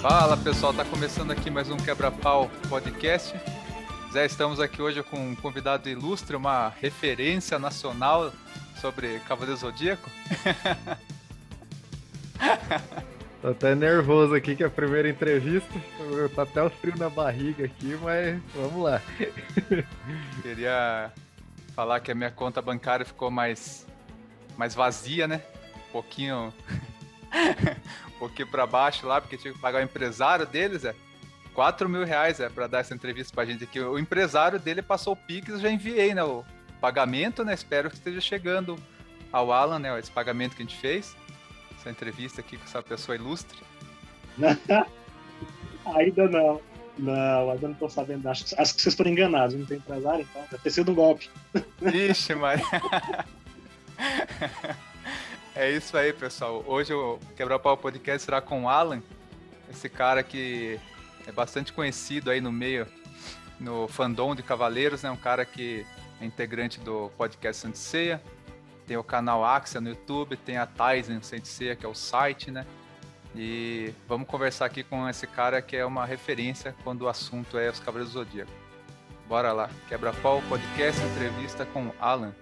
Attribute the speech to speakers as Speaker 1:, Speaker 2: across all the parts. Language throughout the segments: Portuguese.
Speaker 1: Fala pessoal, tá começando aqui mais um Quebra-Pau Podcast. Zé, estamos aqui hoje com um convidado ilustre, uma referência nacional sobre Cavaleiro Zodíaco.
Speaker 2: Tô até nervoso aqui que é a primeira entrevista. Tá até o frio na barriga aqui, mas vamos lá.
Speaker 1: Queria falar que a minha conta bancária ficou mais, mais vazia, né? Um pouquinho. um pouquinho pra baixo lá, porque tinha que pagar o empresário deles, é. 4 mil reais é para dar essa entrevista pra gente aqui. O empresário dele passou o Pix, já enviei, né? O pagamento, né? Espero que esteja chegando ao Alan, né? Esse pagamento que a gente fez. Essa entrevista aqui com essa pessoa ilustre.
Speaker 3: ainda não. Não, ainda não tô sabendo. Acho, acho que vocês foram enganados, não tem empresário, então. Deve ter sido um golpe.
Speaker 1: Ixi, Maria. é isso aí, pessoal. Hoje o Quebrar Pau Podcast será com o Alan, esse cara que é bastante conhecido aí no meio, no fandom de Cavaleiros, né? Um cara que é integrante do podcast Santiceia, tem o canal Axia no YouTube, tem a Tizen Santiceia, que é o site, né? E vamos conversar aqui com esse cara que é uma referência quando o assunto é os Cavaleiros do Zodíaco. Bora lá, Quebra-Pau Podcast, entrevista com Alan.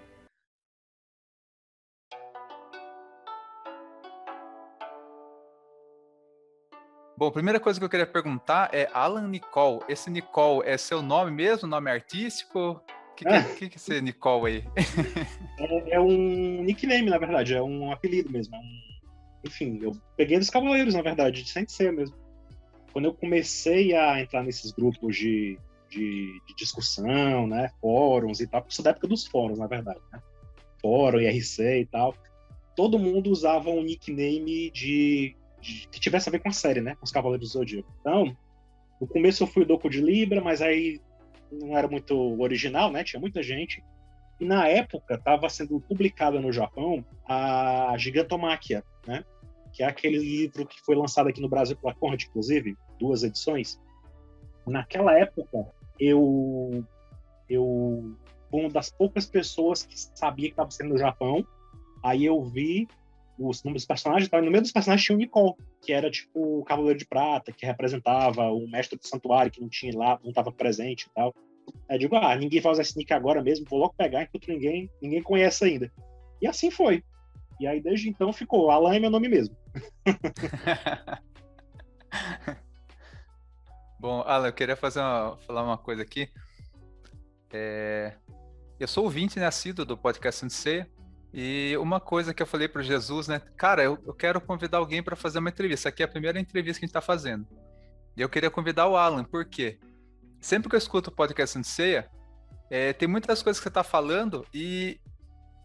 Speaker 1: Bom, a primeira coisa que eu queria perguntar é Alan Nicole. Esse Nicole é seu nome mesmo, nome artístico? O que, que, que, que é esse Nicole aí?
Speaker 3: é, é, um nickname, na verdade, é um apelido mesmo. É um... Enfim, eu peguei dos Cavaleiros, na verdade, de sem ser mesmo. Quando eu comecei a entrar nesses grupos de, de, de discussão, né, fóruns e tal, sou da época dos fóruns, na verdade, né? Fórum, IRC e tal. Todo mundo usava um nickname de que tivesse a ver com a série, né? Com os Cavaleiros do Zodíaco. Então, no começo eu fui o Doku de Libra, mas aí não era muito original, né? Tinha muita gente. E na época estava sendo publicada no Japão a Gigantomáquia, né? Que é aquele livro que foi lançado aqui no Brasil pela Conrad, inclusive, duas edições. Naquela época, eu eu fui uma das poucas pessoas que sabia que estava sendo no Japão. Aí eu vi os nomes dos personagens, tá? no meio dos personagens tinha o Nicole, que era tipo o Cavaleiro de Prata, que representava o mestre do santuário, que não tinha lá, não estava presente e tal. Aí eu digo, ah, ninguém usar esse nick agora mesmo, vou logo pegar enquanto ninguém, ninguém conhece ainda. E assim foi. E aí desde então ficou, Alan é meu nome mesmo.
Speaker 1: Bom, Alan, eu queria fazer uma, falar uma coisa aqui. É... Eu sou ouvinte nascido do podcast Sensei, e uma coisa que eu falei para Jesus, né? Cara, eu, eu quero convidar alguém para fazer uma entrevista. Aqui é a primeira entrevista que a gente está fazendo. E eu queria convidar o Alan, por quê? Sempre que eu escuto o podcast Anseia, é, tem muitas coisas que você está falando e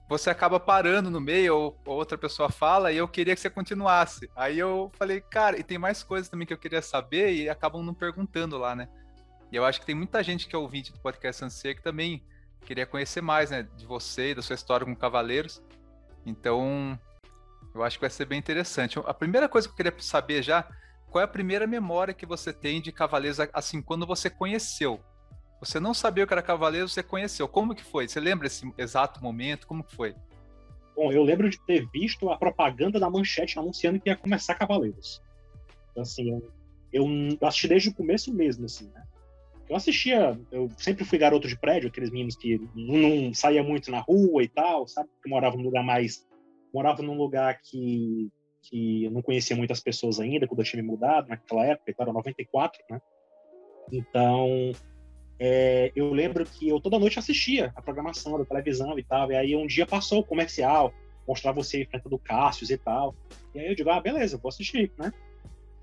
Speaker 1: você acaba parando no meio, ou, ou, outra pessoa fala, e eu queria que você continuasse. Aí eu falei, cara, e tem mais coisas também que eu queria saber, e acabam não perguntando lá, né? E eu acho que tem muita gente que é ouvinte do podcast Anseia que também queria conhecer mais, né, de você e da sua história com Cavaleiros. Então, eu acho que vai ser bem interessante. A primeira coisa que eu queria saber já, qual é a primeira memória que você tem de Cavaleiros, assim, quando você conheceu? Você não sabia o que era Cavaleiros, você conheceu. Como que foi? Você lembra esse exato momento? Como que foi?
Speaker 3: Bom, eu lembro de ter visto a propaganda da Manchete anunciando que ia começar Cavaleiros. Então, assim, eu, eu assisti desde o começo mesmo, assim, né? Eu assistia, eu sempre fui garoto de prédio, aqueles meninos que não, não saía muito na rua e tal, sabe? Que morava num lugar mais. Morava num lugar que, que eu não conhecia muitas pessoas ainda, quando eu tinha me mudado naquela época, era 94, né? Então, é, eu lembro que eu toda noite assistia a programação da televisão e tal, e aí um dia passou o comercial, mostrar você enfrentando o Cássio e tal, e aí eu digo, ah, beleza, vou assistir, né?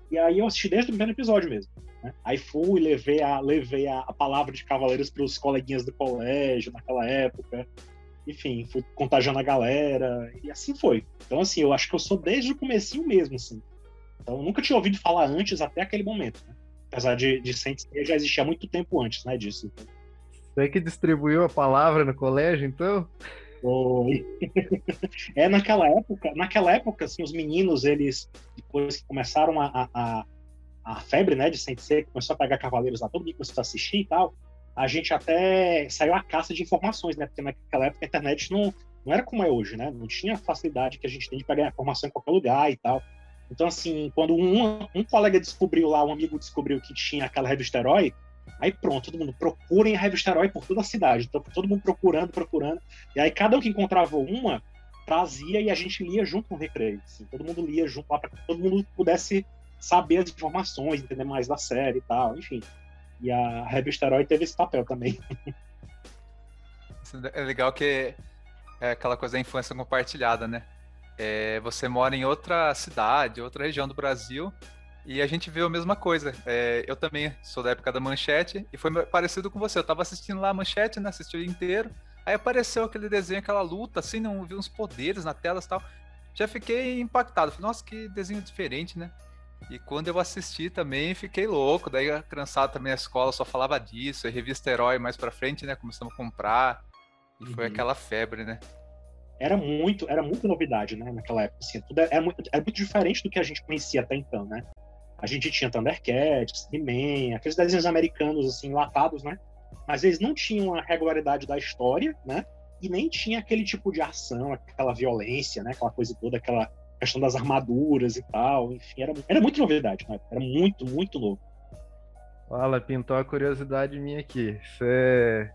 Speaker 3: E aí eu assisti desde o primeiro episódio mesmo. Né? Aí fui, levei a, levei a, a palavra de Cavaleiros para os coleguinhas do colégio naquela época. Enfim, fui contagiando a galera. E assim foi. Então, assim, eu acho que eu sou desde o comecinho mesmo, assim. Então, eu nunca tinha ouvido falar antes até aquele momento. Né? Apesar de, de Saints já existia muito tempo antes né, disso. Então.
Speaker 2: Você que distribuiu a palavra no colégio, então?
Speaker 3: Foi. é, naquela época, naquela época, assim, os meninos, eles, depois que começaram a, a, a febre, né, de Sensei, começou a pegar cavaleiros lá, todo mundo começou a assistir e tal, a gente até saiu a caça de informações, né, porque naquela época a internet não, não era como é hoje, né, não tinha a facilidade que a gente tem de pegar informação em qualquer lugar e tal. Então, assim, quando um, um colega descobriu lá, um amigo descobriu que tinha aquela revista Herói, aí pronto, todo mundo procurem a revista Herói por toda a cidade. Então, todo mundo procurando, procurando. E aí cada um que encontrava uma, trazia e a gente lia junto no recreio. Assim, todo mundo lia junto lá para que todo mundo pudesse saber as informações, entender mais da série e tal, enfim. E a revista teve esse papel também.
Speaker 1: É legal que é aquela coisa da infância compartilhada, né? É, você mora em outra cidade, outra região do Brasil, e a gente vê a mesma coisa. É, eu também sou da época da Manchete, e foi parecido com você. Eu tava assistindo lá a Manchete, né? Assisti o inteiro. Aí apareceu aquele desenho, aquela luta, assim, não vi uns poderes na tela e tal. Já fiquei impactado. Falei, nossa, que desenho diferente, né? E quando eu assisti também, fiquei louco. Daí a criançada também na escola só falava disso. E revista Herói mais pra frente, né? Começamos a comprar. E uhum. foi aquela febre, né?
Speaker 3: Era muito, era muito novidade, né? Naquela época. Assim, tudo era, muito, era muito diferente do que a gente conhecia até então, né? A gente tinha Thundercats, He-Man, aqueles desenhos americanos, assim, latados, né? Mas eles não tinham a regularidade da história, né? E nem tinha aquele tipo de ação, aquela violência, né? Aquela coisa toda, aquela questão das armaduras e tal. Enfim, era, era muito novidade, né? Era muito, muito novo.
Speaker 2: Fala, pintou a curiosidade minha aqui. Você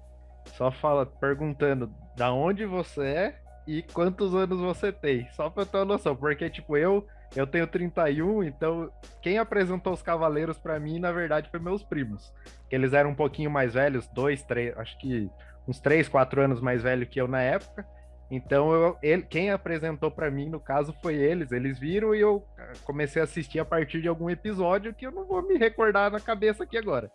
Speaker 2: só fala perguntando da onde você é e quantos anos você tem. Só pra eu ter uma noção. Porque, tipo, eu eu tenho 31, então quem apresentou os Cavaleiros para mim, na verdade, foi meus primos. Que eles eram um pouquinho mais velhos, dois, três, acho que uns três, quatro anos mais velho que eu na época. Então, eu, ele, quem apresentou para mim, no caso, foi eles. Eles viram e eu ah, comecei a assistir a partir de algum episódio que eu não vou me recordar na cabeça aqui agora.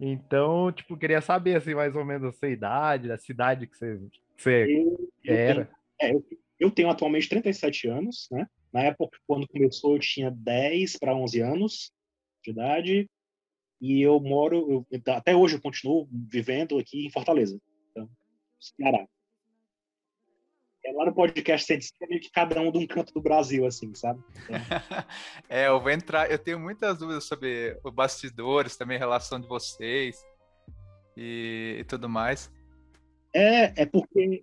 Speaker 2: Então, tipo, queria saber, assim, mais ou menos a sua idade, a cidade que você, que você eu, eu era.
Speaker 3: Tenho, é, eu, eu tenho atualmente 37 anos, né? Na época, quando começou, eu tinha 10 para 11 anos de idade. E eu moro, até hoje eu continuo vivendo aqui em Fortaleza. Então, Ceará. É lá no podcast tem meio que cada um de um canto do Brasil, assim, sabe? Então...
Speaker 1: é, eu vou entrar. Eu tenho muitas dúvidas sobre os bastidores, também a relação de vocês e, e tudo mais.
Speaker 3: É, é porque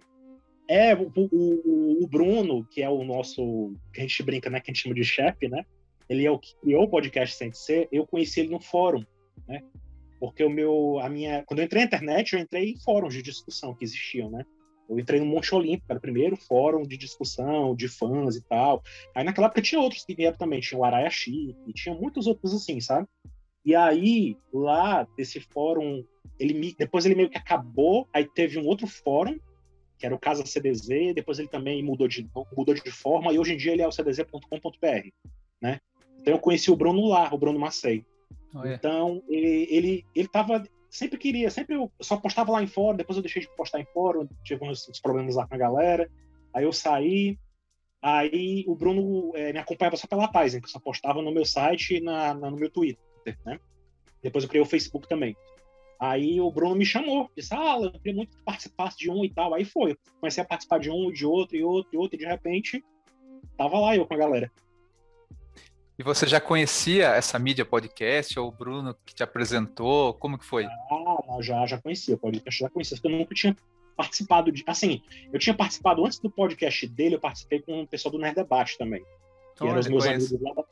Speaker 3: é, o, o, o, Bruno, que é o nosso, que a gente brinca, né, que a gente chama de chefe, né? Ele é o que criou o podcast Sem Ser, eu conheci ele no fórum, né? Porque o meu, a minha, quando eu entrei na internet, eu entrei em fóruns de discussão que existiam, né? Eu entrei no Monte Olímpico, era o primeiro fórum de discussão, de fãs e tal. Aí naquela época tinha outros que vieram também, tinha o Arayashi, e tinha muitos outros assim, sabe? E aí, lá desse fórum, ele depois ele meio que acabou, aí teve um outro fórum que era o Casa CDZ, depois ele também mudou de, mudou de forma, e hoje em dia ele é o cdz.com.br, né? Então eu conheci o Bruno lá, o Bruno Macei. Oh, então ele, ele, ele tava, sempre queria, sempre eu só postava lá em fórum, depois eu deixei de postar em fórum, tive uns, uns problemas lá com a galera, aí eu saí, aí o Bruno é, me acompanhava só pela página, que eu só postava no meu site e na, na, no meu Twitter, né? Depois eu criei o Facebook também. Aí o Bruno me chamou, disse: Ah, eu queria muito que participasse de um e tal. Aí foi, comecei a participar de um, de outro, e outro, e outro, e de repente tava lá eu com a galera.
Speaker 1: E você já conhecia essa mídia podcast, ou o Bruno que te apresentou? Como que foi?
Speaker 3: Ah, já, já conhecia o podcast, já conhecia, porque eu nunca tinha participado de. Assim, eu tinha participado antes do podcast dele, eu participei com o pessoal do Nerd Debate também. Que eram os meus amigos lá da,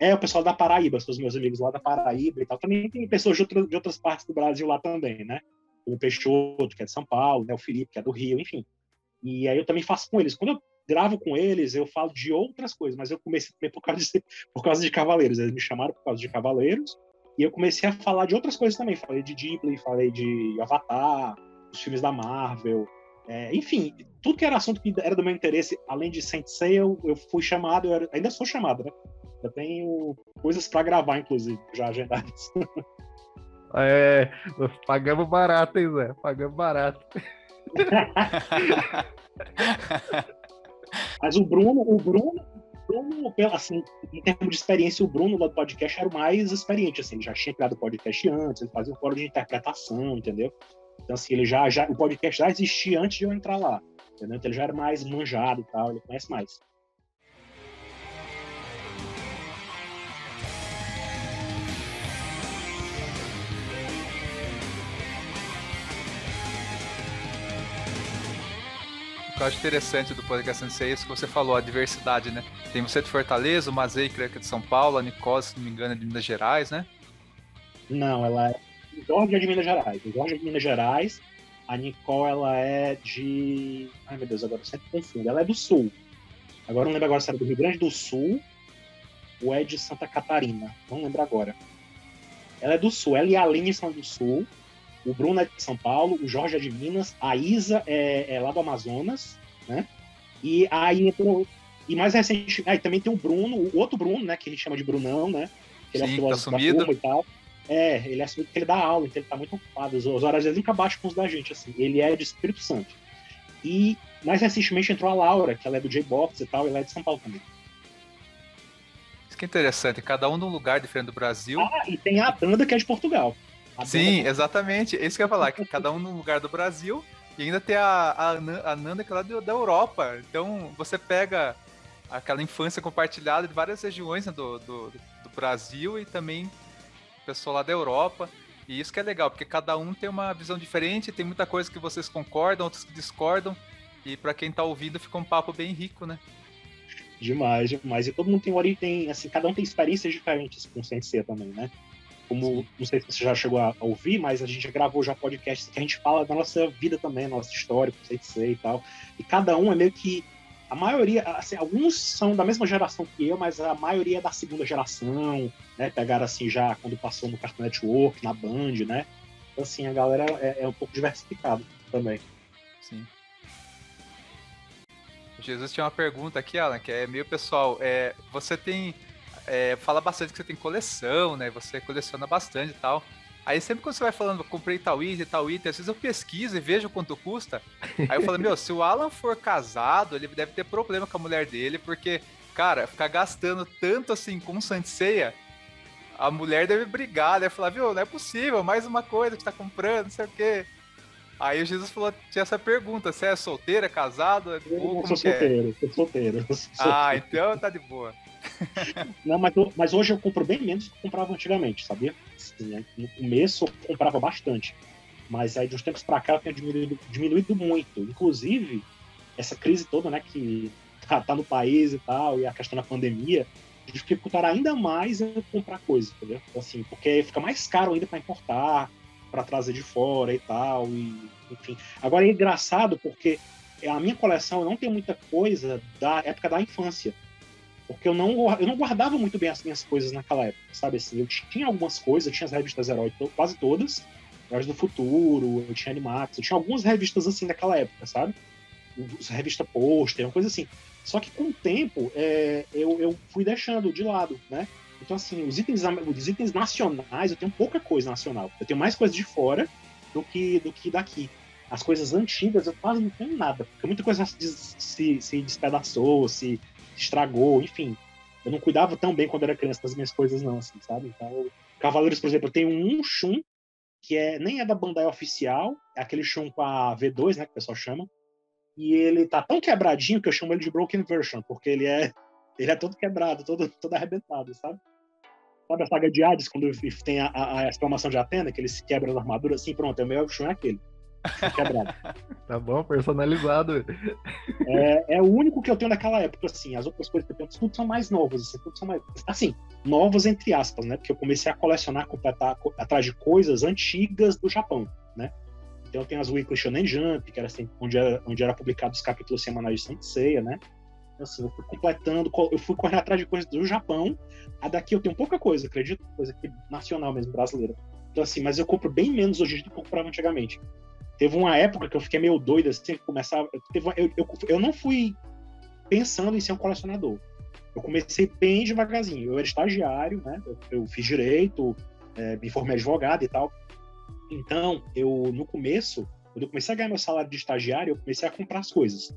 Speaker 3: é, o pessoal da Paraíba, são os meus amigos lá da Paraíba e tal. Também tem pessoas de, outras de outras partes do Brasil lá também, né? O Peixoto, que é de São Paulo, né? o Felipe, que é do Rio, enfim. E aí eu também faço com eles. Quando eu gravo com eles, eu falo de outras coisas, mas eu comecei também por causa de, por causa de Cavaleiros. Eles me chamaram por causa de Cavaleiros. E eu comecei a falar de outras coisas também. Falei de Ghibli, falei de Avatar, os filmes da Marvel. É, enfim, tudo que era assunto que era do meu interesse, além de Saint Seiya, eu, fui chamado, eu era, ainda sou chamado, né? Eu tenho coisas para gravar, inclusive, já agendadas.
Speaker 2: É, pagamos barato, hein, Zé? Pagamos barato.
Speaker 3: Mas o Bruno, o Bruno, Bruno, assim, em termos de experiência, o Bruno lá do podcast era o mais experiente, assim, ele já tinha criado podcast antes, ele fazia um fórum de interpretação, entendeu? Então, assim, ele já, já, o podcast já existia antes de eu entrar lá, entendeu? Então ele já era mais manjado e tal, ele conhece mais.
Speaker 1: Que eu acho interessante do podcast Sensei é isso que você falou, a diversidade, né? Tem você de Fortaleza, o Mazei, que é de São Paulo, a Nicole, se não me engano, é de Minas Gerais, né?
Speaker 3: Não, ela é Jorge é de Minas Gerais. Jorge é de Minas Gerais. A Nicole, ela é de. Ai, meu Deus, agora eu sempre confundo. Ela é do Sul. Agora não lembro agora se era do Rio Grande do Sul ou é de Santa Catarina. Não lembro agora. Ela é do Sul. Ela e a Aline são do Sul. O Bruno é de São Paulo. O Jorge é de Minas. A Isa é, é lá do Amazonas. Né? E aí E mais recente. Aí também tem o Bruno, o outro Bruno, né? Que a gente chama de Brunão, né?
Speaker 1: Que ele Sim, é filósofo tá da turma
Speaker 3: e tal. É, ele assumiu que ele dá aula, então ele tá muito ocupado. Os, os horários dele nunca baixam com os da gente, assim. Ele é de Espírito Santo. E mais recentemente entrou a Laura, que ela é do J-Box e tal, e ela é de São Paulo também.
Speaker 1: Isso que é interessante, cada um num lugar diferente do Brasil. Ah,
Speaker 3: e tem a Danda que é de Portugal.
Speaker 1: Sim, exatamente. Isso que eu ia falar, que cada um num lugar do Brasil e ainda tem a, a, a Nanda que é lá do, da Europa. Então você pega aquela infância compartilhada de várias regiões né, do, do, do Brasil e também pessoal lá da Europa. E isso que é legal, porque cada um tem uma visão diferente, tem muita coisa que vocês concordam, outras que discordam. E para quem tá ouvindo, fica um papo bem rico, né?
Speaker 3: Demais, demais. E todo mundo tem origem, assim, cada um tem experiências diferentes com o Sensei também, né? Como, não sei se você já chegou a ouvir, mas a gente já gravou já podcast que a gente fala da nossa vida também, nossa história com Sensei e tal. E cada um é meio que a maioria, assim, alguns são da mesma geração que eu, mas a maioria é da segunda geração, né? Pegaram assim já quando passou no Cartoon Network, na Band, né? Então, assim, a galera é, é um pouco diversificada também.
Speaker 1: Sim. Jesus tinha uma pergunta aqui, Alan, que é meio pessoal. É, você tem. É, fala bastante que você tem coleção, né? Você coleciona bastante e tal. Aí sempre quando você vai falando, comprei tal item, tal item, às vezes eu pesquiso e vejo quanto custa. Aí eu falo, meu, se o Alan for casado, ele deve ter problema com a mulher dele, porque, cara, ficar gastando tanto assim com Sanseia, a mulher deve brigar, deve falar, viu, não é possível, mais uma coisa que tá comprando, não sei o quê. Aí o Jesus falou, tinha essa pergunta, você é solteira, casado?
Speaker 3: Eu Ou, sou solteiro, é? sou solteiro.
Speaker 1: Ah, então tá de boa.
Speaker 3: Não, mas, mas hoje eu compro bem menos do que eu comprava antigamente, sabia? Assim, no começo eu comprava bastante. Mas aí de uns tempos para cá eu tenho diminuído, diminuído muito. Inclusive, essa crise toda, né, que tá, tá, no país e tal, e a questão da pandemia, dificultará ainda mais eu comprar coisas, entendeu? Então, assim, porque fica mais caro ainda para importar, para trazer de fora e tal, e enfim. Agora é engraçado porque a minha coleção não tem muita coisa da época da infância. Porque eu não, eu não guardava muito bem as minhas coisas naquela época, sabe assim? Eu tinha algumas coisas, eu tinha as revistas Herói, quase todas, Heróis do Futuro, eu tinha Animax, eu tinha algumas revistas assim daquela época, sabe? Revista Pôster, uma coisa assim. Só que com o tempo, é, eu, eu fui deixando de lado, né? Então, assim, os itens, os itens nacionais, eu tenho pouca coisa nacional. Eu tenho mais coisa de fora do que, do que daqui. As coisas antigas eu quase não tenho nada, porque muita coisa se, se, se despedaçou, se estragou, enfim. Eu não cuidava tão bem quando era criança das minhas coisas, não, assim, sabe? Então, Cavaleiros, por exemplo, eu tenho um Shun, que é, nem é da Bandai oficial, é aquele Shun com a V2, né, que o pessoal chama. E ele tá tão quebradinho que eu chamo ele de Broken Version, porque ele é, ele é todo quebrado, todo, todo arrebentado, sabe? Sabe a saga de Hades, quando tem a, a, a exclamação de Atena, que ele se quebra na armadura? Assim, pronto, é o meu Shun é aquele. Quebrado.
Speaker 2: tá bom, personalizado.
Speaker 3: É, é, o único que eu tenho naquela época, assim. As outras coisas que eu tenho, tudo são mais novas, assim, tudo são mais. Assim, novas entre aspas, né? Porque eu comecei a colecionar, completar atrás de coisas antigas do Japão, né? Então eu tenho as Weekly Shonen Jump, que era assim, onde era, onde era publicado os capítulos semanais de Saint né? Então, assim, eu fui completando, eu fui correndo atrás de coisas do Japão. A daqui eu tenho pouca coisa, acredito, coisa nacional mesmo, brasileira. Então, assim, mas eu compro bem menos hoje do que eu comprava antigamente. Teve uma época que eu fiquei meio doido, assim, que. Teve, eu, eu, eu não fui pensando em ser um colecionador. Eu comecei bem devagarzinho. Eu era estagiário, né? Eu, eu fiz direito, é, me formei advogado e tal. Então, eu, no começo, quando eu comecei a ganhar meu salário de estagiário, eu comecei a comprar as coisas.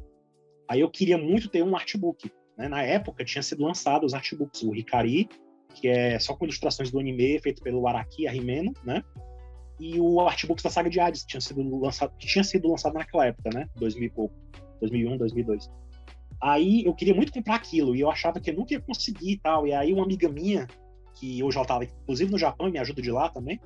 Speaker 3: Aí eu queria muito ter um artbook. Né? Na época, tinha sido lançado os artbooks, o Hikari, que é só com ilustrações do anime, feito pelo Araki Arimeno, né? E o artbook da saga de Hades, que tinha sido lançado, que tinha sido lançado naquela época, né? 2000 e pouco. 2001, 2002. Aí eu queria muito comprar aquilo e eu achava que eu nunca ia conseguir e tal. E aí uma amiga minha, que hoje ela estava inclusive no Japão e me ajuda de lá também,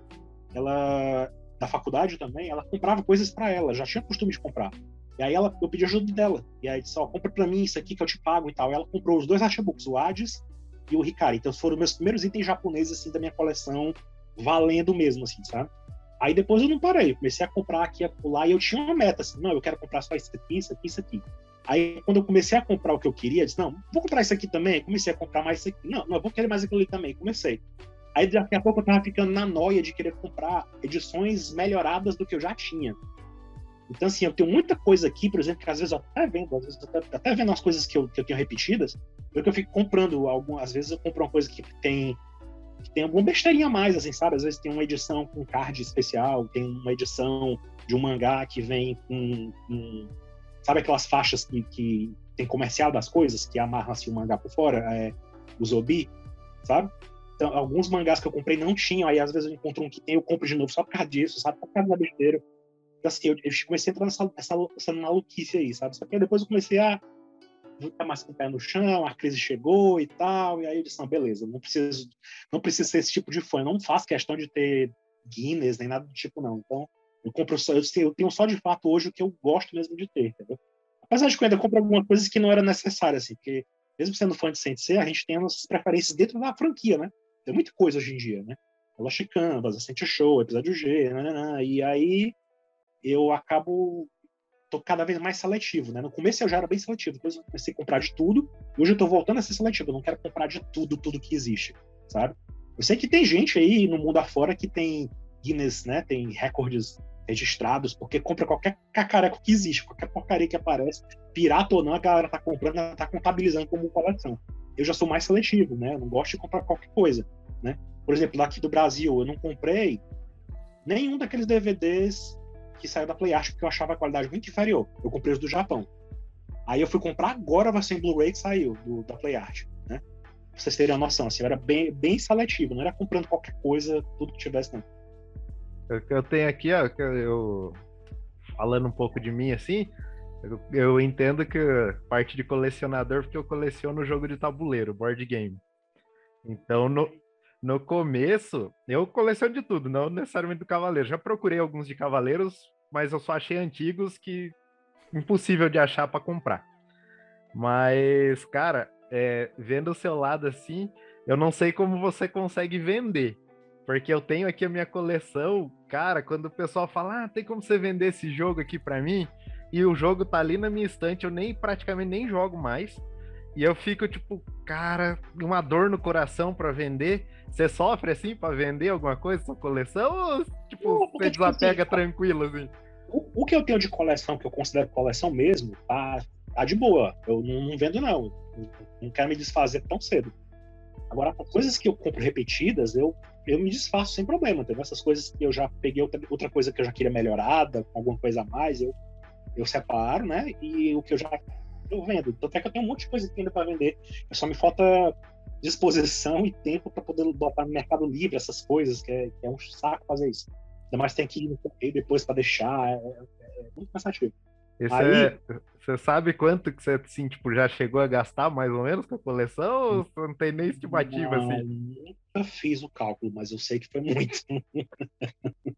Speaker 3: ela da faculdade também, ela comprava coisas para ela, já tinha costume de comprar. E aí ela, eu pedi ajuda dela. E aí disse, ó, compra pra mim isso aqui que eu te pago e tal. E ela comprou os dois artbooks, o Hades e o Hikari. Então foram meus primeiros itens japoneses, assim, da minha coleção, valendo mesmo, assim, sabe? Aí depois eu não parei, eu comecei a comprar aqui e lá e eu tinha uma meta, assim, não, eu quero comprar só isso aqui, isso aqui, isso aqui. Aí quando eu comecei a comprar o que eu queria, eu disse, não, vou comprar isso aqui também, comecei a comprar mais isso aqui. Não, não, vou querer mais aquilo ali também, comecei. Aí daqui a pouco eu tava ficando na noia de querer comprar edições melhoradas do que eu já tinha. Então, assim, eu tenho muita coisa aqui, por exemplo, que às vezes eu até vendo, às vezes até, até vendo as coisas que eu, que eu tenho repetidas, porque eu fico comprando algumas, às vezes eu compro uma coisa que tem tem alguma besteirinha a mais, assim, sabe? Às vezes tem uma edição com card especial, tem uma edição de um mangá que vem com, com sabe aquelas faixas que, que tem comercial das coisas, que amarram assim o mangá por fora, é, os obi, sabe? Então, alguns mangás que eu comprei não tinham, aí às vezes eu encontro um que tem, eu compro de novo só por causa disso, sabe? Por causa da besteira. Então, assim, eu, eu comecei a entrar nessa, nessa, nessa maluquice aí, sabe? Só que aí depois eu comecei a ficar mais com o pé no chão, a crise chegou e tal, e aí eu disse, não, beleza, não preciso, não preciso ser esse tipo de fã, eu não faço questão de ter Guinness, nem nada do tipo, não. Então, eu compro só, eu, tenho só de fato hoje o que eu gosto mesmo de ter, entendeu? Apesar de que eu ainda compro algumas coisas que não era necessária, assim, porque mesmo sendo fã de Sensei, a gente tem as nossas preferências dentro da franquia, né? Tem muita coisa hoje em dia, né? Lost Canvas, Ascent Show, episódio G, e aí eu acabo tô cada vez mais seletivo, né? No começo eu já era bem seletivo, depois eu comecei a comprar de tudo. Hoje eu tô voltando a ser seletivo, eu não quero comprar de tudo, tudo que existe, sabe? Eu sei que tem gente aí no mundo afora que tem Guinness, né? Tem recordes registrados, porque compra qualquer cacareco que existe, qualquer porcaria que aparece, pirata ou não, a galera tá comprando, ela tá contabilizando como coleção. Eu já sou mais seletivo, né? Eu não gosto de comprar qualquer coisa, né? Por exemplo, daqui do Brasil, eu não comprei nenhum daqueles DVDs que saiu da PlayArt, porque eu achava a qualidade muito inferior. Eu comprei os do Japão. Aí eu fui comprar agora a versão Blu-ray que saiu do, da PlayArt, né? Pra vocês terem uma noção, assim, eu era bem, bem seletivo, não era comprando qualquer coisa, tudo que tivesse, não.
Speaker 2: Eu, eu tenho aqui, ó, eu, falando um pouco de mim, assim, eu, eu entendo que parte de colecionador, porque eu coleciono jogo de tabuleiro, board game. Então, no, no começo, eu coleciono de tudo, não necessariamente do Cavaleiro. Já procurei alguns de Cavaleiros, mas eu só achei antigos que impossível de achar para comprar. Mas, cara, é, vendo o seu lado assim, eu não sei como você consegue vender. Porque eu tenho aqui a minha coleção, cara, quando o pessoal fala, ah, tem como você vender esse jogo aqui para mim? E o jogo tá ali na minha estante, eu nem praticamente nem jogo mais. E eu fico tipo, cara, uma dor no coração para vender. Você sofre assim para vender alguma coisa sua coleção ou tipo, não, você tipo desapega assim, tranquilo assim?
Speaker 3: O, o, que eu tenho de coleção, que eu considero coleção mesmo, tá, tá de boa. Eu não, não vendo, não. Não quero me desfazer tão cedo. Agora, coisas que eu compro repetidas, eu, eu me desfaço sem problema. Tem essas coisas que eu já peguei outra, outra coisa que eu já queria melhorada, alguma coisa a mais, eu, eu separo, né? E o que eu já eu vendo. Tanto é que eu tenho um monte de coisa ainda para vender. Só me falta disposição e tempo para poder botar no Mercado Livre essas coisas, que é, que é um saco fazer isso. Ainda mais tem que ir no correio depois para deixar, é, é, é, muito cansativo.
Speaker 2: Aí, é, você sabe quanto que você assim, tipo, já chegou a gastar mais ou menos com a coleção ou você não tem nem estimativa não,
Speaker 3: assim? Nunca fiz o cálculo, mas eu sei que foi muito.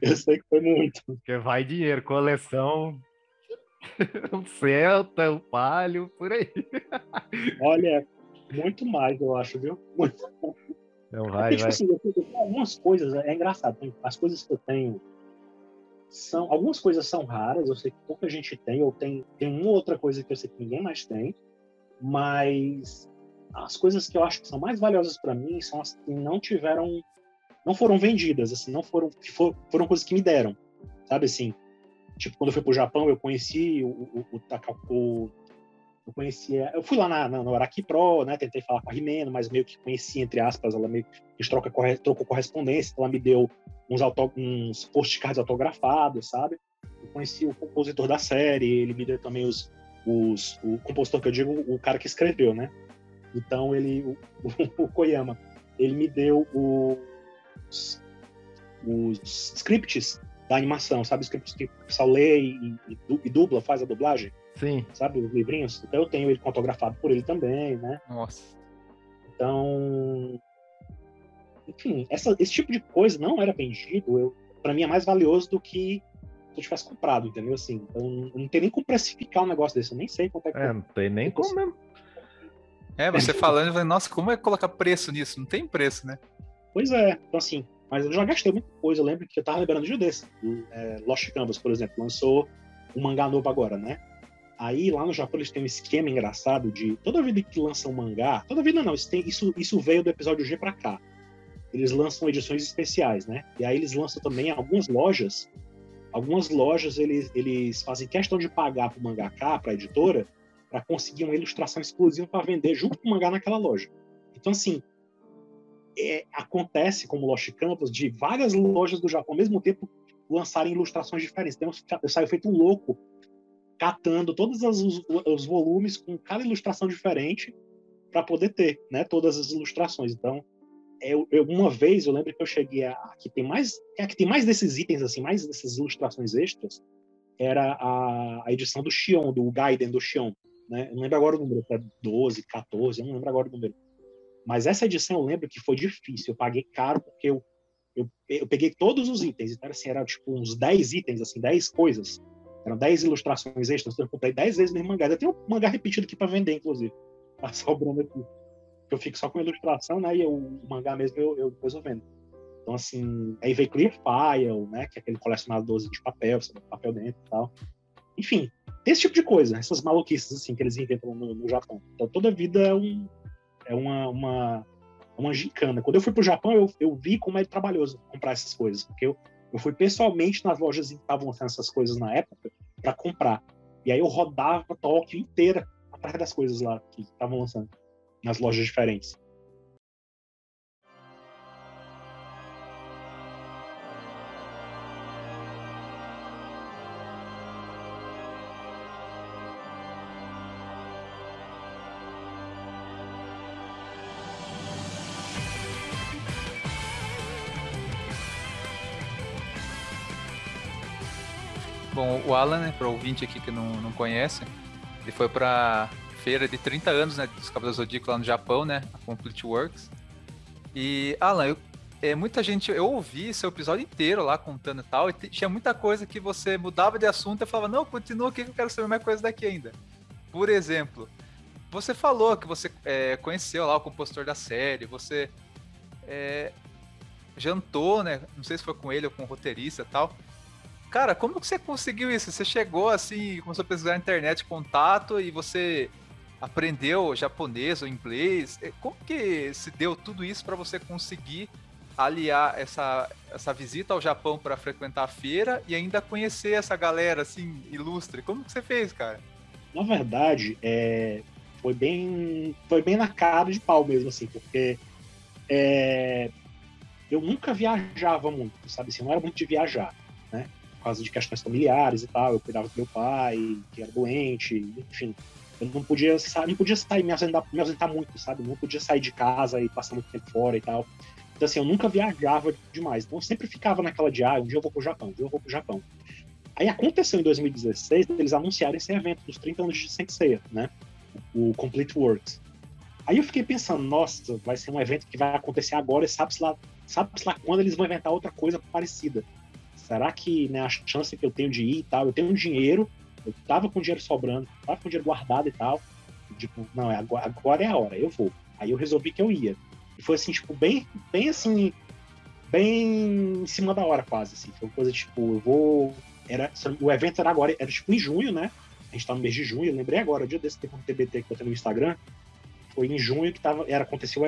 Speaker 3: eu sei que foi muito.
Speaker 2: Porque vai dinheiro, coleção. Um Celta, um Palio, por aí.
Speaker 3: Olha, muito mais, eu acho, viu? Muito.
Speaker 2: Não vai, Porque, vai. Tipo
Speaker 3: assim, algumas coisas, é engraçado, as coisas que eu tenho são, algumas coisas são raras, eu sei que pouca gente tem, ou tem, tem uma outra coisa que eu sei que ninguém mais tem, mas as coisas que eu acho que são mais valiosas para mim são as que não tiveram, não foram vendidas, assim, não foram, for, foram coisas que me deram, sabe assim, tipo quando eu fui pro Japão eu conheci o, o, o, o eu conhecia, eu fui lá na, na, no Araki Pro, né, tentei falar com a Rimeno, mas meio que conheci, entre aspas, ela meio que troca, trocou correspondência, ela me deu uns, auto, uns postcards autografados, sabe? Eu conheci o compositor da série, ele me deu também os, os o compositor que eu digo, o cara que escreveu, né? Então ele, o, o Koyama, ele me deu os, os scripts da animação, sabe? Os scripts que o pessoal lê e, e, e dubla, faz a dublagem.
Speaker 2: Sim.
Speaker 3: Sabe, os livrinhos. Então eu tenho ele fotografado por ele também, né?
Speaker 1: Nossa.
Speaker 3: Então. Enfim, essa, esse tipo de coisa não era vendido. Eu, para mim é mais valioso do que eu tivesse comprado, entendeu? Assim, então não tem nem como precificar um negócio desse, eu nem sei quanto é que
Speaker 2: É, não tem nem como mesmo.
Speaker 1: É, você falando, eu falei, nossa, como é colocar preço nisso? Não tem preço, né?
Speaker 3: Pois é, então assim, mas eu já gastei muita coisa. Eu lembro que eu tava lembrando de um desse. É, Lost Canvas, por exemplo, lançou um mangá novo agora, né? Aí lá no Japão eles têm um esquema engraçado de toda vida que lança um mangá, toda vida não, isso, tem, isso, isso veio do episódio G pra cá. Eles lançam edições especiais, né? E aí eles lançam também algumas lojas. Algumas lojas eles, eles fazem questão de pagar pro mangaká, pra editora, para conseguir uma ilustração exclusiva para vender junto com o mangá naquela loja. Então, assim, é, acontece como Lost Campus de várias lojas do Japão ao mesmo tempo lançarem ilustrações diferentes. Então, eu saio feito um louco catando todos os, os volumes com cada ilustração diferente para poder ter, né, todas as ilustrações. Então, eu, eu, uma vez eu lembro que eu cheguei a que tem mais, é que tem mais desses itens assim, mais dessas ilustrações extras, era a, a edição do Xion, do Gaiden do Xion, né? Eu não lembro agora o número, é 12, 14, eu não lembro agora o número. Mas essa edição eu lembro que foi difícil, eu paguei caro porque eu eu, eu peguei todos os itens, então assim, era tipo uns 10 itens, assim, 10 coisas. Eram 10 ilustrações extras, então eu comprei 10 vezes mesmo mangá. Eu tenho um mangá repetido aqui para vender, inclusive. Tá sobrando aqui. Eu fico só com ilustração, né? E eu, o mangá mesmo eu, eu depois eu vendo. Então, assim, aí veio Clear File, né? Que é aquele colecionador de papel, você papel dentro e tal. Enfim, esse tipo de coisa, essas maluquices, assim, que eles inventam no, no Japão. Então, toda vida é, um, é uma, uma, uma gincana. Quando eu fui pro Japão, eu, eu vi como é trabalhoso comprar essas coisas, porque eu, eu fui pessoalmente nas lojas que estavam lançando essas coisas na época para comprar. E aí eu rodava a Tóquio inteira atrás das coisas lá que estavam lançando nas lojas diferentes.
Speaker 1: O Alan, né, para ouvinte aqui que não, não conhece, ele foi para feira de 30 anos, né, dos Cavaleiros Zodíaco lá no Japão, né, a Complete Works. E, Alan, eu, é, muita gente, eu ouvi seu episódio inteiro lá contando e tal, e tinha muita coisa que você mudava de assunto e falava, não, continua aqui que eu quero saber mais coisa daqui ainda. Por exemplo, você falou que você é, conheceu lá o compositor da série, você é, jantou, né, não sei se foi com ele ou com o roteirista e tal, Cara, como que você conseguiu isso? Você chegou assim, começou a pesquisar na internet contato e você aprendeu japonês ou inglês? Como que se deu tudo isso para você conseguir aliar essa, essa visita ao Japão para frequentar a feira e ainda conhecer essa galera assim ilustre? Como que você fez, cara?
Speaker 3: Na verdade, é, foi bem foi bem na cara de pau mesmo assim, porque é, eu nunca viajava muito, sabe assim, não era muito de viajar, né? Causa de questões familiares e tal. Eu cuidava do meu pai, que era doente, enfim. Eu não podia, não podia sair, me ausentar, me ausentar muito, sabe? Não podia sair de casa e passar muito tempo fora e tal. Então, assim, eu nunca viajava demais. Então, eu sempre ficava naquela de, ah, um dia eu vou pro Japão, um dia eu vou pro Japão. Aí aconteceu em 2016, eles anunciaram esse evento dos 30 anos de Sensei, né? O Complete Works. Aí eu fiquei pensando, nossa, vai ser um evento que vai acontecer agora e sabe-se lá, sabe lá quando eles vão inventar outra coisa parecida será que né, a chance que eu tenho de ir e tal, eu tenho dinheiro, eu tava com dinheiro sobrando, tava com dinheiro guardado e tal, tipo, não, é agora, agora é a hora, eu vou. Aí eu resolvi que eu ia. E foi assim, tipo, bem, bem assim, bem em cima da hora quase, assim. Foi uma coisa, tipo, eu vou... Era, o evento era agora, era tipo em junho, né? A gente tá no mês de junho, eu lembrei agora, o dia desse tempo no TBT que eu tenho no Instagram, foi em junho que tava, era, aconteceu o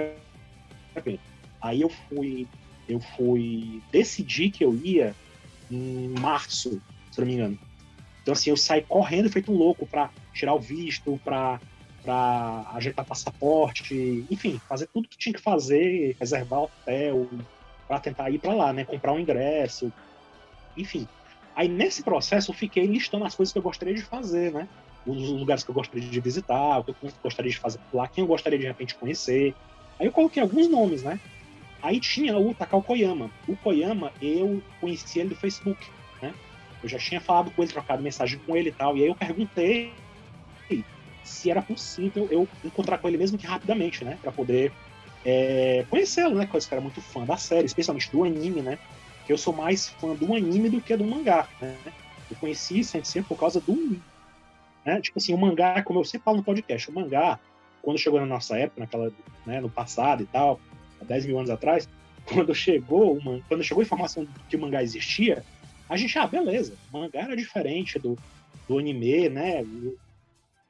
Speaker 3: evento. Aí eu fui, eu fui decidir que eu ia em março, se não me engano. Então, assim, eu saí correndo, feito um louco, para tirar o visto, para para ajeitar passaporte, enfim, fazer tudo que tinha que fazer, reservar hotel, para tentar ir para lá, né? Comprar um ingresso, enfim. Aí nesse processo eu fiquei listando as coisas que eu gostaria de fazer, né? Os lugares que eu gostaria de visitar, o que eu gostaria de fazer lá, quem eu gostaria de repente conhecer. Aí eu coloquei alguns nomes, né? Aí tinha o Takao Koyama. O Koyama, eu conheci ele do Facebook, né? Eu já tinha falado com ele, trocado mensagem com ele e tal. E aí eu perguntei se era possível eu encontrar com ele mesmo que rapidamente, né? Pra poder é, conhecê-lo, né? Coisa que era muito fã da série, especialmente do anime, né? Eu sou mais fã do anime do que do mangá, né? Eu conheci Sensei por causa do. Né? Tipo assim, o mangá, como eu sempre falo no podcast, o mangá, quando chegou na nossa época, naquela, né, no passado e tal, há 10 mil anos atrás, quando chegou, uma, quando chegou a informação que o mangá existia, a gente, ah, beleza, o mangá era diferente do, do anime, né?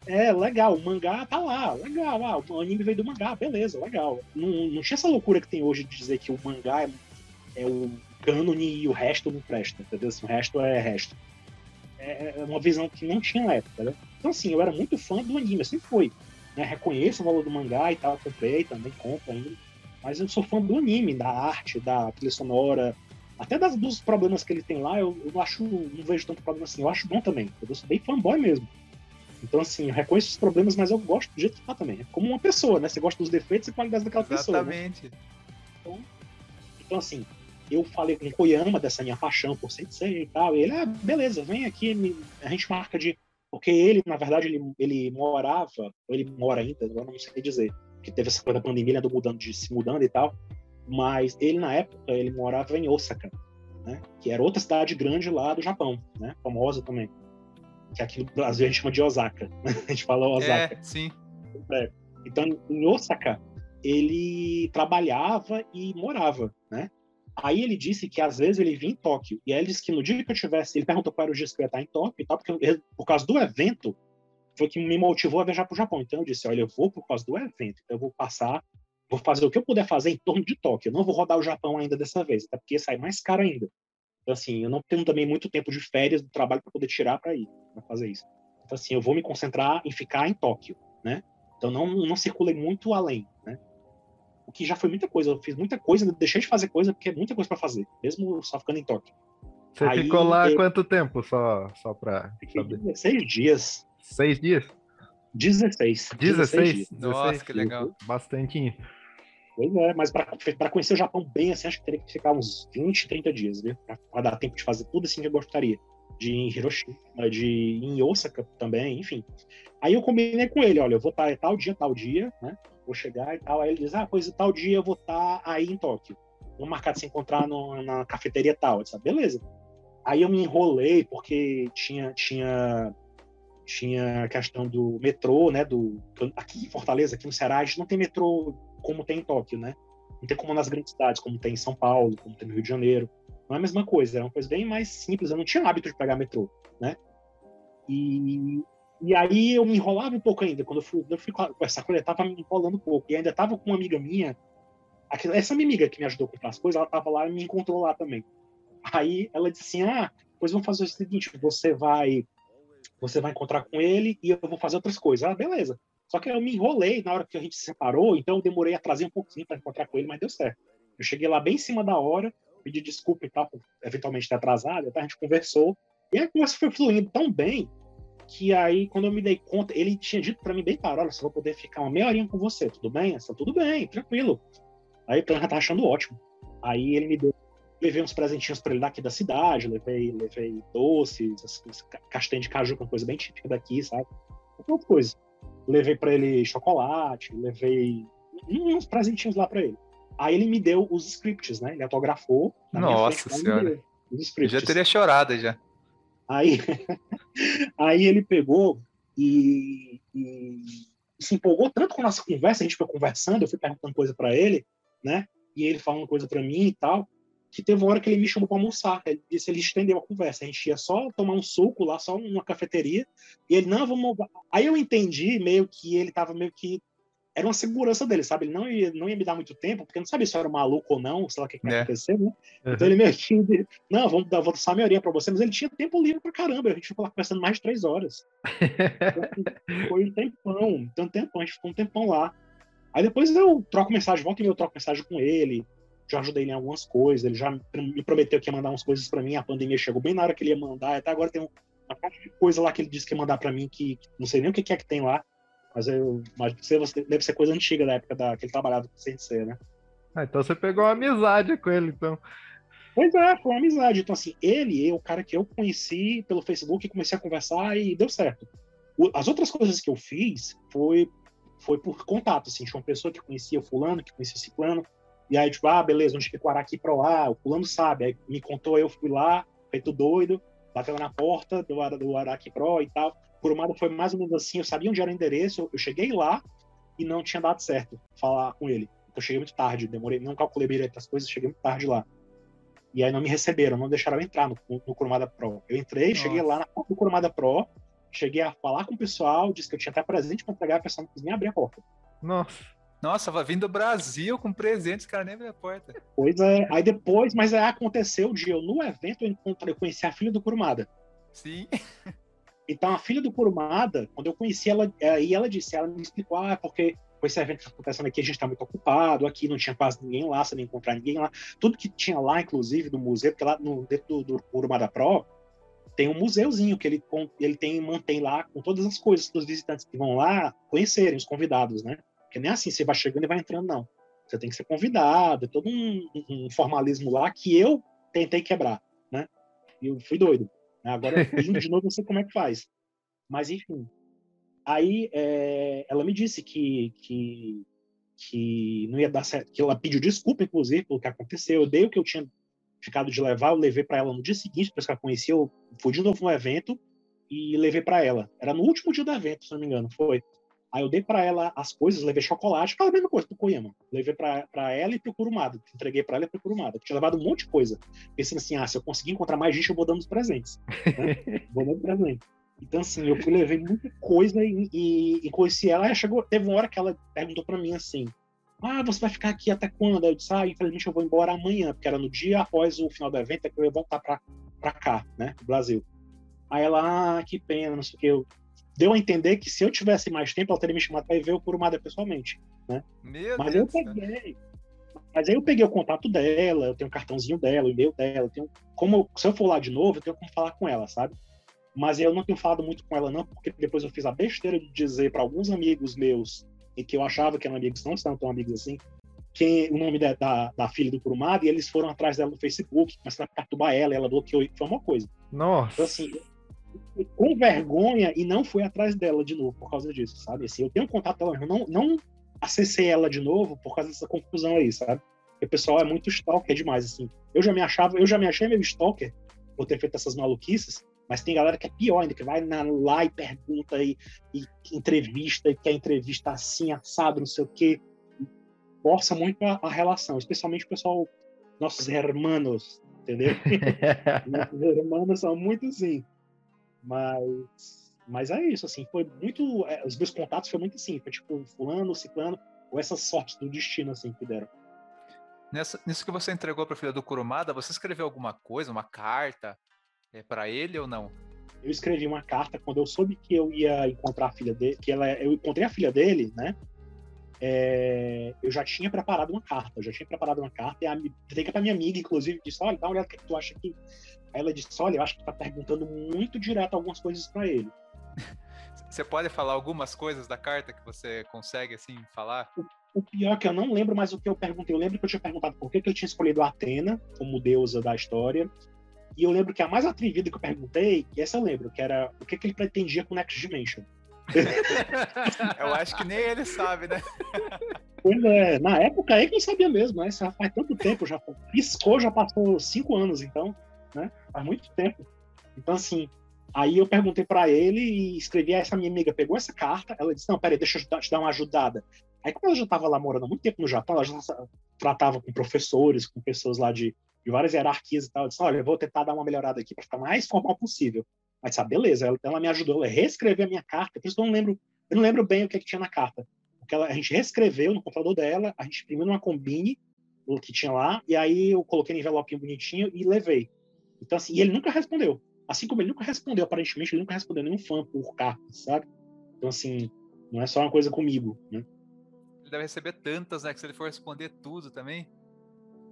Speaker 3: É, legal, o mangá tá lá, legal, ah, o anime veio do mangá, beleza, legal. Não, não tinha essa loucura que tem hoje de dizer que o mangá é, é o cânone e o resto não presta, entendeu? Assim, o resto é resto. É, é uma visão que não tinha na época, né? Então, assim, eu era muito fã do anime, sempre fui. Né? Reconheço o valor do mangá e tal, comprei, também compro ainda. Mas eu sou fã do anime, da arte, da trilha sonora, até das, dos problemas que ele tem lá, eu, eu não acho, não vejo tanto problema assim. Eu acho bom também. Eu sou bem fanboy mesmo. Então, assim, eu reconheço os problemas, mas eu gosto do jeito que tá também. É como uma pessoa, né? Você gosta dos defeitos e qualidades daquela
Speaker 1: Exatamente.
Speaker 3: pessoa. Né? Então, então, assim, eu falei com o Koyama dessa minha paixão por Sensei e tal. E ele, ah, beleza, vem aqui, a gente marca de. Porque ele, na verdade, ele, ele morava, ou ele mora ainda, eu não sei dizer, que teve essa coisa da pandemia, ele andou mudando, de, se mudando e tal. Mas ele, na época, ele morava em Osaka, né? Que era outra cidade grande lá do Japão, né? Famosa também que aqui no Brasil a gente chama de Osaka. a gente fala Osaka.
Speaker 1: É, sim.
Speaker 3: É. Então, em Osaka, ele trabalhava e morava, né? Aí ele disse que às vezes ele vinha em Tóquio. E aí ele disse que no dia que eu tivesse. Ele perguntou qual era o dia que eu ia estar em Tóquio e tal, porque eu, por causa do evento, foi que me motivou a viajar para o Japão. Então eu disse: olha, eu vou por causa do evento. Então eu vou passar, vou fazer o que eu puder fazer em torno de Tóquio. Eu não vou rodar o Japão ainda dessa vez, até porque sai mais caro ainda. Então, assim, eu não tenho também muito tempo de férias do trabalho para poder tirar para ir, para fazer isso. Então, assim, eu vou me concentrar em ficar em Tóquio, né? Então, não, não circulei muito além, né? O que já foi muita coisa. Eu fiz muita coisa, deixei de fazer coisa porque é muita coisa para fazer, mesmo só ficando em Tóquio.
Speaker 2: Você Aí, ficou lá eu... quanto tempo, só, só para
Speaker 3: saber? Seis dias.
Speaker 2: Seis dias?
Speaker 3: 16.
Speaker 2: 16? 16 dias.
Speaker 1: Nossa, que legal.
Speaker 2: Bastante.
Speaker 3: Pois é, mas para conhecer o Japão bem, assim, acho que teria que ficar uns 20, 30 dias, viu? Para dar tempo de fazer tudo assim que eu gostaria. De ir em Hiroshima, de ir em Osaka também, enfim. Aí eu combinei com ele, olha, eu vou estar tal dia, tal dia, né? Vou chegar e tal. Aí ele diz, ah, pois tal dia eu vou estar aí em Tóquio. Vamos marcar de se encontrar no, na cafeteria tal. Eu disse, ah, beleza. Aí eu me enrolei porque tinha, tinha tinha a questão do metrô, né? Do, aqui em Fortaleza, aqui no Ceará, a gente não tem metrô como tem em Tóquio, né? Não tem como nas grandes cidades, como tem em São Paulo, como tem no Rio de Janeiro. Não é a mesma coisa, é uma coisa bem mais simples. Eu não tinha hábito de pegar metrô, né? E, e aí eu me enrolava um pouco ainda. Quando eu fui, eu fui conversar com ele, tava me enrolando um pouco. E ainda tava com uma amiga minha, essa minha amiga que me ajudou a comprar as coisas, ela tava lá e me encontrou lá também. Aí ela disse assim: Ah, pois vamos fazer o seguinte: você vai você vai encontrar com ele e eu vou fazer outras coisas. Ah, beleza. Só que eu me enrolei na hora que a gente se separou, então eu demorei a trazer um pouquinho para encontrar com ele, mas deu certo. Eu cheguei lá bem em cima da hora, pedi desculpa e tal, por eventualmente ter atrasado, a gente conversou. E a conversa foi fluindo tão bem que aí, quando eu me dei conta, ele tinha dito para mim bem claro: olha, só vou poder ficar uma meia horinha com você, tudo bem? Essa, tudo bem, tranquilo. Aí eu já tá achando ótimo. Aí ele me deu levei uns presentinhos para ele daqui da cidade, levei, levei doces, castanha de caju, que é uma coisa bem típica daqui, sabe? Outras coisas. Levei para ele chocolate, levei uns presentinhos lá para ele. Aí ele me deu os scripts, né? Ele autografou.
Speaker 1: Nossa frente, senhora. Eu já teria chorado já.
Speaker 3: Aí, aí ele pegou e, e, se empolgou tanto com a nossa conversa, a gente foi conversando, eu fui perguntando coisa para ele, né? E ele falando coisa para mim e tal que teve uma hora que ele me chamou para almoçar. Ele disse, ele estendeu a conversa. A gente ia só tomar um suco lá, só numa cafeteria. E ele, não, vamos. Aí eu entendi meio que ele tava meio que. Era uma segurança dele, sabe? Ele não ia, não ia me dar muito tempo, porque não sabia se eu era maluco ou não, sei lá o que, que ia é. acontecer, né? Uhum. Então ele meio que. Não, vamos dar, vou dar só meia horinha pra você, mas ele tinha tempo livre pra caramba. A gente ficou lá conversando mais de três horas. Então, foi um tempão. Então, um tempão, a gente ficou um tempão lá. Aí depois eu troco mensagem, volta e eu troco mensagem com ele já ajudei ele em algumas coisas, ele já me prometeu que ia mandar umas coisas para mim, a pandemia chegou bem na hora que ele ia mandar, até agora tem uma parte de coisa lá que ele disse que ia mandar para mim, que, que, não sei nem o que é que tem lá, mas eu mas deve ser coisa antiga da época da, que ele trabalhava com o CNC, né?
Speaker 2: Ah, então você pegou uma amizade com ele, então.
Speaker 3: Pois é, foi uma amizade. Então, assim, ele é o cara que eu conheci pelo Facebook e comecei a conversar e deu certo. O, as outras coisas que eu fiz foi, foi por contato, assim, tinha uma pessoa que conhecia o fulano, que conhecia plano, e aí, tipo, ah, beleza, onde que Araque pra lá, o fulano sabe. Aí me contou, eu fui lá, feito doido, bateu na porta do, do Araque Pro e tal. Kurumada foi mais ou menos assim, eu sabia onde era o endereço, eu cheguei lá e não tinha dado certo falar com ele. Então eu cheguei muito tarde, demorei, não calculei direito as coisas, cheguei muito tarde lá. E aí não me receberam, não deixaram eu entrar no, no Kurumada Pro. Eu entrei, Nossa. cheguei lá na porta do Kurumada Pro, cheguei a falar com o pessoal, disse que eu tinha até presente para entregar, a pessoa não quis nem abrir a porta.
Speaker 2: Nossa.
Speaker 1: Nossa, vai vindo do Brasil com presentes, cara nem abriu a porta.
Speaker 3: Pois é, aí depois, mas aí aconteceu o dia, eu, no evento eu encontrei, eu conheci a filha do Kurumada.
Speaker 1: Sim.
Speaker 3: Então a filha do Kurumada, quando eu conheci ela, aí ela disse, ela me explicou, ah, porque com esse evento que está acontecendo aqui, a gente está muito ocupado, aqui não tinha quase ninguém lá, você não encontrar ninguém lá. Tudo que tinha lá, inclusive, do museu, porque lá no, dentro do, do Kurumada Pro, tem um museuzinho que ele, ele tem, mantém lá com todas as coisas que os visitantes que vão lá conhecerem, os convidados, né? Porque nem assim você vai chegando e vai entrando, não. Você tem que ser convidado, é todo um, um formalismo lá que eu tentei quebrar, né? E eu fui doido. Né? Agora, de novo, não sei como é que faz. Mas, enfim. Aí, é, ela me disse que, que, que não ia dar certo, que ela pediu desculpa, inclusive, pelo que aconteceu. Eu dei o que eu tinha ficado de levar, eu levei para ela no dia seguinte, depois que ela conhecia, eu fui de novo no evento e levei para ela. Era no último dia do evento, se não me engano, foi. Aí eu dei para ela as coisas, levei chocolate, aquela mesma coisa do Koyama. Levei para ela e pro Kurumada. Entreguei para ela e pro Kurumada. Tinha levado um monte de coisa. Pensando assim, ah, se eu conseguir encontrar mais gente, eu vou dando os presentes. Né? vou dando presente. Então, assim, eu fui, levei muita coisa e, e, e conheci ela. Aí chegou, teve uma hora que ela perguntou para mim assim: ah, você vai ficar aqui até quando? Eu disse, ah, infelizmente eu vou embora amanhã, porque era no dia após o final do evento é que eu ia voltar pra, pra cá, né, pro Brasil. Aí ela, ah, que pena, não sei o que. Eu, deu a entender que se eu tivesse mais tempo, ela teria me chamado para ver o Kurumada pessoalmente, né?
Speaker 1: Meu
Speaker 3: mas
Speaker 1: Deus
Speaker 3: eu peguei. Mas aí eu peguei o contato dela, eu tenho o cartãozinho dela, o e-mail dela, tenho como se eu for lá de novo, eu tenho como falar com ela, sabe? Mas eu não tenho falado muito com ela não, porque depois eu fiz a besteira de dizer para alguns amigos meus e que eu achava que eram amigos, não estavam tão amigos assim, quem, o nome da, da, da, filha do Kurumada, e eles foram atrás dela no Facebook, começaram a perturbar ela, ela bloqueou, foi uma coisa.
Speaker 2: Nossa.
Speaker 3: Então, assim, com vergonha e não fui atrás dela de novo por causa disso, sabe? Assim, eu tenho contato dela, não, não acessei ela de novo por causa dessa confusão aí, sabe? Porque o pessoal é muito stalker demais, assim. Eu já me achava, eu já me achei meio stalker por ter feito essas maluquices, mas tem galera que é pior ainda, que vai na, lá e pergunta e, e entrevista, e quer entrevista assim, assado, não sei o quê. Força muito a, a relação, especialmente o pessoal, nossos hermanos, entendeu? nossos hermanos são muito assim. Mas, mas é isso, assim, foi muito. É, os meus contatos foi muito assim, foi tipo, fulano, ciclano, ou essas sortes do destino, assim, que deram.
Speaker 1: Nessa, nisso que você entregou para a filha do Kurumada, você escreveu alguma coisa, uma carta, é para ele ou não?
Speaker 3: Eu escrevi uma carta quando eu soube que eu ia encontrar a filha dele, que ela, eu encontrei a filha dele, né? É, eu já tinha preparado uma carta, eu já tinha preparado uma carta e a, para minha amiga, inclusive, disse: Olha, dá uma olhada o que, tu acha que. Ela disse: Olha, eu acho que tá perguntando muito direto algumas coisas para ele.
Speaker 1: Você pode falar algumas coisas da carta que você consegue, assim, falar?
Speaker 3: O, o pior é que eu não lembro mais o que eu perguntei. Eu lembro que eu tinha perguntado por que, que eu tinha escolhido a Atena como deusa da história. E eu lembro que a mais atrevida que eu perguntei, que essa eu lembro, que era o que, que ele pretendia com Next Dimension.
Speaker 1: eu acho que nem ele sabe, né?
Speaker 3: Pois é, na época aí quem sabia mesmo, né? Já faz tanto tempo, já piscou, já passou cinco anos, então, né? Faz muito tempo. Então, assim, aí eu perguntei para ele e escrevi, essa minha amiga pegou essa carta, ela disse, não, peraí, deixa eu te dar uma ajudada. Aí, como ela já estava lá morando há muito tempo no Japão, ela já tratava com professores, com pessoas lá de, de várias hierarquias e tal. Eu disse, olha, eu vou tentar dar uma melhorada aqui para ficar mais formal possível. Mas sabe, beleza, ela, ela me ajudou a reescrever a minha carta, por isso eu não lembro, eu não lembro bem o que, é que tinha na carta. Porque ela, a gente reescreveu no computador dela, a gente imprimiu numa combine o que tinha lá, e aí eu coloquei no envelope bonitinho e levei. Então, assim, e ele nunca respondeu. Assim como ele nunca respondeu, aparentemente, ele nunca respondeu nenhum fã por carta, sabe? Então, assim, não é só uma coisa comigo, né?
Speaker 1: Ele deve receber tantas, né? Que se ele for responder tudo também.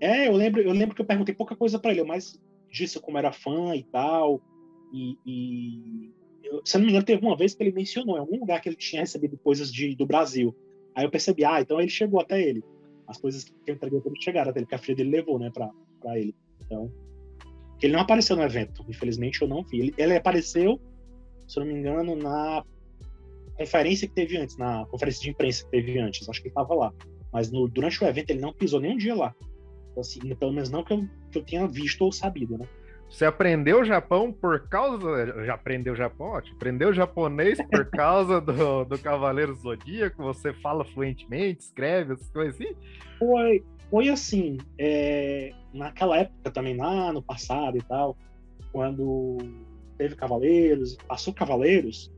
Speaker 3: É, eu lembro, eu lembro que eu perguntei pouca coisa para ele, mas disse como era fã e tal. E, e eu, se eu não me engano, teve uma vez que ele mencionou em algum lugar que ele tinha recebido coisas de, do Brasil. Aí eu percebi, ah, então ele chegou até ele. As coisas que eu entreguei para ele chegaram até ele, que a filha dele levou, né, pra, pra ele. Então, ele não apareceu no evento, infelizmente eu não vi. Ele, ele apareceu, se eu não me engano, na conferência que teve antes, na conferência de imprensa que teve antes. Acho que ele estava lá. Mas no, durante o evento ele não pisou nem um dia lá. Então, assim, pelo menos não que eu, que eu tenha visto ou sabido, né?
Speaker 2: Você aprendeu Japão por causa. Já aprendeu Japão? Ótimo. Aprendeu japonês por causa do, do Cavaleiro Zodíaco? Você fala fluentemente, escreve, essas coisas assim?
Speaker 3: Foi, foi assim. É, naquela época também, lá no passado e tal, quando teve Cavaleiros, passou Cavaleiros,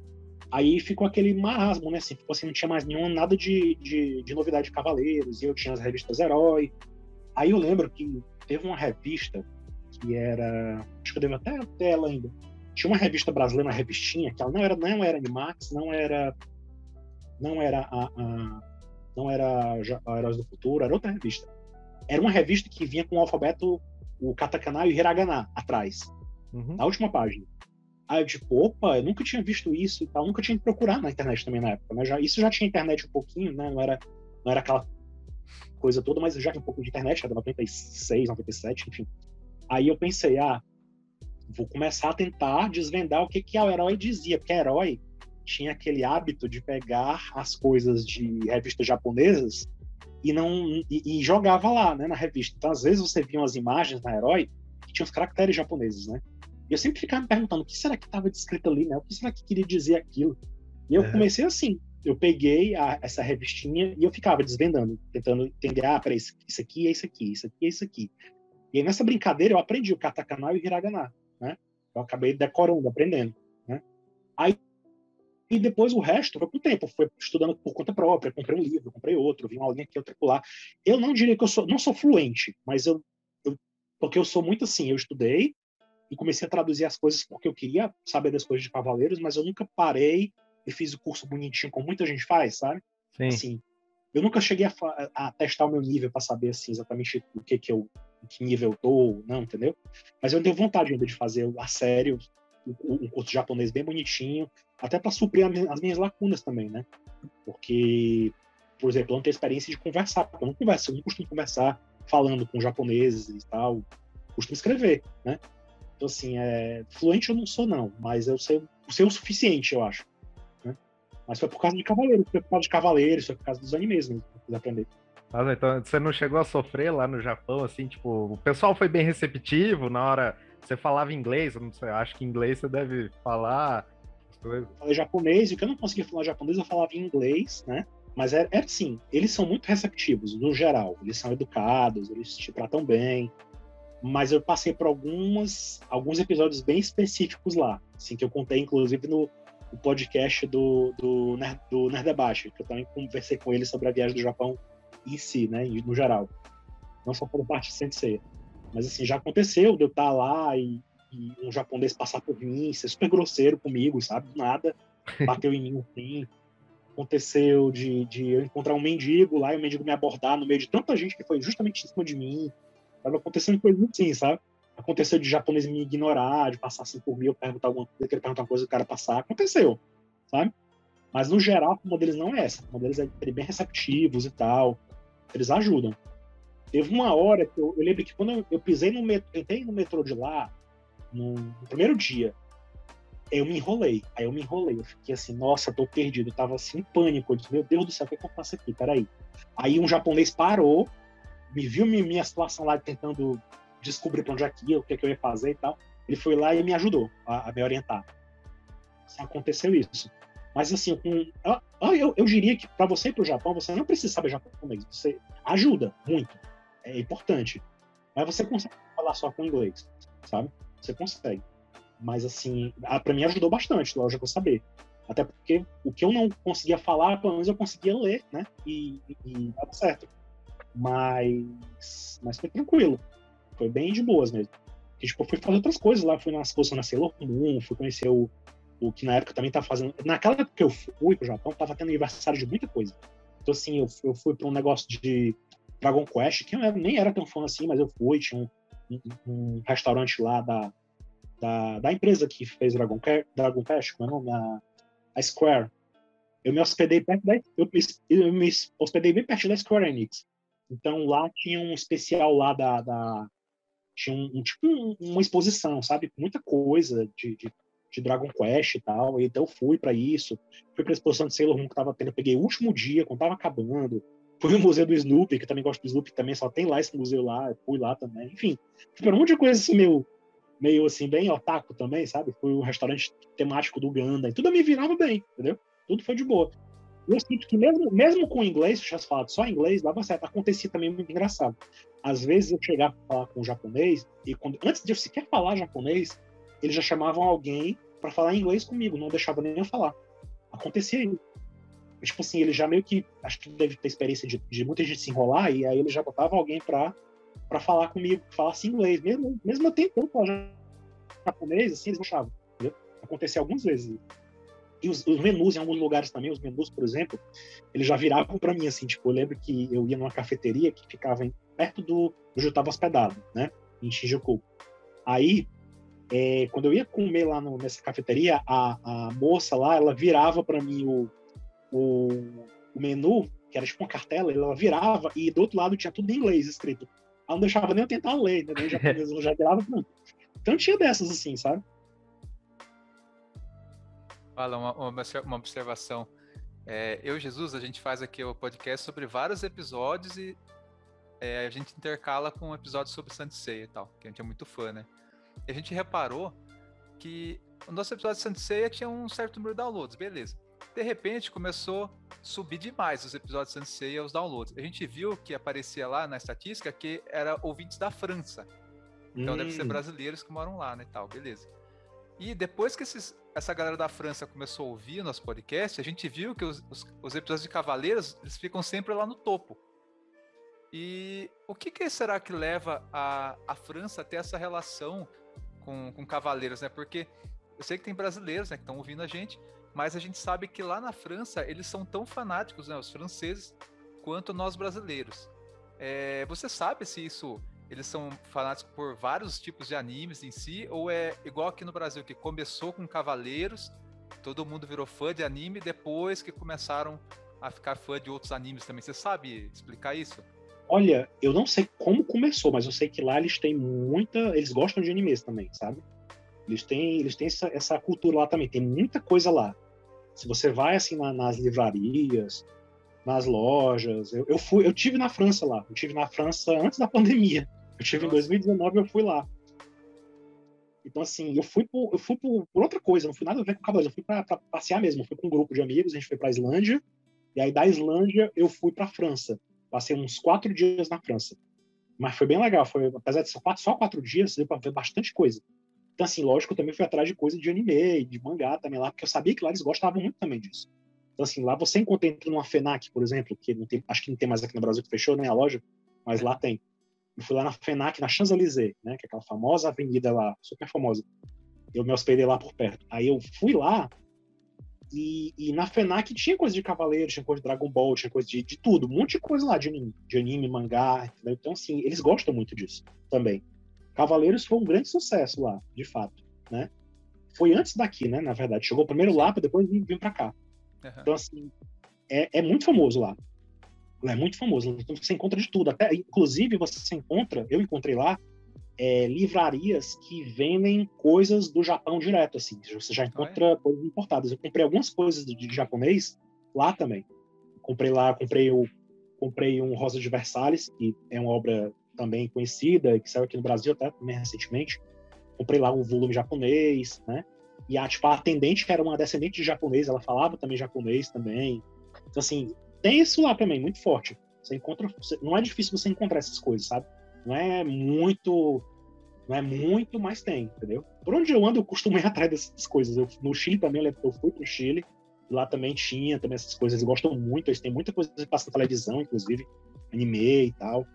Speaker 3: aí ficou aquele marasmo, né? Assim, ficou assim, não tinha mais nenhum, nada de, de, de novidade de Cavaleiros, e eu tinha as revistas Herói. Aí eu lembro que teve uma revista que era. Acho que eu devo até ter ela ainda. Tinha uma revista brasileira, uma revistinha, que ela não era, não era Animax, não era. Não era a. a não era Heróis do Futuro, era outra revista. Era uma revista que vinha com o alfabeto, o katakana e o hiragana atrás, uhum. na última página. Aí eu, tipo, opa, eu nunca tinha visto isso e tal, nunca tinha que procurar na internet também na época. Mas já, isso já tinha internet um pouquinho, né? Não era, não era aquela coisa toda, mas já tinha um pouco de internet, era 96, 97, enfim. Aí eu pensei, ah, vou começar a tentar desvendar o que, que o herói dizia, porque o herói tinha aquele hábito de pegar as coisas de revistas japonesas e não e, e, jogava lá, né, na revista. Então, às vezes você via umas imagens na herói que tinham os caracteres japoneses, né? E eu sempre ficava me perguntando o que será que estava descrito ali, né? O que será que queria dizer aquilo? E eu é. comecei assim. Eu peguei a, essa revistinha e eu ficava desvendando, tentando entender, ah, peraí, isso, isso aqui é isso aqui, isso aqui é isso aqui. E aí, nessa brincadeira eu aprendi o katakana e o hiragana, né? Eu acabei decorando, aprendendo, né? Aí e depois o resto foi com o tempo, foi estudando por conta própria, comprei um livro, comprei outro, vi uma linha aqui, outra lá. Eu não diria que eu sou, não sou fluente, mas eu, eu porque eu sou muito assim, eu estudei e comecei a traduzir as coisas porque eu queria saber das coisas de cavaleiros, mas eu nunca parei e fiz o curso bonitinho como muita gente faz, sabe? Sim. Assim, eu nunca cheguei a, a testar o meu nível para saber assim exatamente o que que eu que nível eu tô, não, entendeu? Mas eu tenho vontade ainda de fazer a sério um curso japonês bem bonitinho, até para suprir as minhas lacunas também, né? Porque, por exemplo, eu não tenho experiência de conversar, eu não converso, eu não costumo conversar falando com japoneses e tal, costumo escrever, né? Então, assim, é, fluente eu não sou, não, mas eu sei, sei o suficiente, eu acho. Né? Mas foi por causa de Cavaleiros, foi por causa de Cavaleiros, foi por causa dos animes mesmo, que eu aprender.
Speaker 2: Mas então você não chegou a sofrer lá no Japão, assim, tipo, o pessoal foi bem receptivo na hora. Você falava inglês, eu não sei, acho que inglês você deve falar.
Speaker 3: Falei japonês, e o que eu não conseguia falar japonês, eu falava em inglês, né? Mas é, é assim, eles são muito receptivos, no geral. Eles são educados, eles te tratam bem. Mas eu passei por algumas, alguns episódios bem específicos lá, assim, que eu contei, inclusive, no, no podcast do, do, Nerd, do Nerdebate, que eu também conversei com ele sobre a viagem do Japão em si, né, no geral. Não só por parte de Sensei. Mas assim, já aconteceu de eu estar lá e, e, um japonês passar por mim, ser super grosseiro comigo, sabe? Nada, bateu em mim assim. Aconteceu de, de eu encontrar um mendigo lá e o mendigo me abordar no meio de tanta gente que foi justamente em cima de mim. Tava acontecendo coisas assim, sabe? Aconteceu de japonês me ignorar, de passar assim por mim, eu perguntar alguma coisa, querer perguntar uma coisa, o cara passar. Aconteceu, sabe? Mas no geral, o modelo não é essa. O modelo é bem receptivos e tal. Eles ajudam. Teve uma hora que eu, eu lembro que quando eu, eu, pisei no metrô, entrei no metrô de lá, no, no, primeiro dia, eu me enrolei. Aí eu me enrolei. Eu fiquei assim, nossa, tô perdido. Eu tava assim em pânico. Eu disse, meu Deus do céu, o que, é que eu faço aqui? Peraí. Aí um japonês parou, me viu minha situação lá tentando descobrir pra onde é que ia, o que, é que eu ia fazer e tal. Ele foi lá e me ajudou a, a me orientar. Assim, aconteceu isso. Mas assim, com, eu, eu diria que para você ir para o Japão, você não precisa saber japonês. Você ajuda muito. É importante. Mas você consegue falar só com inglês, sabe? Você consegue. Mas assim, para mim ajudou bastante, lógico, eu saber. Até porque o que eu não conseguia falar, pelo menos eu conseguia ler, né? E, e, dava certo. Mas, mas foi tranquilo. Foi bem de boas mesmo. E, tipo, eu fui fazer outras coisas lá, fui na exposição na Sailor Moon, fui conhecer o, o que na época também tá fazendo. Naquela época que eu fui pro Japão, tava tendo aniversário de muita coisa. Então, assim, eu, eu fui para um negócio de Dragon Quest, que eu nem era tão fã assim, mas eu fui, tinha um, um, restaurante lá da, da, da, empresa que fez Dragon, Dragon Quest, como é o nome? A, a Square. Eu me hospedei perto da. Eu, eu me hospedei bem perto da Square Enix. Então lá tinha um especial lá da. da tinha um, um tipo um, uma exposição, sabe? Muita coisa de, de de Dragon Quest e tal. Então eu fui para isso. Fui para exposição de Sailor Moon que tava tendo. Peguei o último dia, quando tava acabando. Fui no museu do Snoopy, que também gosto do Snoopy também, só tem lá esse museu lá. Fui lá também. Enfim, fui para um monte de coisa assim, meu. meio assim, bem otaku também, sabe? Fui um restaurante temático do Ganda, e tudo me virava bem, entendeu? Tudo foi de boa. Eu sinto que mesmo, mesmo com inglês, se eu tivesse falado só inglês, dava certo. Acontecia também muito engraçado. Às vezes eu chegava a falar com o japonês, e quando, antes de eu sequer falar japonês, eles já chamavam alguém para falar inglês comigo, não deixava nem eu falar. Acontecia isso. Tipo assim, ele já meio que, acho que deve ter experiência de, de muita gente se enrolar, e aí ele já botava alguém para para falar comigo, que falasse inglês, mesmo, mesmo tentando falar japonês, assim, eles não achavam. Entendeu? Aconteceu algumas vezes. E os, os, menus, em alguns lugares também, os menus, por exemplo, eles já viravam para mim, assim, tipo, eu lembro que eu ia numa cafeteria que ficava em, perto do onde eu estava hospedado, né, em Shinjuku. Aí, é, quando eu ia comer lá no, nessa cafeteria, a, a moça lá, ela virava para mim o, o, o, menu, que era tipo uma cartela, ela virava e do outro lado tinha tudo em inglês escrito. Ela não deixava nem eu tentar ler, né? Em japonês eu já virava, não. Então tinha dessas, assim, sabe?
Speaker 1: Fala, uma, uma observação. É, eu e Jesus, a gente faz aqui o podcast sobre vários episódios e é, a gente intercala com um episódio sobre Santa Ceia e tal, que a gente é muito fã, né? E a gente reparou que o nosso episódio de Santa Ceia tinha um certo número de downloads, beleza. De repente começou a subir demais os episódios de Ceia os downloads. A gente viu que aparecia lá na estatística que era ouvintes da França. Então hum. deve ser hum. brasileiros que moram lá, né, tal, beleza. E depois que esses, essa galera da França começou a ouvir o nosso podcast, a gente viu que os, os, os, episódios de Cavaleiros eles ficam sempre lá no topo. E o que, que será que leva a, a França a ter essa relação com, com Cavaleiros, né? Porque eu sei que tem brasileiros né, que estão ouvindo a gente, mas a gente sabe que lá na França eles são tão fanáticos, né, os franceses, quanto nós brasileiros. É, você sabe se isso eles são fanáticos por vários tipos de animes em si, ou é igual aqui no Brasil, que começou com Cavaleiros, todo mundo virou fã de anime, depois que começaram a ficar fã de outros animes também. Você sabe explicar isso?
Speaker 3: Olha, eu não sei como começou, mas eu sei que lá eles têm muita. Eles gostam de animes também, sabe? Eles têm, eles têm essa, essa cultura lá também, tem muita coisa lá. Se você vai assim na, nas livrarias, nas lojas, eu, eu, fui, eu tive na França lá, eu tive na França antes da pandemia. Eu tive em 2019 eu fui lá. Então, assim, eu fui por, eu fui por, por outra coisa, não fui nada a ver com Cavaleiros, eu fui para passear mesmo. Eu fui com um grupo de amigos, a gente foi para Islândia, e aí da Islândia eu fui para França. Passei uns quatro dias na França. Mas foi bem legal, foi, apesar de ser quatro, só quatro dias, deu para ver bastante coisa. Então, assim, lógico, eu também fui atrás de coisa de anime, de mangá também lá, porque eu sabia que lá eles gostavam muito também disso. Então, assim, lá você encontra numa FENAC, por exemplo, que tem, acho que não tem mais aqui no Brasil, que fechou, né, a loja, mas lá tem. Eu fui lá na FENAC, na Champs-Élysées, né? Que é aquela famosa avenida lá, super famosa. Eu me hospedei lá por perto. Aí eu fui lá e, e na FENAC tinha coisa de Cavaleiro, tinha coisa de Dragon Ball, tinha coisa de, de tudo. Um monte de coisa lá de anime, de anime mangá, entendeu? Então, assim, eles gostam muito disso também. Cavaleiros foi um grande sucesso lá, de fato, né? Foi antes daqui, né? Na verdade. Chegou primeiro lá, depois vir para cá. Uhum. Então, assim, é, é muito famoso lá. Lá é muito famoso. Então você encontra de tudo. Até, inclusive, você encontra, eu encontrei lá, é, livrarias que vendem coisas do Japão direto, assim. Você já encontra ah, é? coisas importadas. Eu comprei algumas coisas de, de, japonês lá também. Comprei lá, comprei o comprei um Rosa de Versalhes, que é uma obra também conhecida, que saiu aqui no Brasil até também recentemente. Comprei lá um volume japonês, né? E a, tipo, a atendente, que era uma descendente de japonês, ela falava também japonês também. Então, assim, tem isso lá também, muito forte. Você encontra, não é difícil você encontrar essas coisas, sabe? Não é muito, não é muito, mas tem, entendeu? Por onde eu ando, eu costumo ir atrás dessas coisas. Eu, no Chile também, eu fui pro Chile, lá também tinha também essas coisas. Eles gostam muito, eles têm muita coisa que passa na televisão, inclusive, anime e tal.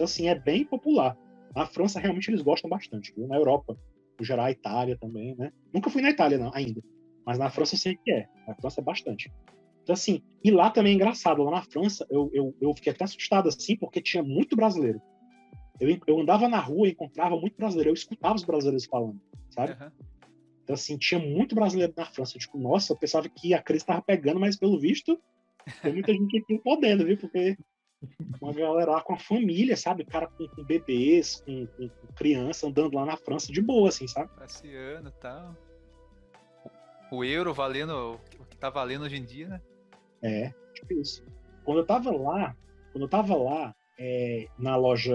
Speaker 3: Então, assim, é bem popular. Na França, realmente, eles gostam bastante. Viu? Na Europa, no geral, a Itália também, né? Nunca fui na Itália, não, ainda. Mas na França eu sei que é. Na França é bastante. Então, assim, e lá também é engraçado, lá na França, eu, eu, eu fiquei até assustado, assim, porque tinha muito brasileiro. Eu, eu andava na rua e encontrava muito brasileiro, eu escutava os brasileiros falando, sabe? Uhum. Então, assim, tinha muito brasileiro na França. Tipo, nossa, eu pensava que a crise estava pegando, mas pelo visto, tem muita gente aqui podendo, viu? Porque uma galera lá com a família, sabe? Cara com, com bebês, com, com, com, criança, andando lá na França de boa, assim, sabe?
Speaker 1: Passeando e tal. O euro valendo o que tá valendo hoje em dia, né?
Speaker 3: É, tipo isso. Quando eu tava lá, quando eu tava lá é, na loja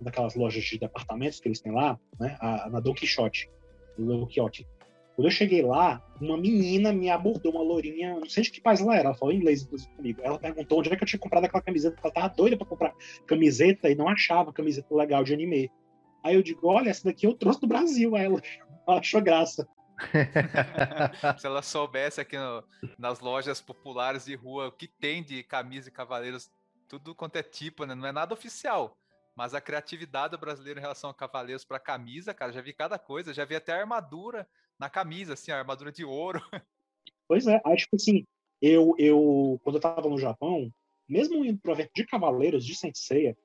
Speaker 3: daquelas lojas de departamentos que eles têm lá, né? A, na Don Quixote, Don Quixote. Quando eu cheguei lá, uma menina me abordou, uma lourinha, não sei de que país ela era, ela falou inglês inclusive comigo. Ela perguntou onde é que eu tinha comprado aquela camiseta, ela tava doida pra comprar camiseta e não achava camiseta legal de anime. Aí eu digo, olha, essa daqui eu trouxe do Brasil. Aí ela, ela achou graça.
Speaker 1: Se ela soubesse aqui no, nas lojas populares de rua o que tem de camisa e cavaleiros, tudo quanto é tipo, né? Não é nada oficial. Mas a criatividade brasileira em relação a cavaleiros para camisa, cara, já vi cada coisa, já vi até armadura na camisa, assim, a armadura de ouro.
Speaker 3: Pois é, acho que assim, eu, eu quando eu tava no Japão, mesmo indo pro evento de cavaleiros de Senseiya,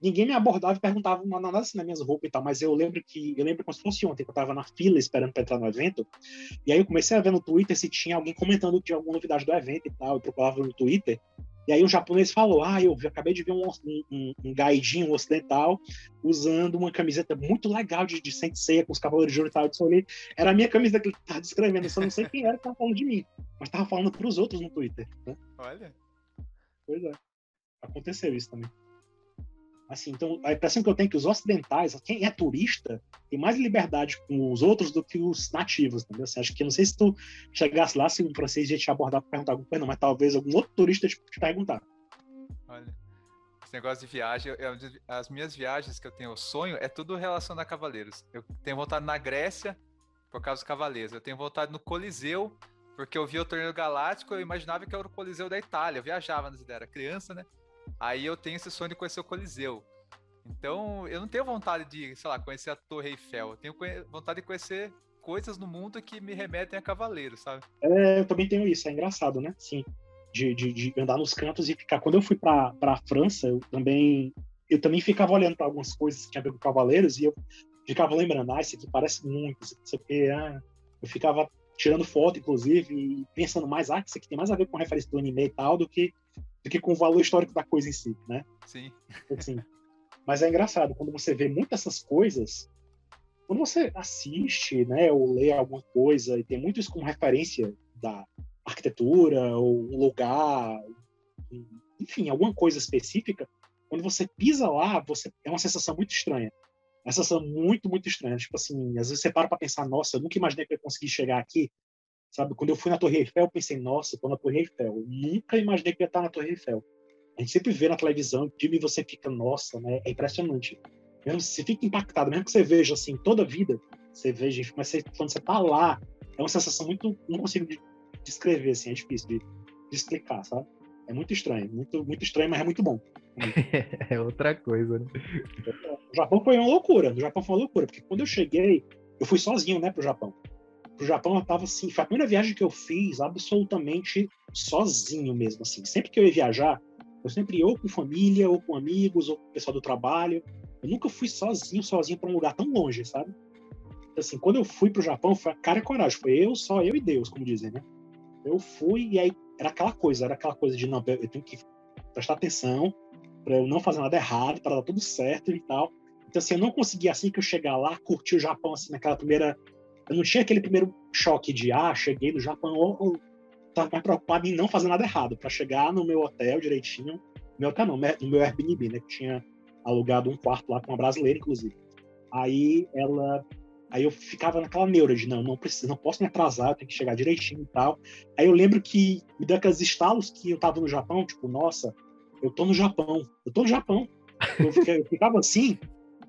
Speaker 3: ninguém me abordava e perguntava nada assim nas minhas roupas e tal, mas eu lembro que eu lembro como se fosse ontem, que eu tava na fila esperando para entrar no evento, e aí eu comecei a ver no Twitter se tinha alguém comentando tinha alguma novidade do evento e tal, eu procurava no Twitter, e aí o japonês falou: Ah, eu acabei de ver um, um, um gaidinho ocidental usando uma camiseta muito legal de, de Sensei com os cavaleiros de ouro e tal. Eu disse, era a minha camiseta que ele estava descrevendo, eu só não sei quem era que estava falando de mim, mas estava falando para os outros no Twitter. Né?
Speaker 1: Olha.
Speaker 3: Pois é. Aconteceu isso também. Assim, então, a impressão que eu tenho é que os ocidentais, quem é turista, tem mais liberdade com os outros do que os nativos, entendeu? Assim, acho que não sei se tu chegasse lá, se um francês ia te abordar para perguntar alguma coisa, mas talvez algum outro turista te, te perguntar.
Speaker 1: Olha, esse negócio de viagem, eu, as minhas viagens que eu tenho, o sonho, é tudo relacionado a cavaleiros. Eu tenho vontade na Grécia, por causa dos cavaleiros. Eu tenho vontade no Coliseu, porque eu vi o torneio galáctico, eu imaginava que era o Coliseu da Itália. Eu viajava ideias, era criança, né? Aí eu tenho esse sonho de conhecer o Coliseu. Então, eu não tenho vontade de, sei lá, conhecer a Torre Eiffel. Eu tenho vontade de conhecer coisas no mundo que me remetem a cavaleiro, sabe?
Speaker 3: É, eu também tenho isso, é engraçado, né? Sim. De, de, de andar nos cantos e ficar. Quando eu fui para a França, eu também eu também ficava olhando para algumas coisas que tinha a ver com cavaleiros e eu ficava lembrando, ah, isso aqui parece muito, isso aqui, ah. eu ficava tirando foto, inclusive, e pensando mais, ah, isso aqui tem mais a ver com referência do anime e tal, do que do que com o valor histórico da coisa em si, né?
Speaker 1: Sim.
Speaker 3: Assim, mas é engraçado, quando você vê muitas dessas coisas, quando você assiste, né, ou lê alguma coisa e tem muito isso como referência da arquitetura ou um lugar, enfim, alguma coisa específica, quando você pisa lá, você é uma sensação muito estranha. Uma sensação muito, muito estranha. Tipo assim, às vezes você para para pensar, nossa, eu nunca imaginei que eu ia conseguir chegar aqui Sabe, quando eu fui na Torre Eiffel, eu pensei, nossa, tô na Torre Eiffel. Eu nunca imaginei que ia estar na Torre Eiffel. A gente sempre vê na televisão, e você fica, nossa, né? É impressionante. Mesmo, você fica impactado, mesmo que você veja assim toda a vida, você veja, mas você, quando você tá lá, é uma sensação muito, não consigo descrever assim, é difícil de, de explicar, sabe? É muito estranho, muito, muito estranho, mas é muito bom.
Speaker 2: é outra coisa, né?
Speaker 3: O Japão foi uma loucura. O Japão foi uma loucura, porque quando eu cheguei, eu fui sozinho, né, pro Japão pro Japão eu tava assim, foi a primeira viagem que eu fiz absolutamente sozinho mesmo, assim. Sempre que eu ia viajar, eu sempre ou com família, ou com amigos, ou com o pessoal do trabalho. Eu nunca fui sozinho, sozinho para um lugar tão longe, sabe? Assim, quando eu fui pro Japão, foi a cara e coragem. Foi eu, só eu e Deus, como dizem, né? Eu fui e aí era aquela coisa, era aquela coisa de não, eu tenho que prestar atenção para eu não fazer nada errado, para dar tudo certo e tal. Então, assim, eu não conseguia, assim que eu chegar lá, curtir o Japão, assim, naquela primeira eu não tinha aquele primeiro choque de, ah, cheguei no Japão, ou, ou tava mais preocupado em não fazer nada errado, para chegar no meu hotel direitinho, meu hotel não, no meu Airbnb, né, que tinha alugado um quarto lá com uma brasileira, inclusive. Aí ela, aí eu ficava naquela neura de, não, não preciso, não posso me atrasar, eu tenho que chegar direitinho e tal. Aí eu lembro que me deu aqueles estalos que eu tava no Japão, tipo, nossa, eu tô no Japão, eu tô no Japão. Eu, ficava assim,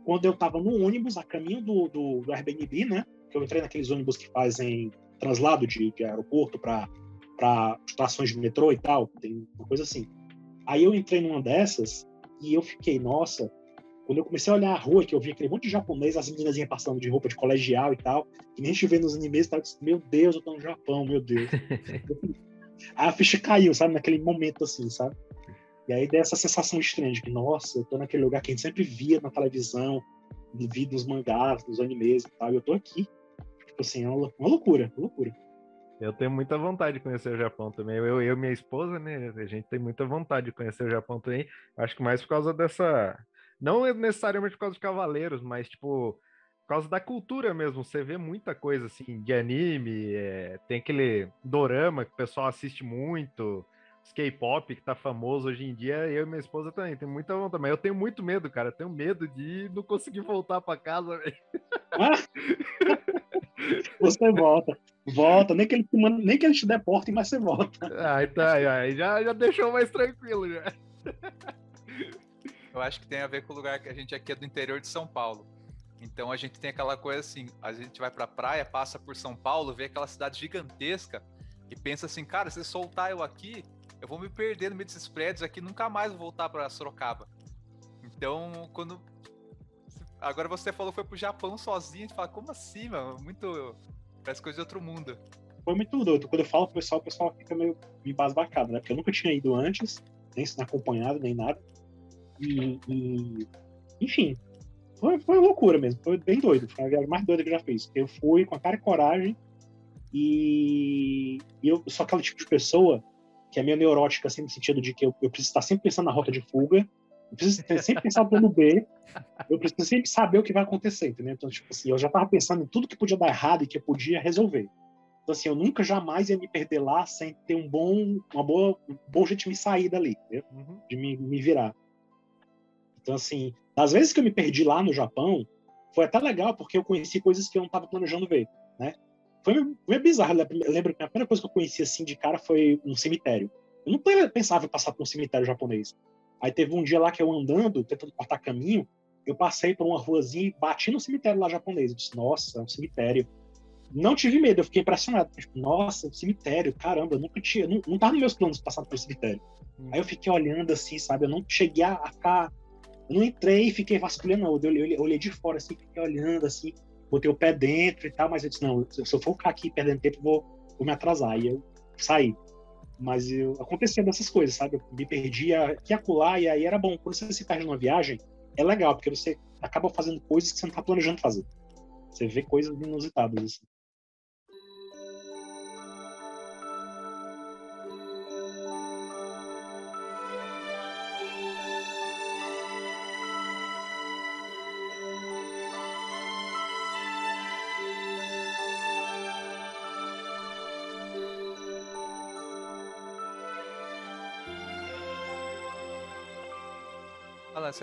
Speaker 3: quando eu tava no ônibus, a caminho do, do, do Airbnb, né, eu entrei naqueles ônibus que fazem translado de, de aeroporto para estações de metrô e tal, tem uma coisa assim. Aí eu entrei numa dessas e eu fiquei, nossa, quando eu comecei a olhar a rua, que eu vi aquele monte de japonês, as meninas iam passando de roupa de colegial e tal, que nem a gente vê nos animes disse, meu Deus, eu tô no Japão, meu Deus. aí a ficha caiu, sabe, naquele momento assim, sabe? E aí dessa sensação estranha de que, nossa, eu tô naquele lugar que a gente sempre via na televisão, vi nos mangás, nos animes e tal, e eu tô aqui. Tipo assim, é uma, uma loucura, uma loucura.
Speaker 2: Eu tenho muita vontade de conhecer o Japão também. Eu, e minha esposa, né? A gente tem muita vontade de conhecer o Japão também. Acho que mais por causa dessa. Não necessariamente por causa de cavaleiros, mas tipo, por causa da cultura mesmo. Você vê muita coisa assim de anime, é... tem aquele dorama que o pessoal assiste muito. K-pop que tá famoso hoje em dia, eu e minha esposa também, tem muita vontade, mas eu tenho muito medo, cara, eu tenho medo de não conseguir voltar para casa, velho.
Speaker 3: Você volta, volta, nem que ele te, manda, nem que ele te deporte, mas você volta.
Speaker 2: Ah, tá, aí já, já deixou mais tranquilo já.
Speaker 1: Eu acho que tem a ver com o lugar que a gente aqui é do interior de São Paulo. Então a gente tem aquela coisa assim, a gente vai pra praia, passa por São Paulo, vê aquela cidade gigantesca e pensa assim, cara, se soltar eu aqui, eu vou me perder no meio desses prédios aqui, nunca mais vou voltar para Sorocaba. Então, quando agora você falou que foi pro Japão sozinho, a gente fala, como assim, mano? Muito parece coisa de outro mundo.
Speaker 3: Foi muito doido. Quando eu falo pro pessoal, o pessoal fica meio embasbacado, né? Porque eu nunca tinha ido antes, nem acompanhado, nem nada. E, e enfim, foi, foi loucura mesmo, foi bem doido. Foi a viagem mais doida que eu já fiz. Eu fui com a cara e coragem e, e eu sou aquele tipo de pessoa que é meio neurótica, assim, no sentido de que eu, eu preciso estar sempre pensando na rota de fuga, eu preciso sempre pensar no plano B, eu preciso sempre saber o que vai acontecer, entendeu? Então, tipo assim, eu já estava pensando em tudo que podia dar errado e que eu podia resolver. Então, assim, eu nunca jamais ia me perder lá sem ter um bom, uma boa, um bom jeito de me sair dali, entendeu? Uhum. De me, me virar. Então, assim, das vezes que eu me perdi lá no Japão, foi até legal, porque eu conheci coisas que eu não estava planejando ver, né? Foi meio bizarro. Eu lembro que a primeira coisa que eu conheci assim de cara foi um cemitério. Eu não pensava em passar por um cemitério japonês. Aí teve um dia lá que eu andando, tentando cortar caminho, eu passei por uma ruazinha e bati no cemitério lá japonês. Eu disse, nossa, é um cemitério. Não tive medo, eu fiquei impressionado. Tipo, nossa, um cemitério, caramba, eu nunca tinha. Não, não tava nos meus planos passar por cemitério. Hum. Aí eu fiquei olhando assim, sabe? Eu não cheguei a ficar. Eu não entrei e fiquei vasculhando, não. Eu olhei, eu olhei de fora assim, fiquei olhando assim botei o pé dentro e tal, mas eu disse, não, se eu for ficar aqui perdendo tempo, vou, vou me atrasar. E eu saí. Mas eu, acontecia dessas coisas, sabe? Eu me perdia aqui e acolá, e aí era bom. Quando você se perde numa viagem, é legal, porque você acaba fazendo coisas que você não está planejando fazer. Você vê coisas inusitadas, assim.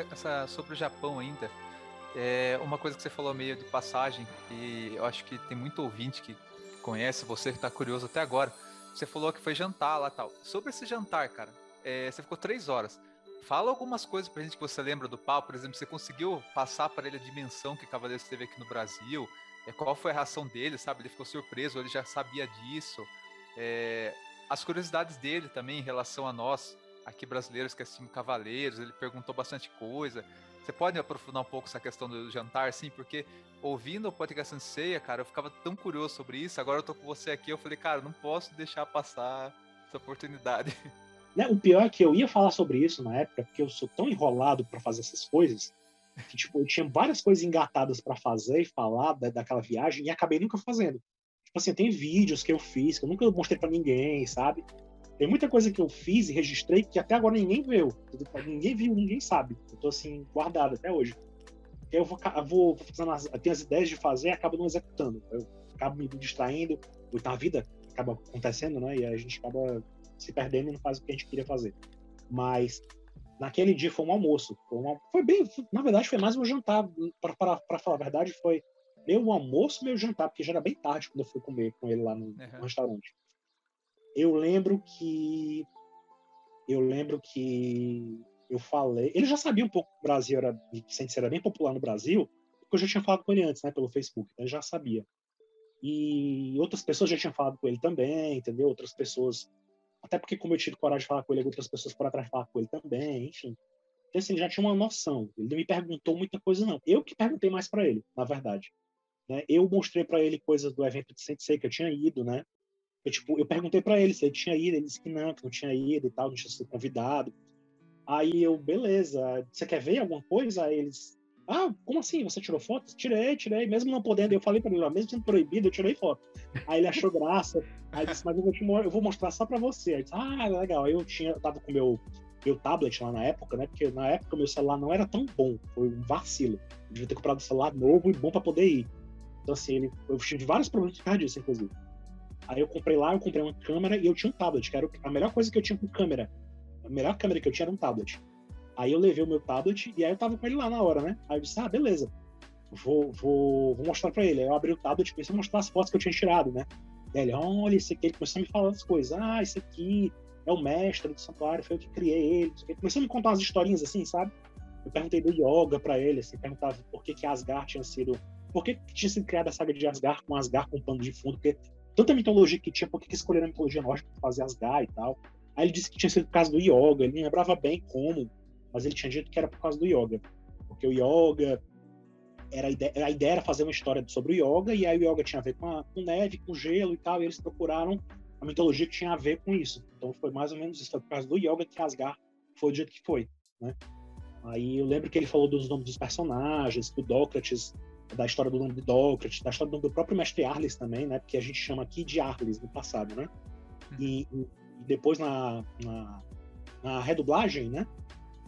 Speaker 1: Essa, essa, sobre o Japão ainda, é uma coisa que você falou meio de passagem, e eu acho que tem muito ouvinte que conhece, você que está curioso até agora. Você falou que foi jantar lá tal. Sobre esse jantar, cara, é, você ficou três horas. Fala algumas coisas pra gente que você lembra do pau. Por exemplo, você conseguiu passar para ele a dimensão que Cavaleiros teve aqui no Brasil? É, qual foi a reação dele, sabe? Ele ficou surpreso, ele já sabia disso. É, as curiosidades dele também em relação a nós aqui brasileiros que assistimos Cavaleiros, ele perguntou bastante coisa. Você pode aprofundar um pouco essa questão do jantar, sim? Porque ouvindo o podcast Ceia, cara, eu ficava tão curioso sobre isso. Agora eu tô com você aqui, eu falei, cara, não posso deixar passar essa oportunidade.
Speaker 3: Né, o pior é que eu ia falar sobre isso na época, porque eu sou tão enrolado para fazer essas coisas, que tipo, eu tinha várias coisas engatadas para fazer e falar da, daquela viagem e acabei nunca fazendo. Tipo assim, tem vídeos que eu fiz que eu nunca mostrei para ninguém, sabe? Tem muita coisa que eu fiz e registrei que até agora ninguém viu. Ninguém viu, ninguém sabe. Eu tô assim, guardado até hoje. Eu vou, eu vou fazendo as, tenho as ideias de fazer e acabo não executando. Eu acabo me distraindo, então a vida acaba acontecendo, né? E a gente acaba se perdendo e não faz o que a gente queria fazer. Mas naquele dia foi um almoço. Foi, uma, foi bem, na verdade, foi mais um jantar. Para falar a verdade, foi meu almoço, meu jantar, porque já era bem tarde quando eu fui comer com ele lá no, uhum. no restaurante eu lembro que eu lembro que eu falei, ele já sabia um pouco que o Brasil era, Vicente era bem popular no Brasil, porque eu já tinha falado com ele antes, né, pelo Facebook, então ele já sabia. E outras pessoas já tinham falado com ele também, entendeu? Outras pessoas, até porque como eu tive coragem de falar com ele, outras pessoas foram atrás de falar com ele também, enfim. Então assim, ele já tinha uma noção. Ele não me perguntou muita coisa não. Eu que perguntei mais para ele, na verdade. Né? Eu mostrei para ele coisas do evento de Sensei que eu tinha ido, né? Eu, tipo, eu perguntei para ele se ele tinha ido, ele disse que não, que não tinha ido e tal, não tinha sido convidado. Aí eu, beleza, você quer ver alguma coisa? Aí eles, ah, como assim? Você tirou fotos? Tirei, tirei, mesmo não podendo. Eu falei para ele, mesmo sendo proibido, eu tirei foto. Aí ele achou graça. Aí disse, mas eu vou, te, eu vou mostrar só para você. Aí disse, ah, legal. Aí eu tinha, eu tava com meu meu tablet lá na época, né? Porque na época meu celular não era tão bom, foi um vacilo. Eu devia ter comprado um celular novo e bom para poder ir. Então assim, ele, eu tive vários problemas de causa disso, inclusive. Aí eu comprei lá, eu comprei uma câmera e eu tinha um tablet, que era a melhor coisa que eu tinha com câmera. A melhor câmera que eu tinha era um tablet. Aí eu levei o meu tablet e aí eu tava com ele lá na hora, né? Aí eu disse, ah, beleza. Vou, vou, vou mostrar pra ele. Aí eu abri o tablet e comecei a mostrar as fotos que eu tinha tirado, né? Aí ele, olha, esse aqui. Ele começou a me falar as coisas. Ah, esse aqui é o mestre do santuário, foi eu que criei ele. Ele começou a me contar umas historinhas assim, sabe? Eu perguntei do yoga pra ele, assim, perguntava por que que Asgard tinha sido... Por que, que tinha sido criada a saga de Asgard com Asgard com pano de fundo? Porque tanta mitologia que tinha, por que, que escolheram a mitologia nórdica pra fazer Asgard e tal? Aí ele disse que tinha sido por causa do yoga, ele não lembrava bem como, mas ele tinha dito que era por causa do yoga. Porque o yoga era a ideia, a ideia era fazer uma história sobre o yoga, e aí o yoga tinha a ver com, a, com neve, com gelo e tal, e eles procuraram a mitologia que tinha a ver com isso. Então foi mais ou menos isso, foi por causa do yoga que Asgard foi do jeito que foi, né? Aí eu lembro que ele falou dos nomes dos personagens, do Dócrates, da história do nome de Dócrates, da história do próprio mestre Arles também, né? Porque a gente chama aqui de Arles no passado, né? E, e depois na, na, na, redublagem, né?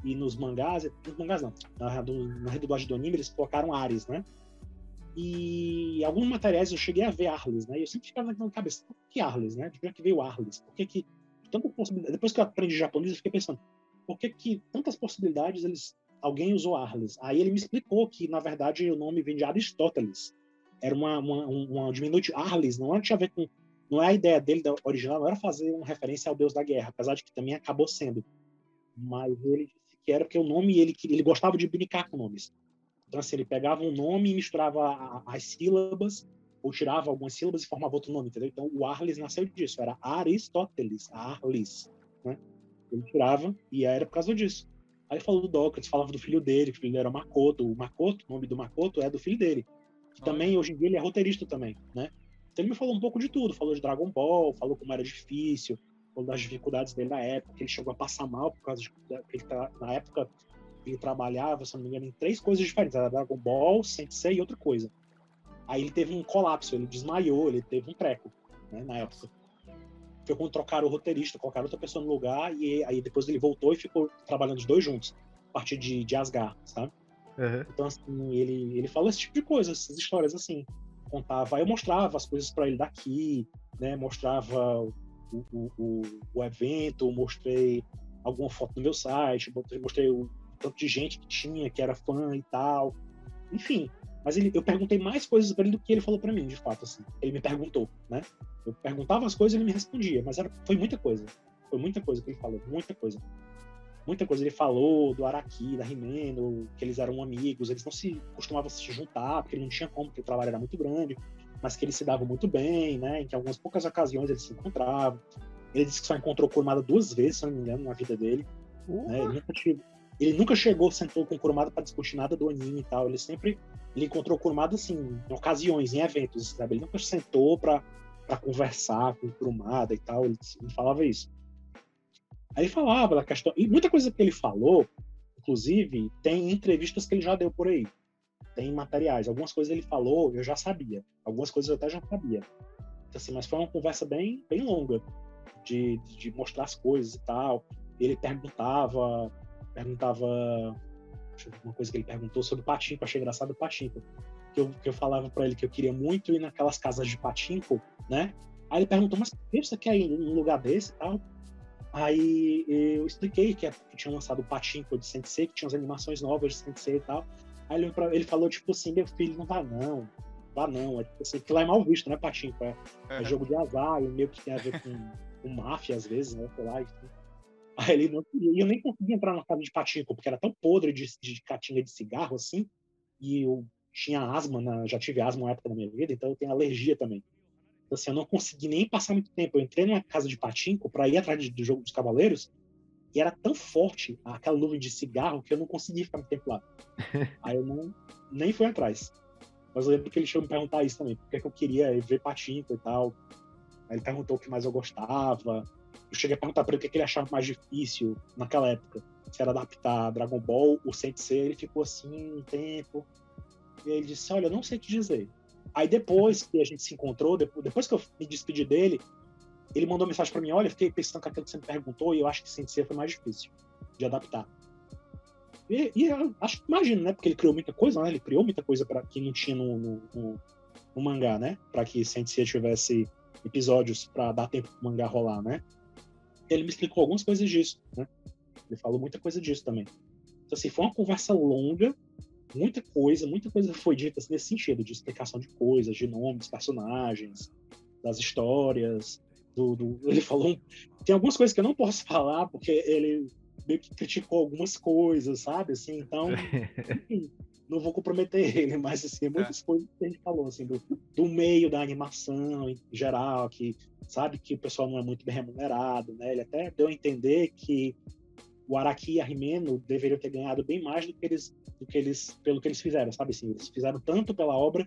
Speaker 3: E nos mangás, nos mangás não, na, na redublagem do anime eles colocaram Ares, né? E alguns materiais eu cheguei a ver Arles, né? E eu sempre ficava na cabeça, por que Arles, né? De onde é que veio Arles? Por que que tanta possibilidade? Depois que eu aprendi japonês, eu fiquei pensando, por que que tantas possibilidades eles alguém usou Arles? Aí ele me explicou que na verdade o nome vem de Aristóteles. Era uma uma, uma Arles, não tinha a ver com não é a ideia dele da original, não era fazer uma referência ao deus da guerra, apesar de que também acabou sendo. Mas ele disse que era porque o nome ele ele gostava de brincar com nomes. Então, assim, ele pegava um nome e misturava as sílabas, ou tirava algumas sílabas e formava outro nome, entendeu? Então, o Arles nasceu disso, era Aristóteles, Arles, né? Ele tirava e era por causa disso. Aí falou do Dócrates, falava do filho dele, que o filho dele era Makoto. O Makoto, o nome do Makoto é do filho dele. Que também, hoje em dia, ele é roteirista também, né? Então ele me falou um pouco de tudo. Falou de Dragon Ball, falou como era difícil, falou das dificuldades dele na época, que ele chegou a passar mal por causa de que ele tá, na época ele trabalhava, se não me engano, em três coisas diferentes. Era Dragon Ball, Sensei e outra coisa. Aí ele teve um colapso, ele desmaiou, ele teve um treco, né, na época. Foi quando trocaram o roteirista, colocaram outra pessoa no lugar, e aí depois ele voltou e ficou trabalhando os dois juntos, a partir de, de Asgard, sabe? Uhum. Então, assim, ele, ele falou esse tipo de coisa, essas histórias assim. Contava, eu mostrava as coisas para ele daqui, né? Mostrava o, o, o, o evento, mostrei alguma foto no meu site, mostrei o tanto de gente que tinha, que era fã e tal. Enfim, mas ele, eu perguntei mais coisas para ele do que ele falou para mim, de fato, assim. Ele me perguntou, né? Eu perguntava as coisas e ele me respondia, mas era, foi muita coisa. Foi muita coisa que ele falou, muita coisa. Muita coisa ele falou do Araki, da Rimeno, que eles eram amigos, eles não se costumavam se juntar, porque não tinha como, porque o trabalho era muito grande, mas que eles se davam muito bem, né? Em que algumas poucas ocasiões eles se encontravam. Ele disse que só encontrou Kurumada duas vezes, se não me engano, na vida dele. Né? Ele nunca tive, ele nunca chegou, sentou com o Kurumada para discutir nada do anime e tal. Ele sempre ele encontrou Kurumada assim, em ocasiões, em eventos, sabe? Ele nunca sentou para conversar com Kurumada e tal. Ele, ele, falava isso. Aí ele falava da questão. E muita coisa que ele falou, inclusive, tem entrevistas que ele já deu por aí. Tem materiais. Algumas coisas ele falou, eu já sabia. Algumas coisas eu até já sabia. Então, assim, mas foi uma conversa bem, bem longa de, de mostrar as coisas e tal. Ele perguntava perguntava uma coisa que ele perguntou sobre o patinco, achei engraçado o patinco. Que eu, que eu falava para ele que eu queria muito ir naquelas casas de patinco, né? Aí ele perguntou, mas por que você quer ir num lugar desse e tal? Aí eu expliquei que, é, que tinha lançado o Patinco de Sensei, que tinha as animações novas de Sensei e tal. Aí ele, ele falou, tipo assim, meu filho, não vá não, vá não. É, tipo assim, que lá é mal visto, né, Patinco? É, é jogo de azar, e meio que tem a ver com, com máfia às vezes, né, sei lá. Enfim. Aí ele não e eu nem conseguia entrar na casa de patinco, porque era tão podre de, de catinga de cigarro assim, e eu tinha asma, na, já tive asma uma época da minha vida, então eu tenho alergia também. Então, assim, eu não consegui nem passar muito tempo. Eu entrei numa casa de patinco para ir atrás do jogo dos cavaleiros, e era tão forte aquela nuvem de cigarro que eu não conseguia ficar muito tempo lá. Aí eu não, nem fui atrás. Mas eu lembro que ele chegou me perguntar isso também, porque é que eu queria ver patinco e tal. Aí ele perguntou o que mais eu gostava, eu cheguei a perguntar para ele o que ele achava mais difícil naquela época. Se era adaptar Dragon Ball ou Sensei. Ele ficou assim um tempo. E ele disse: Olha, eu não sei te dizer. Aí depois que a gente se encontrou, depois que eu me despedi dele, ele mandou mensagem para mim: Olha, fiquei pensando com aquilo que você me perguntou e eu acho que Sensei foi mais difícil de adaptar. E, e acho que imagino, né? Porque ele criou muita coisa, né? Ele criou muita coisa para que não tinha no, no, no, no mangá, né? Para que Sensei tivesse episódios para dar tempo pro mangá rolar, né? Ele me explicou algumas coisas disso, né? Ele falou muita coisa disso também. Então, assim, foi uma conversa longa, muita coisa, muita coisa foi dita assim, nesse sentido, de explicação de coisas, de nomes, personagens, das histórias. Do, do... Ele falou. Tem algumas coisas que eu não posso falar, porque ele meio que criticou algumas coisas, sabe? Assim, então, enfim, não vou comprometer ele, mas assim, muitas é. coisas que a gente falou, assim, do, do meio da animação em geral, que sabe que o pessoal não é muito bem remunerado, né? Ele até deu a entender que o Araki e a Rimeno deveriam ter ganhado bem mais do que eles, do que eles pelo que eles fizeram, sabe assim, eles fizeram tanto pela obra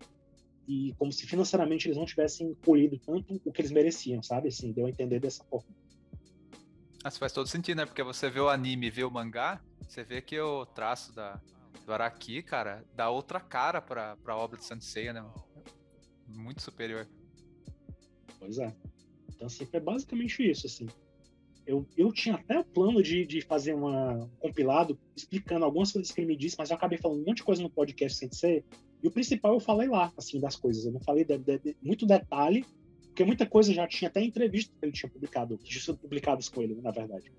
Speaker 3: e como se financeiramente eles não tivessem colhido tanto o que eles mereciam, sabe assim, deu a entender dessa forma.
Speaker 1: Isso faz todo sentido, né? Porque você vê o anime e vê o mangá, você vê que o traço da, do Araki, cara, dá outra cara pra, pra obra de Sensei, né? Muito superior.
Speaker 3: Pois é. Então, assim, é basicamente isso, assim. Eu, eu tinha até o plano de, de fazer uma, um compilado explicando algumas coisas que ele me disse, mas eu acabei falando um monte de coisa no podcast Sensei, e o principal eu falei lá, assim, das coisas. Eu não falei de, de, de, muito detalhe, porque muita coisa já tinha até entrevista que ele tinha publicado, que tinha sido publicadas com ele, na verdade.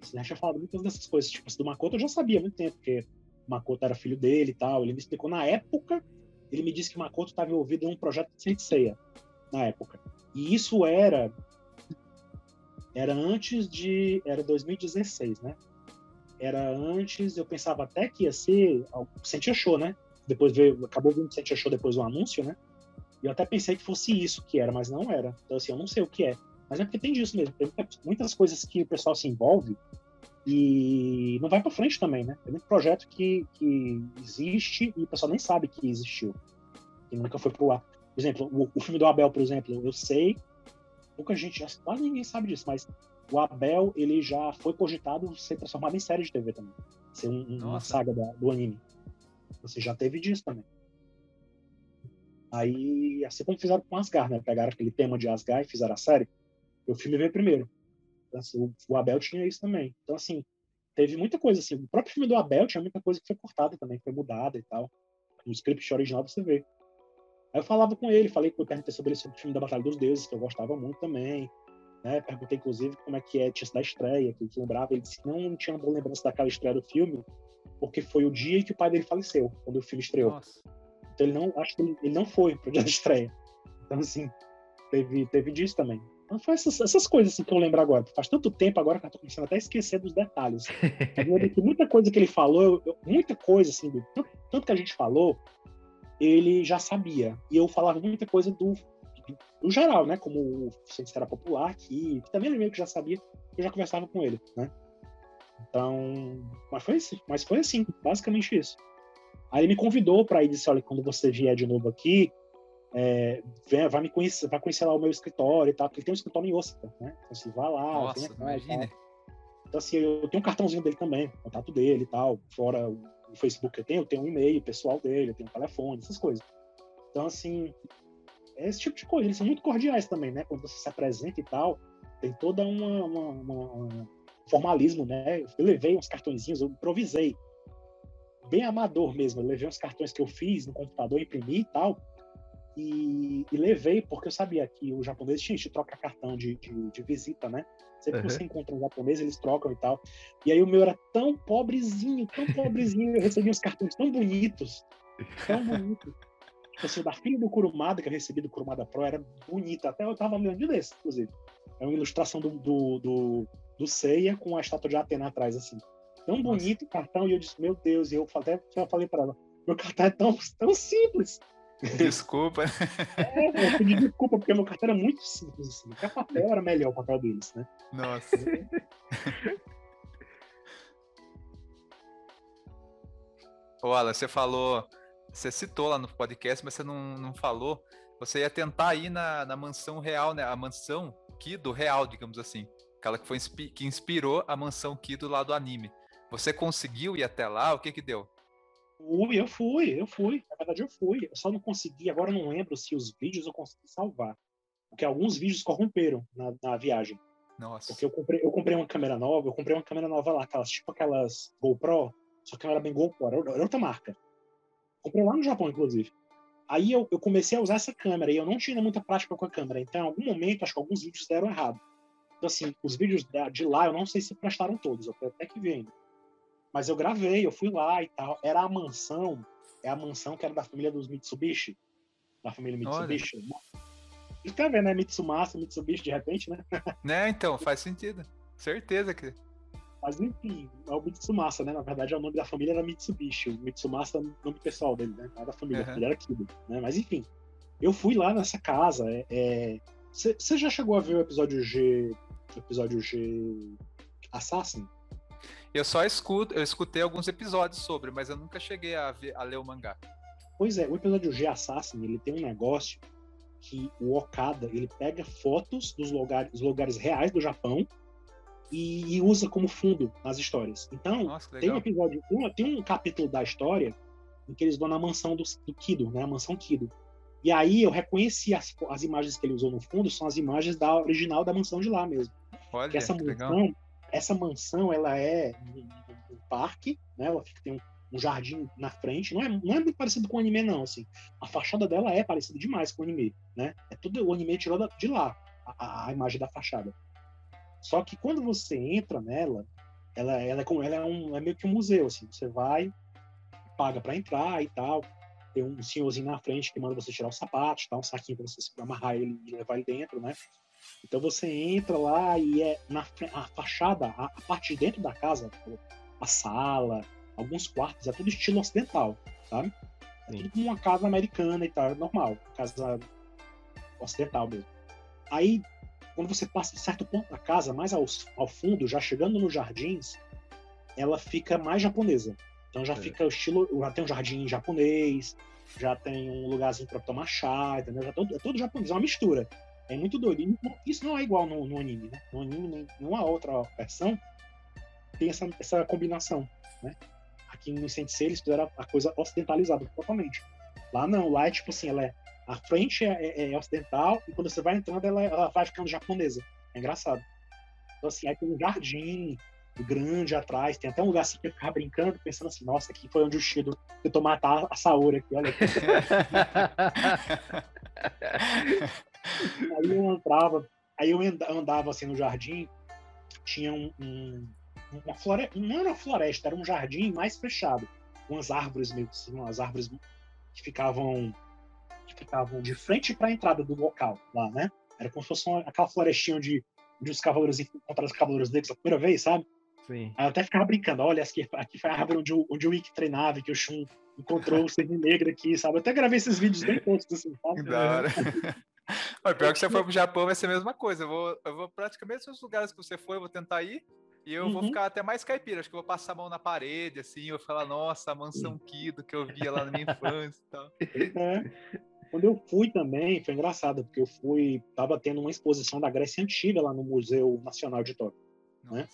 Speaker 3: Você já tinha falado muitas dessas coisas. Tipo, do Makoto eu já sabia há muito tempo, porque Makoto era filho dele e tal. Ele me explicou na época, ele me disse que Makoto estava envolvido em um projeto de Senseiya, na época. E isso era era antes de era 2016, né? Era antes, eu pensava até que ia ser Sentia Show, né? Depois veio, acabou vindo Sentia Show depois o anúncio, né? E eu até pensei que fosse isso que era, mas não era. Então, assim, eu não sei o que é. Mas é porque tem disso mesmo. Tem muitas coisas que o pessoal se envolve e não vai para frente também, né? Tem muito projeto que, que existe e o pessoal nem sabe que existiu. E nunca foi pro ar. Por exemplo, o, o filme do Abel, por exemplo, eu sei, pouca gente, quase ninguém sabe disso, mas o Abel, ele já foi cogitado ser transformado em série de TV também. Ser um, uma saga da, do anime. Você já teve disso também. Aí, assim como fizeram com Asgard, né? Pegaram aquele tema de Asgard e fizeram a série. O filme veio primeiro. Assim, o, Abel tinha isso também. Então, assim, teve muita coisa assim. O próprio filme do Abel tinha muita coisa que foi cortada também, foi mudada e tal. No script original você vê. Aí eu falava com ele, falei que eu perguntei sobre esse filme da Batalha dos Deuses, que eu gostava muito também. Né? Perguntei, inclusive, como é que é tinha da estreia, que ele lembrava. Ele disse que não, não tinha uma boa lembrança daquela estreia do filme, porque foi o dia em que o pai dele faleceu, quando o filme estreou. Nossa. Então ele não, acho que ele, ele não foi pro dia da estreia. Então, assim, teve, teve disso também. Então, foi essas, essas coisas assim, que eu lembro agora. Faz tanto tempo agora que eu tô começando até a esquecer dos detalhes. Eu que muita coisa que ele falou, eu, muita coisa, assim, do, tanto, tanto, que a gente falou, ele já sabia. E eu falava muita coisa do, do, do geral, né? Como o cientista era popular aqui, que também ele meio que já sabia, eu já conversava com ele, né? Então, mas foi, assim, mas foi assim, basicamente isso. Aí ele me convidou para ir, disse, olha, quando você vier de novo aqui, é, vem, vai me conhecer, vai conhecer lá o meu escritório e tal, porque ele tem um escritório em Osaka, né? Então, assim, vai lá,
Speaker 1: Nossa, vem imagina.
Speaker 3: Então, assim, eu tenho um cartãozinho dele também, contato dele e tal, fora o Facebook que eu tenho, eu tenho um e-mail pessoal dele, eu tenho um telefone, essas coisas. Então, assim, é esse tipo de coisa. Eles são muito cordiais também, né? Quando você se apresenta e tal, tem toda uma, uma, uma, uma formalismo, né? Eu levei uns cartõezinhos, eu improvisei bem amador mesmo. Eu levei uns cartões que eu fiz no computador, imprimi e tal, e, e levei porque eu sabia que o japonês tinha gente troca cartão de, de, de, visita, né? Sempre uhum. que você encontra um japonês, eles trocam e tal. E aí o meu era tão pobrezinho, tão pobrezinho, eu recebi uns cartões tão bonitos, tão bonitos. Tipo assim, da filha do Kurumada, que eu recebi do Kurumada Pro, era bonita. Até eu tava lendo desse, inclusive. É uma ilustração do, do, do, do Seiya com a estátua de Atena atrás, assim tão bonito o cartão, e eu disse, meu Deus, e eu até já falei para ela, meu cartão é tão, tão simples.
Speaker 1: Desculpa.
Speaker 3: é, eu pedi desculpa, porque meu cartão era muito simples, assim. Até papel era melhor o papel deles, né?
Speaker 1: Nossa. Ô, Alan, você falou, você citou lá no podcast, mas você não, não falou. Você ia tentar ir na, na mansão real, né? A mansão Kido real, digamos assim. Aquela que, foi, que inspirou a mansão Kido lá do anime. Você conseguiu ir até lá? O que que deu?
Speaker 3: Fui, eu fui, eu fui. Na verdade, eu fui. Eu só não consegui, agora não lembro se os vídeos eu consegui salvar. Porque alguns vídeos corromperam na, na viagem.
Speaker 1: Nossa.
Speaker 3: Porque eu comprei, eu comprei uma câmera nova, eu comprei uma câmera nova lá, aquelas, tipo aquelas GoPro, só que ela era bem GoPro, era outra marca. Comprei lá no Japão, inclusive. Aí eu, eu, comecei a usar essa câmera e eu não tinha muita prática com a câmera. Então, em algum momento, acho que alguns vídeos deram errado. Então, assim, os vídeos de lá, eu não sei se prestaram todos, eu até que ver ainda. Mas eu gravei, eu fui lá e tal. Era a mansão, é a mansão que era da família dos Mitsubishi. Da família Mitsubishi. Você tá vendo, né? Mitsumasa, Mitsubishi, de repente, né?
Speaker 1: Né, então, faz sentido. Certeza que.
Speaker 3: Mas enfim, é o Mitsumasa, né? Na verdade, é o nome da família era Mitsubishi. O Mitsumasa é o nome pessoal dele, né? Era da família, uhum. ele era Kido, né? Mas enfim, eu fui lá nessa casa. Você é... já chegou a ver o episódio G. O episódio G. Assassin?
Speaker 1: Eu só escuto, eu escutei alguns episódios sobre, mas eu nunca cheguei a, ver, a ler o mangá.
Speaker 3: Pois é, o episódio G Assassin, ele tem um negócio que o Okada, ele pega fotos dos lugares, lugares reais do Japão e, e, usa como fundo nas histórias. Então, Nossa, tem um episódio, tem um capítulo da história em que eles vão na mansão do, do Kido, né? A mansão Kido. E aí eu reconheci as, as imagens que ele usou no fundo, são as imagens da original da mansão de lá mesmo.
Speaker 1: Olha,
Speaker 3: essa mansão,
Speaker 1: legal
Speaker 3: essa mansão, ela é um, um parque, né? Ela fica, tem um, um, jardim na frente. Não é, não é muito parecido com o anime, não, assim. A fachada dela é parecida demais com o anime, né? É tudo o anime tirou de lá, a, a imagem da fachada. Só que quando você entra nela, ela, ela, é, ela é, um, é meio que um museu, assim. Você vai, paga para entrar e tal. Tem um senhorzinho na frente que manda você tirar os sapatos, tá? Um saquinho para você amarrar ele e levar ele dentro, né? Então você entra lá e é na a fachada, a, a parte de dentro da casa, a sala, alguns quartos, é tudo estilo ocidental, sabe? É tudo como uma casa americana e tal, normal, casa ocidental mesmo. Aí, quando você passa de certo ponto da casa, mais ao, ao fundo, já chegando nos jardins, ela fica mais japonesa. Então já é. fica o estilo, já tem um jardim japonês, já tem um lugarzinho para tomar chá, entendeu? Já é todo, é todo japonês, é uma mistura. É muito doido. Isso não é igual no, no anime, né? No anime, nem nenhuma outra versão tem essa, essa combinação, né? Aqui no Sensei eles fizeram a coisa ocidentalizada totalmente. Lá não, lá é tipo assim, ela é, a frente é, é, é ocidental e quando você vai entrando ela, ela vai ficando japonesa. É engraçado. Então assim, aí tem um jardim grande atrás, tem até um lugar assim que eu ficava brincando, pensando assim, nossa, aqui foi onde o Shido tentou matar a Saori aqui, olha aqui. aí eu entrava, aí eu andava assim no jardim, tinha um, um uma floresta, não era uma floresta, era um jardim mais fechado, umas árvores meio assim, umas árvores que ficavam que ficavam de frente para a entrada do local lá, né? Era como se fosse uma, aquela florestinha onde, onde os cavaleiros encontraram os cavaleiros deles a primeira vez, sabe?
Speaker 2: Sim.
Speaker 3: Aí eu até ficava brincando, olha, aqui, aqui foi a árvore onde o, onde o Ikki treinava, que o Shun encontrou o Cisne Negro aqui, sabe? Eu até gravei esses vídeos bem toscos, assim, sabe?
Speaker 1: Da hora. Mas pior que você for pro Japão vai ser a mesma coisa. Eu vou, eu vou praticamente nos lugares que você foi, eu vou tentar ir. E eu uhum. vou ficar até mais caipira. Acho que eu vou passar a mão na parede, assim. Eu vou falar, nossa, a mansão Kido que eu via lá na minha infância e tal.
Speaker 3: É. Quando eu fui também, foi engraçado, porque eu fui. Tava tendo uma exposição da Grécia Antiga lá no Museu Nacional de Tóquio. Né?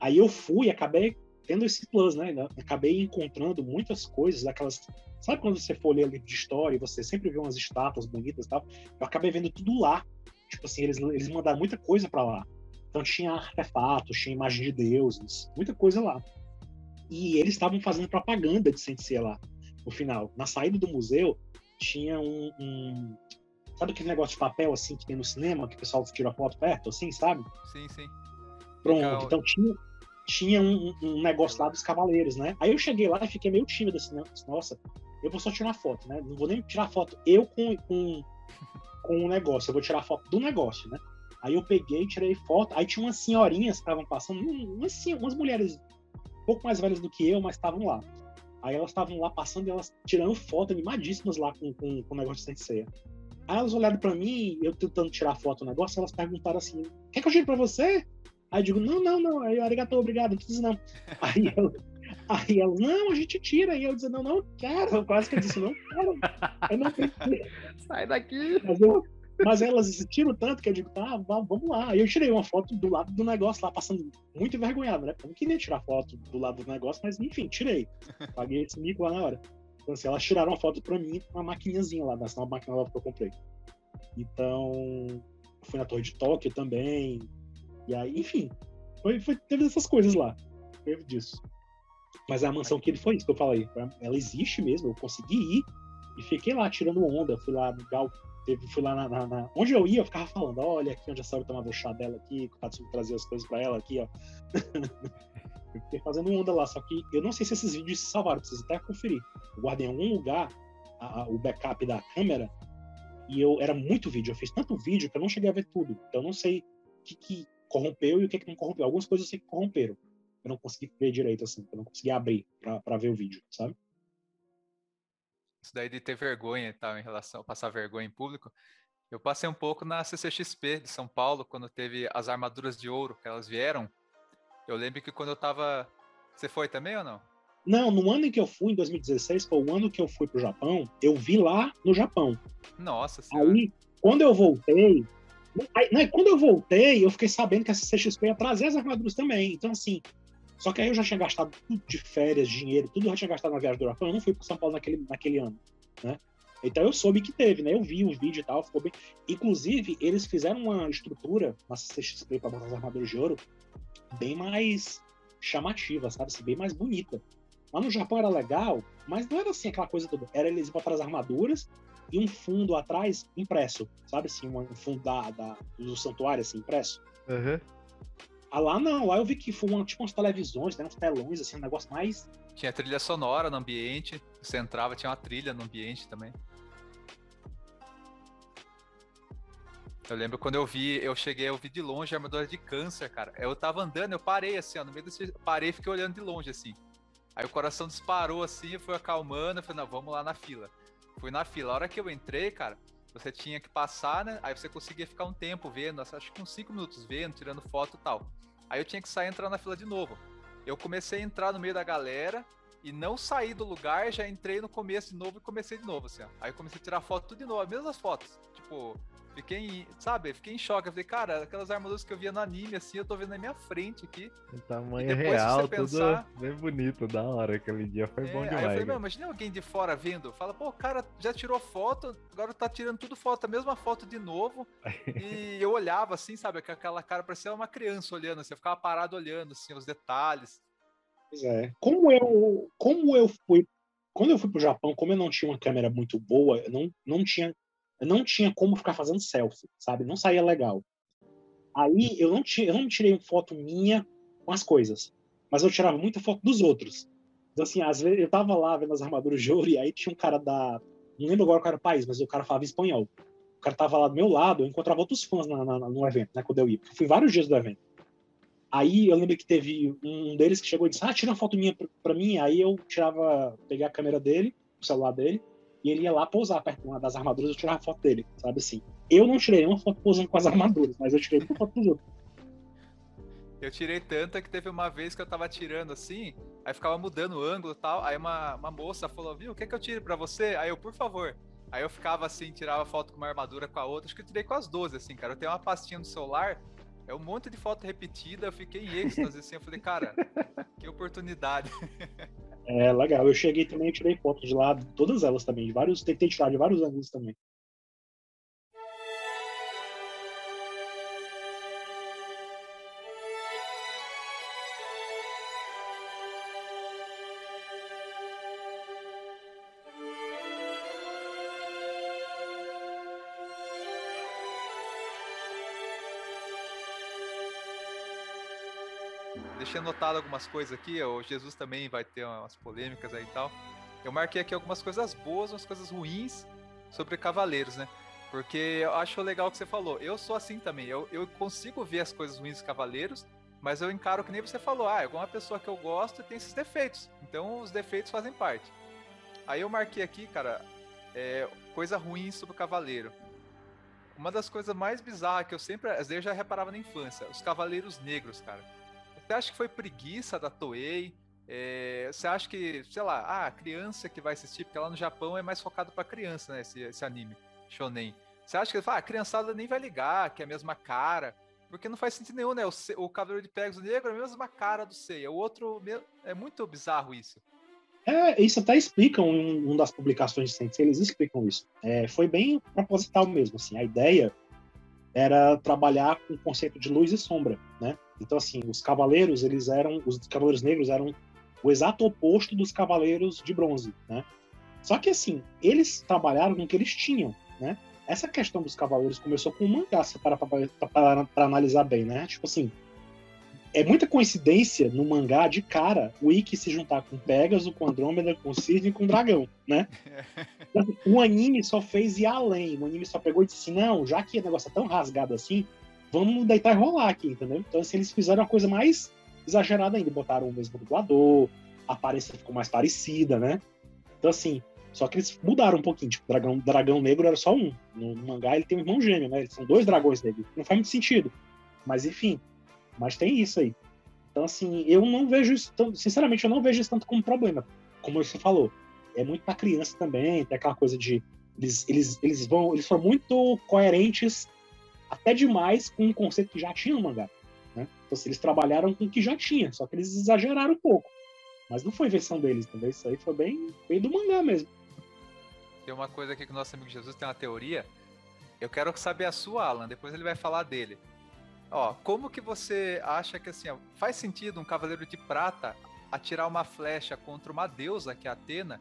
Speaker 3: Aí eu fui e acabei tendo esse plus, né? Acabei encontrando muitas coisas daquelas. Sabe quando você for ler livro de história e você sempre vê umas estátuas bonitas e tal? Eu acabei vendo tudo lá. Tipo assim, eles, eles mandaram muita coisa para lá. Então tinha artefatos, tinha imagem de deuses, muita coisa lá. E eles estavam fazendo propaganda de Sensei lá, no final. Na saída do museu, tinha um, um, Sabe aquele negócio de papel assim que tem no cinema, que o pessoal tira foto perto, assim, sabe?
Speaker 1: Sim, sim.
Speaker 3: Pronto, Legal. então tinha, tinha um, um, negócio lá dos cavaleiros, né? Aí eu cheguei lá e fiquei meio tímido assim, né? nossa, eu vou só tirar foto, né? Não vou nem tirar foto eu com, com, com o negócio, eu vou tirar foto do negócio, né? Aí eu peguei, tirei foto, aí tinha umas senhorinhas que estavam passando, umas, umas mulheres um pouco mais velhas do que eu, mas estavam lá. Aí elas estavam lá passando e elas tirando foto animadíssimas lá com, com, com o negócio de Sensei. Aí elas olharam para mim, eu tentando tirar foto do negócio, elas perguntaram assim: quer que eu tire pra você? Aí eu digo, não, não, não. Aí eu, arigato, obrigado, não precisa não. Aí eu, aí ela, não, a gente tira. Aí eu disse, não, não quero. Eu quase que eu disse, não quero. Eu não preciso.
Speaker 2: Sai daqui.
Speaker 3: Mas, eu, mas elas tiram tanto que eu digo, tá, vamos lá. Aí eu tirei uma foto do lado do negócio lá, passando muito envergonhado, né? Eu não queria tirar foto do lado do negócio, mas enfim, tirei. Paguei esse mico lá na hora. Então, assim, elas tiraram uma foto pra mim com uma maquininhazinha lá, dessa máquina nova que eu comprei. Então, fui na Torre de Tóquio também, e aí, enfim, foi, foi, teve essas coisas lá. Teve disso. Mas a mansão que ele foi isso que eu falei. Ela existe mesmo, eu consegui ir. E fiquei lá tirando onda, fui lá no Gal, teve, fui lá na, na, na, Onde eu ia, eu ficava falando, olha aqui onde a Saori tomava o chá dela aqui, o Katsuki trazia as coisas pra ela aqui, ó. eu fiquei fazendo onda lá, só que eu não sei se esses vídeos se salvaram, preciso até conferir. Eu guardei em algum lugar a, a, o backup da câmera e eu era muito vídeo, eu fiz tanto vídeo que eu não cheguei a ver tudo. Então eu não sei que, que corrompeu e o que, que não corrompeu. Algumas coisas que corromperam. Eu não consegui ver direito, assim, eu não consegui abrir para ver o vídeo, sabe?
Speaker 1: Isso daí de ter vergonha e tal, em relação a passar vergonha em público. Eu passei um pouco na CCXP de São Paulo, quando teve as armaduras de ouro, que elas vieram. Eu lembro que quando eu tava. Você foi também ou não?
Speaker 3: Não, no ano em que eu fui, em 2016, foi o ano que eu fui pro Japão, eu vi lá no Japão.
Speaker 1: Nossa senhora.
Speaker 3: Aí, quando eu voltei. Aí, né, quando eu voltei, eu fiquei sabendo que a CCXP ia trazer as armaduras também. Então, assim, só que aí eu já tinha gastado tudo de férias, dinheiro, tudo eu já tinha gastado na viagem do Japão. Eu não fui para São Paulo naquele, naquele ano, né? Então eu soube que teve, né? Eu vi os vídeos e tal, ficou bem. Inclusive, eles fizeram uma estrutura na CXP para botar as armaduras de ouro bem mais chamativa, sabe? Assim, bem mais bonita. Lá no Japão era legal, mas não era assim aquela coisa toda. Era eles botar as armaduras e um fundo atrás impresso, sabe assim? Um fundo da, da do santuário, assim, impresso.
Speaker 2: Uhum.
Speaker 3: Ah, lá não, lá eu vi que foi uma, tipo umas televisões, né, uns telões, assim, um negócio mais.
Speaker 1: Tinha trilha sonora no ambiente, você entrava, tinha uma trilha no ambiente também. Eu lembro quando eu vi, eu cheguei, eu vi de longe a armadura de câncer, cara. Eu tava andando, eu parei assim, ó, no meio desse. Parei e fiquei olhando de longe, assim. Aí o coração disparou assim, eu fui acalmando, eu falei, não, vamos lá na fila. Fui na fila. A hora que eu entrei, cara, você tinha que passar, né? Aí você conseguia ficar um tempo vendo, acho que uns 5 minutos vendo, tirando foto e tal. Aí eu tinha que sair e entrar na fila de novo. Eu comecei a entrar no meio da galera e não saí do lugar, já entrei no começo de novo e comecei de novo, assim, ó. Aí eu comecei a tirar foto tudo de novo, as mesmas fotos. Tipo, Fiquei, em, sabe, fiquei em choque. Eu falei, cara, aquelas armaduras que eu via no anime, assim, eu tô vendo na minha frente aqui.
Speaker 2: O tamanho real, pensar... tudo bem bonito, da hora. Aquele dia foi é, bom demais. Aí eu
Speaker 1: falei, meu, imagina alguém de fora vendo. Fala, pô, o cara já tirou foto, agora tá tirando tudo foto, a mesma foto de novo. e eu olhava assim, sabe, aquela cara parecia uma criança olhando, assim, eu ficava parado olhando, assim, os detalhes.
Speaker 3: Pois é. Como eu, como eu fui quando eu fui pro Japão, como eu não tinha uma câmera muito boa, eu não, não tinha eu não tinha como ficar fazendo selfie, sabe? Não saía legal. Aí eu não, tinha, eu não tirei foto minha com as coisas, mas eu tirava muita foto dos outros. Então, assim, às vezes eu tava lá vendo as armaduras de ouro e aí tinha um cara da. Não lembro agora qual era o país, mas o cara falava espanhol. O cara tava lá do meu lado, eu encontrava outros fãs na, na, no evento, né? Quando eu ia. Eu fui vários dias do evento. Aí eu lembro que teve um deles que chegou e disse: Ah, tira uma foto minha pra, pra mim. Aí eu tirava, peguei a câmera dele, o celular dele, e ele ia lá pousar perto de uma das armaduras e tirar foto dele, sabe assim. Eu não tirei uma foto posando com as armaduras, mas eu tirei uma foto dos outros.
Speaker 1: Eu tirei tanta que teve uma vez que eu tava tirando assim, aí ficava mudando o ângulo e tal, aí uma, uma moça falou, viu, o que que eu tire pra você? Aí eu, por favor. Aí eu ficava assim, tirava foto com uma armadura com a outra, acho que eu tirei com as 12, assim, cara. Eu tenho uma pastinha no celular, é um monte de foto repetida, eu fiquei em êxtase, assim, eu falei, cara, que oportunidade.
Speaker 3: É legal. Eu cheguei também, tirei fotos de lá, todas elas também, de vários, tentei tirar de vários ângulos também.
Speaker 1: Deixei anotado algumas coisas aqui, o Jesus também vai ter umas polêmicas aí e tal. Eu marquei aqui algumas coisas boas, umas coisas ruins sobre Cavaleiros, né? Porque eu acho legal o que você falou. Eu sou assim também. Eu, eu consigo ver as coisas ruins dos Cavaleiros, mas eu encaro que nem você falou. Ah, é uma pessoa que eu gosto e tem esses defeitos. Então os defeitos fazem parte. Aí eu marquei aqui, cara, é, coisa ruim sobre o Cavaleiro. Uma das coisas mais bizarras que eu sempre. Às vezes eu já reparava na infância. Os Cavaleiros Negros, cara. Você acha que foi preguiça da Toei? É, você acha que, sei lá, ah, a criança que vai assistir, porque lá no Japão é mais focado para criança, né, esse, esse anime, shonen. Você acha que ah, a criançada nem vai ligar, que é a mesma cara, porque não faz sentido nenhum, né? O, o Cavaleiro de Pegasus Negro é a mesma cara do Seiya, o outro é muito bizarro isso.
Speaker 3: É, isso até explicam em uma das publicações de Sensei, eles explicam isso. É, foi bem proposital mesmo, assim, a ideia era trabalhar com o conceito de luz e sombra, né? Então, assim, os cavaleiros, eles eram, os cavaleiros negros eram o exato oposto dos cavaleiros de bronze, né? Só que assim, eles trabalharam com o que eles tinham, né? Essa questão dos cavaleiros começou com o mangá, se para para analisar bem, né? Tipo assim, é muita coincidência no mangá de cara o Ikki se juntar com Pegasus, com Andrômeda, com Cisne e com Dragão, né? o anime só fez ir além. O anime só pegou e disse assim, não, já que o negócio é tão rasgado assim, vamos deitar e rolar aqui, entendeu? Então, assim, eles fizeram uma coisa mais exagerada ainda. Botaram o mesmo dublador, a aparência ficou mais parecida, né? Então, assim, só que eles mudaram um pouquinho. Tipo, dragão, dragão negro era só um. No, mangá ele tem um irmão gêmeo, né? Eles são dois dragões negros. Não faz muito sentido. Mas enfim. Mas tem isso aí. Então, assim, eu não vejo isso. Sinceramente, eu não vejo isso tanto como problema. Como você falou. É muito pra criança também. Tem aquela coisa de. Eles, eles, eles vão. Eles foram muito coerentes, até demais, com um conceito que já tinha no mangá. Né? Então, assim, eles trabalharam com o que já tinha, só que eles exageraram um pouco. Mas não foi invenção deles, entendeu? Isso aí foi bem, bem do mangá mesmo.
Speaker 1: Tem uma coisa aqui que o nosso amigo Jesus tem uma teoria. Eu quero saber a sua, Alan, depois ele vai falar dele. Ó, como que você acha que assim, ó, faz sentido um cavaleiro de prata atirar uma flecha contra uma deusa, que é Atena,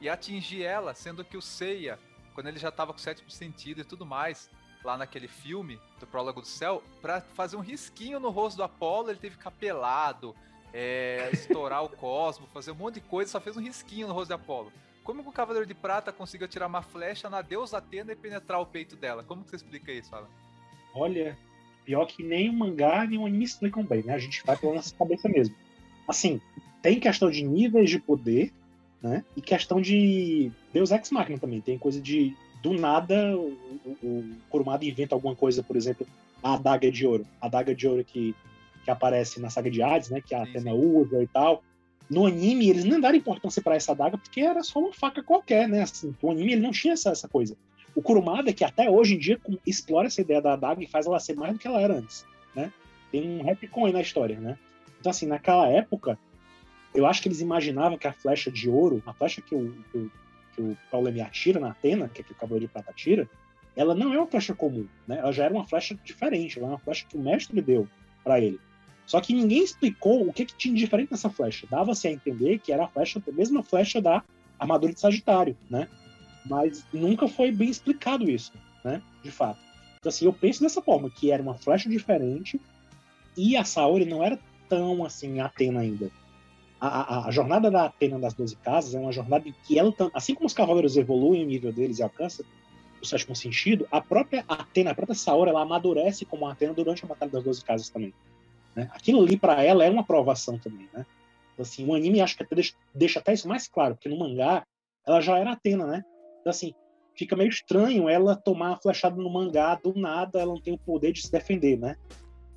Speaker 1: e atingir ela, sendo que o Seiya, quando ele já estava com o sétimo sentido e tudo mais, lá naquele filme do Prólogo do Céu, para fazer um risquinho no rosto do Apolo, ele teve que ficar pelado, é, estourar o cosmo, fazer um monte de coisa, só fez um risquinho no rosto de Apolo. Como que o Cavaleiro de Prata conseguiu tirar uma flecha na deusa Atena e penetrar o peito dela? Como que você explica isso, Alan?
Speaker 3: Olha, pior que nem o mangá nem o anime explicam bem, né? A gente vai pela nossa cabeça mesmo. Assim, tem questão de níveis de poder, né? E questão de Deus Ex Machina também. Tem coisa de, do nada, o, o, Kurumada inventa alguma coisa, por exemplo, a adaga de ouro. A adaga de ouro que, que aparece na saga de Hades, né? Que a sim, Atena sim. usa e tal no anime eles não deram importância para essa adaga porque era só uma faca qualquer, né? Assim, o anime ele não tinha essa, essa coisa. O Kurumada, que até hoje em dia explora essa ideia da adaga e faz ela ser mais do que ela era antes, né? Tem um retcon aí na história, né? Então, assim, naquela época, eu acho que eles imaginavam que a flecha de ouro, a flecha que o, que o, que o Paulemir atira na Atena, que, é que o Cavaleiro de Prata tira, ela não é uma flecha comum, né? Ela já era uma flecha diferente, ela é uma flecha que o mestre deu para ele. Só que ninguém explicou o que, que tinha de diferente nessa flecha. Dava-se a entender que era a flecha, a mesma flecha da armadura de Sagitário, né? Mas nunca foi bem explicado isso, né? De fato. Então, assim, eu penso dessa forma, que era uma flecha diferente e a Saori não era tão, assim, Atena ainda. A, a, a, jornada da Atena das Doze Casas é uma jornada em que ela, assim como os cavaleiros evoluem o nível deles e alcançam o sétimo sentido, a própria Atena, a própria Saori, ela amadurece como Atena durante a Batalha das Doze Casas também. Né? Aquilo ali para ela é uma aprovação também, né? Então, assim, o anime acho que até deixa, deixa, até isso mais claro, porque no mangá ela já era Atena, né? Então, assim, fica meio estranho ela tomar a flechada no mangá do nada, ela não tem o poder de se defender, né?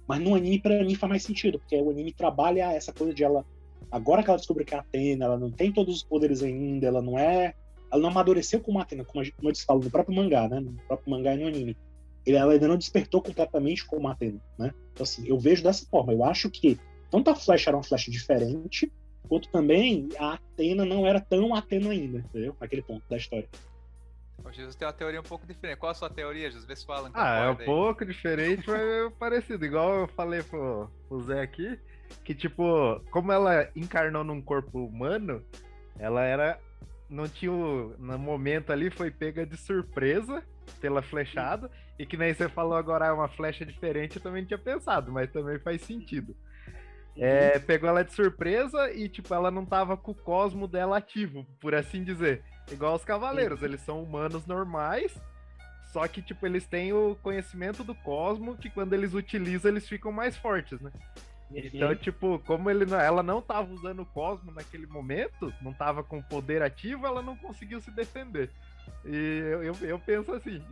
Speaker 3: Mas no anime, para mim, faz mais sentido, porque o anime trabalha essa coisa de ela. Agora que ela descobre que é Atena, ela não tem todos os poderes ainda, ela não é. Ela não amadureceu como Atena, como, a, como eles falam no próprio mangá, né? No próprio mangá e no anime ela ainda não despertou completamente como Atena, né? Então, assim, eu vejo dessa forma. Eu acho que tanto a Flash era uma Flash diferente, quanto também a Atena não era tão Atena ainda, entendeu? Naquele ponto da história.
Speaker 1: O Jesus tem uma teoria um pouco diferente. Qual a sua teoria, Jesus? Vê se fala.
Speaker 2: Ah, é um aí. pouco diferente, mas é parecido. Igual eu falei pro, pro Zé aqui, que tipo, como ela encarnou num corpo humano, ela era. Não tinha. No momento ali, foi pega de surpresa pela flechada. E que nem você falou agora é uma flecha diferente, eu também tinha pensado, mas também faz sentido. É, pegou ela de surpresa e, tipo, ela não tava com o cosmo dela ativo, por assim dizer. Igual os cavaleiros, eles são humanos normais, só que, tipo, eles têm o conhecimento do cosmo que quando eles utilizam, eles ficam mais fortes, né? Então, tipo, como ele não, ela não tava usando o cosmo naquele momento, não tava com poder ativo, ela não conseguiu se defender. E eu, eu, eu, penso assim.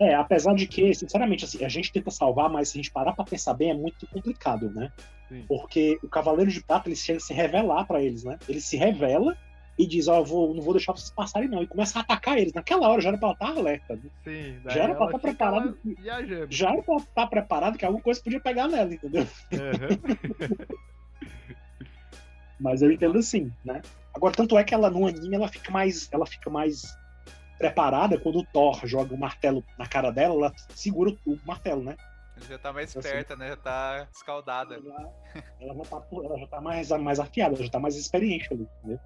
Speaker 3: É, apesar de que, sinceramente, assim, a gente tenta salvar, mas se a gente parar pra pensar bem, é muito complicado, né? Sim. Porque o Cavaleiro de Prata, ele chega a se revelar para eles, né? Ele se revela e diz, ó, oh, vou, não vou deixar vocês passarem, não. E começa a atacar eles. Naquela hora já era pra ela estar alerta. Né?
Speaker 2: Sim,
Speaker 3: já era pra estar preparado. Já era pra estar preparado que alguma coisa podia pegar nela, entendeu? Uhum. Mas eu entendo assim, né? Agora, tanto é que ela no anime ela fica mais. Ela fica mais preparada quando o Thor joga o martelo na cara dela, ela segura o martelo, né?
Speaker 1: Ela já tá mais então, esperta, assim, né? Já tá escaldada.
Speaker 3: Ela, ela, já, tá, ela já tá mais, mais afiada, ela já tá mais experiente ali, entendeu?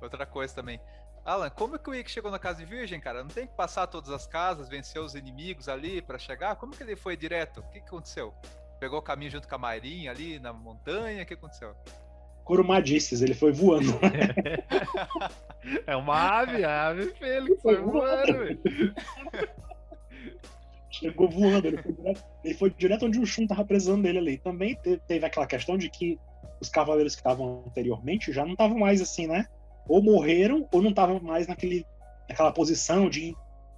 Speaker 1: Outra coisa também. Alan, como é que o Ikki chegou na casa de virgem, cara? Não tem que passar todas as casas, vencer os inimigos ali para chegar? Como que ele foi direto? O que, que aconteceu? Pegou o caminho junto com a Marinha ali na montanha? O que aconteceu?
Speaker 3: Corumadices, ele foi voando.
Speaker 2: é uma ave, a ave fênix, foi voando, velho.
Speaker 3: Chegou voando, ele foi, direto, ele foi direto onde o Shun tava precisando dele ali. Também teve aquela questão de que os cavaleiros que estavam anteriormente já não estavam mais assim, né? Ou morreram, ou não estavam mais naquele, naquela posição de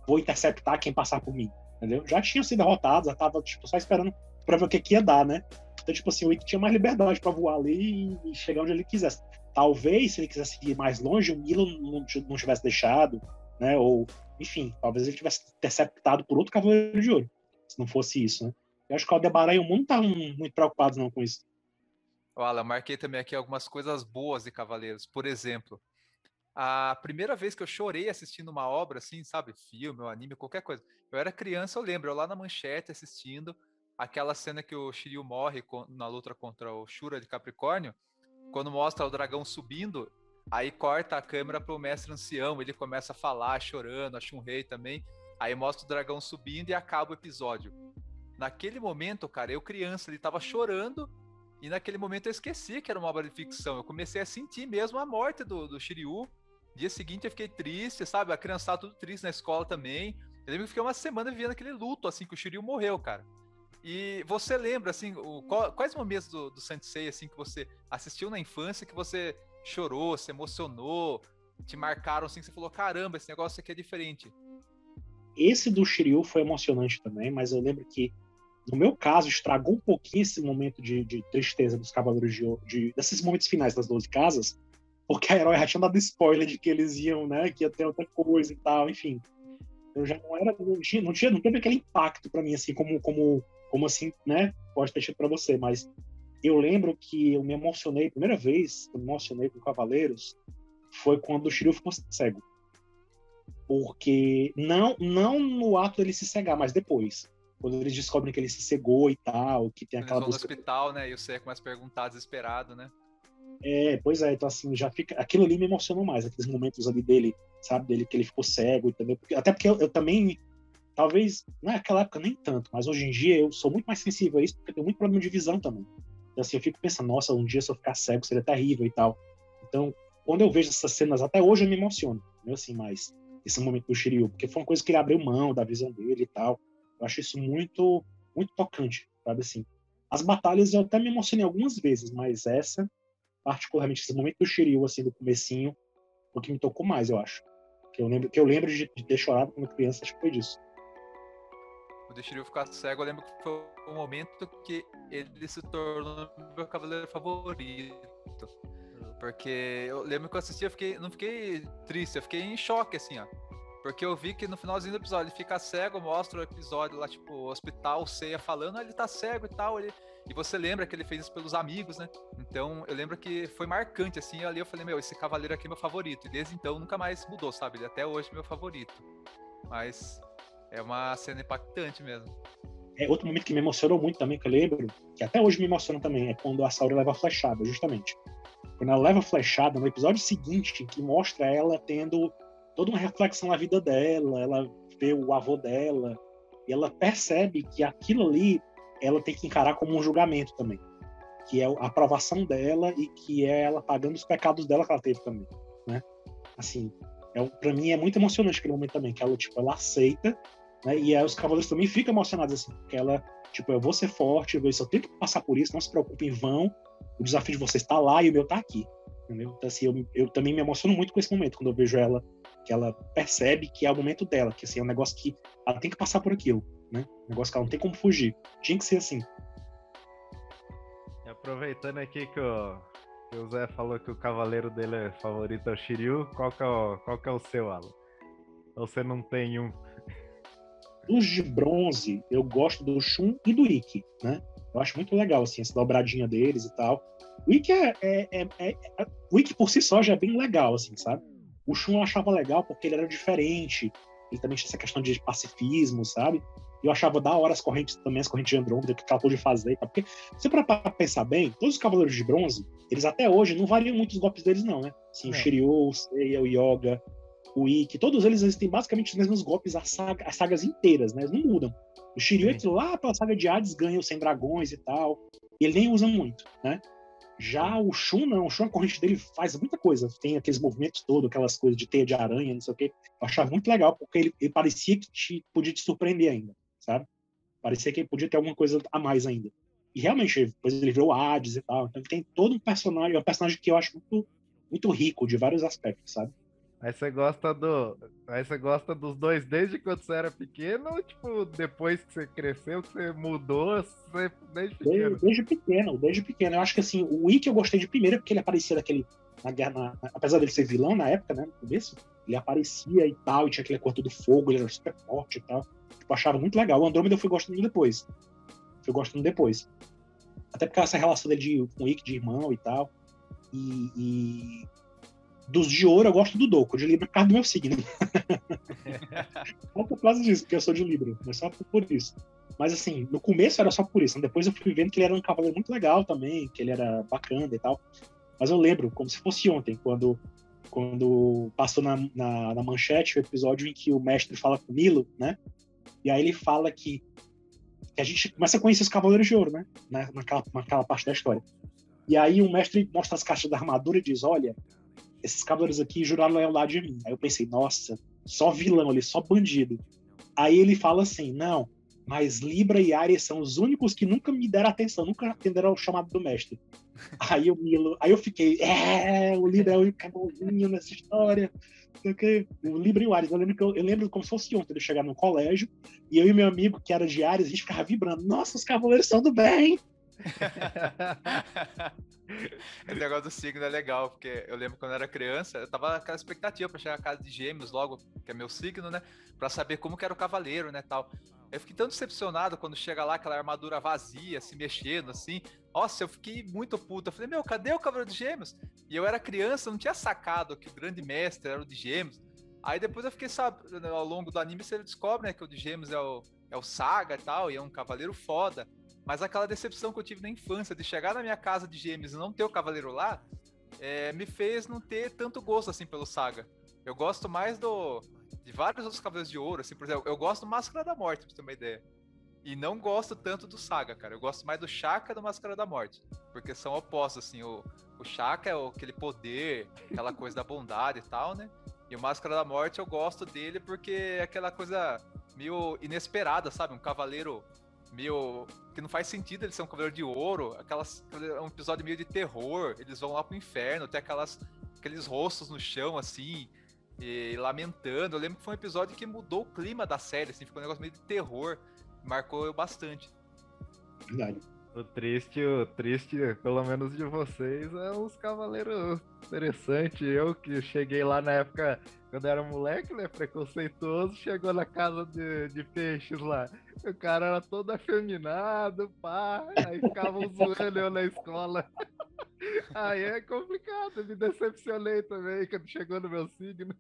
Speaker 3: vou interceptar quem passar por mim, entendeu? Já tinham sido derrotados, já tava tipo, só esperando pra ver o que, que ia dar, né? Então, tipo assim, o Ikki tinha mais liberdade para voar ali e chegar onde ele quisesse. Talvez, se ele quisesse ir mais longe, o Milo não, não tivesse deixado, né? Ou, enfim, talvez ele tivesse interceptado por outro Cavaleiro de Ouro, se não fosse isso, né? Eu acho que o Aldebaran e o mundo estavam muito preocupados não com isso.
Speaker 1: Olha, marquei também aqui algumas coisas boas de Cavaleiros. Por exemplo, a primeira vez que eu chorei assistindo uma obra, assim, sabe, filme, ou anime, qualquer coisa. Eu era criança, eu lembro, eu lá na manchete assistindo, aquela cena que o Shiryu morre na luta contra o Shura de Capricórnio, quando mostra o dragão subindo, aí corta a câmera pro mestre ancião, ele começa a falar, chorando, a Shunrei também, aí mostra o dragão subindo e acaba o episódio. Naquele momento, cara, eu criança, ele tava chorando, e naquele momento eu esqueci que era uma obra de ficção, eu comecei a sentir mesmo a morte do, do Shiryu, dia seguinte eu fiquei triste, sabe, a criançada tudo triste na escola também, eu lembro que fiquei uma semana vivendo aquele luto, assim, que o Shiryu morreu, cara. E você lembra, assim, o, quais momentos do, do Sensei, assim, que você assistiu na infância, que você chorou, se emocionou, te marcaram, assim, que você falou, caramba, esse negócio aqui é diferente?
Speaker 3: Esse do Shiryu foi emocionante também, mas eu lembro que, no meu caso, estragou um pouquinho esse momento de, de tristeza dos Cavaleiros de, de desses momentos finais das 12 casas, porque a herói já tinha dado spoiler de que eles iam, né, que ia ter outra coisa e tal, enfim. Eu já não era, não tinha, não, tinha, não teve aquele impacto para mim, assim, como, como como assim, né? Pode ter sido para você, mas eu lembro que eu me emocionei, a primeira vez que eu me emocionei com Cavaleiros foi quando o Shiryu ficou cego. Porque não, não no ato dele se cegar, mas depois. Quando eles descobrem que ele se cegou e tal, que tem aquela.
Speaker 1: no hospital, né? E o Seco mais perguntado, desesperado, né?
Speaker 3: É, pois é, então assim, já fica. Aquilo ali me emocionou mais, aqueles momentos ali dele, sabe, dele que ele ficou cego, entendeu? Porque, até porque eu, eu também Talvez naquela época nem tanto, mas hoje em dia eu sou muito mais sensível a isso porque eu tenho muito problema de visão também. Então, assim, eu fico pensando, nossa, um dia se eu ficar cego seria terrível e tal. Então, quando eu vejo essas cenas, até hoje eu me emociono, entendeu? Assim, mas esse momento do Shiryu, porque foi uma coisa que ele abriu mão da visão dele e tal. Eu acho isso muito, muito tocante, sabe assim. As batalhas eu até me emocionei algumas vezes, mas essa, particularmente esse momento do Shiryu, assim, do comecinho, o que me tocou mais, eu acho. Que eu lembro, que eu lembro de, de ter chorado quando criança, acho que foi disso
Speaker 1: o Shiryu ficar cego, eu lembro que foi o momento que ele se tornou meu cavaleiro favorito. Porque eu lembro que eu assisti, eu fiquei, não fiquei triste, eu fiquei em choque, assim, ó. Porque eu vi que no finalzinho do episódio ele fica cego, mostra o episódio lá, tipo, hospital, Ceia falando, ah, ele tá cego e tal. Ele... E você lembra que ele fez isso pelos amigos, né? Então eu lembro que foi marcante, assim. Ali eu falei, meu, esse cavaleiro aqui é meu favorito. E desde então nunca mais mudou, sabe? Ele é até hoje é meu favorito. Mas é uma cena impactante mesmo.
Speaker 3: É, outro momento que me emocionou muito também, que eu lembro, que até hoje me emociona também, é quando a Saori leva a flechada, justamente. Quando ela leva a flechada, no episódio seguinte, que mostra ela tendo toda uma reflexão na vida dela, ela vê o avô dela, e ela percebe que aquilo ali ela tem que encarar como um julgamento também. Que é a aprovação dela e que é ela pagando os pecados dela que ela teve também, né? Assim, é, para mim é muito emocionante aquele momento também, que ela, tipo, ela aceita né? E aí os cavaleiros também ficam emocionados assim, porque ela, tipo, eu vou ser forte, eu, eu tenho que passar por isso, não se preocupe em vão, o desafio de você está lá e o meu está aqui. Entendeu? Então, assim, eu, eu também me emociono muito com esse momento, quando eu vejo ela, que ela percebe que é o momento dela, que assim, é um negócio que ela tem que passar por aquilo, né? Um negócio que ela não tem como fugir. Tinha que ser assim.
Speaker 2: E aproveitando aqui que o, que o Zé falou que o cavaleiro dele é favorito é o Shiryu, qual que é o, qual que é o seu, Alan? Você não tem um?
Speaker 3: Dos de bronze, eu gosto do Shun e do Ikki, né? Eu acho muito legal, assim, essa dobradinha deles e tal. O Ikki, é, é, é, é, o Ikki por si só já é bem legal, assim, sabe? O Shun eu achava legal porque ele era diferente, ele também tinha essa questão de pacifismo, sabe? Eu achava da hora as correntes também, as correntes de Andrômeda, que ela pôde fazer. Tá? Porque, se para pensar bem, todos os Cavaleiros de Bronze, eles até hoje não variam muito os golpes deles, não, né? Assim, o Shiryu, o Seiya, o Yoga, o Ikki, todos eles, eles têm basicamente os mesmos golpes, as, saga, as sagas inteiras, né? Eles não mudam. O Shiryu, é lá pela saga de Hades, ganha os 100 dragões e tal. E ele nem usa muito, né? Já o Shun, não. O Shun, a corrente dele faz muita coisa. Tem aqueles movimentos todos, aquelas coisas de teia de aranha, não sei o quê. Eu achava muito legal, porque ele, ele parecia que te, podia te surpreender ainda, sabe? Parecia que ele podia ter alguma coisa a mais ainda. E realmente, depois ele virou Hades e tal. Então tem todo um personagem, é um personagem que eu acho muito, muito rico de vários aspectos, sabe?
Speaker 2: Aí você gosta do. Aí você gosta dos dois desde quando você era pequeno ou tipo, depois que você cresceu, que você mudou, você desde pequeno?
Speaker 3: Desde, desde pequeno, desde pequeno. Eu acho que assim, o Wiki eu gostei de primeiro porque ele aparecia daquele. Na guerra, na, apesar dele ser vilão na época, né? No começo, ele aparecia e tal, e tinha aquele corpo do fogo, ele era super forte e tal. Tipo, achava muito legal. O Andrômeda eu fui gostando depois. Fui gostando depois. Até porque essa relação dele de, com o Wiki de irmão e tal. E, e dos de ouro, eu gosto do Doco, de Libra por causa do meu signo. Só por causa disso, porque eu sou de Libra, mas só por isso. Mas assim, no começo era só por isso. Depois eu fui vendo que ele era um cavaleiro muito legal também, que ele era bacana e tal. Mas eu lembro, como se fosse ontem, quando, quando passou na, na, na manchete o episódio em que o mestre fala com o Milo, né? E aí ele fala que, que a gente começa a conhecer os Cavaleiros de Ouro, né? Naquela, naquela parte da história. E aí o mestre mostra as caixas da armadura e diz: Olha, esses cavaleiros aqui juraram lealdade de mim. Aí eu pensei, nossa, só vilão ali, só bandido. Aí ele fala assim, não, mas Libra e Ares são os únicos que nunca me deram atenção, nunca atenderam ao chamado do mestre. Aí eu, Milo, aí eu fiquei, é, o Libra é o cabalzinho nessa história. Okay. O Libra e o Ares, eu lembro, que eu, eu, lembro como se fosse ontem, de chegar no colégio, e eu e meu amigo, que era de Ares, a gente ficava vibrando, nossa, os cavaleiros são do bem!
Speaker 1: Esse negócio do signo é legal, porque eu lembro quando eu era criança, eu tava com aquela expectativa para chegar à casa de gêmeos logo, que é meu signo, né? Pra saber como que era o cavaleiro, né, tal. Eu fiquei tão decepcionado quando chega lá aquela armadura vazia, se mexendo, assim. Nossa, eu fiquei muito puto. Eu falei, meu, cadê o cavaleiro de gêmeos? E eu era criança, não tinha sacado que o grande mestre era o de gêmeos. Aí depois eu fiquei sabendo, ao longo do anime você descobre, né, que o de gêmeos é o, é o Saga e tal, e é um cavaleiro foda. Mas aquela decepção que eu tive na infância de chegar na minha casa de gêmeos e não ter o cavaleiro lá, é, me fez não ter tanto gosto assim pelo Saga. Eu gosto mais do de vários outros cavaleiros de ouro, assim, por exemplo, eu gosto do Máscara da Morte, pra você ter uma ideia. E não gosto tanto do Saga, cara. Eu gosto mais do Shaka do Máscara da Morte. Porque são opostos, assim. O, o Shaka é o, aquele poder, aquela coisa da bondade e tal, né? E o Máscara da Morte eu gosto dele porque é aquela coisa meio inesperada, sabe? Um cavaleiro meio. que não faz sentido ele ser um cavaleiro de ouro. Aquelas, é um episódio meio de terror. Eles vão lá pro inferno, tem aquelas, aqueles rostos no chão, assim, e lamentando. Eu lembro que foi um episódio que mudou o clima da série, assim, ficou um negócio meio de terror. Marcou eu bastante.
Speaker 3: Verdade.
Speaker 2: O triste, o triste, pelo menos de vocês, é os cavaleiros interessantes. Eu que cheguei lá na época, quando era moleque, né, preconceituoso, chegou na casa de, de peixes lá. O cara era todo afeminado, pá, aí ficavam zoando eu na escola. Aí é complicado, me decepcionei também quando chegou no meu signo.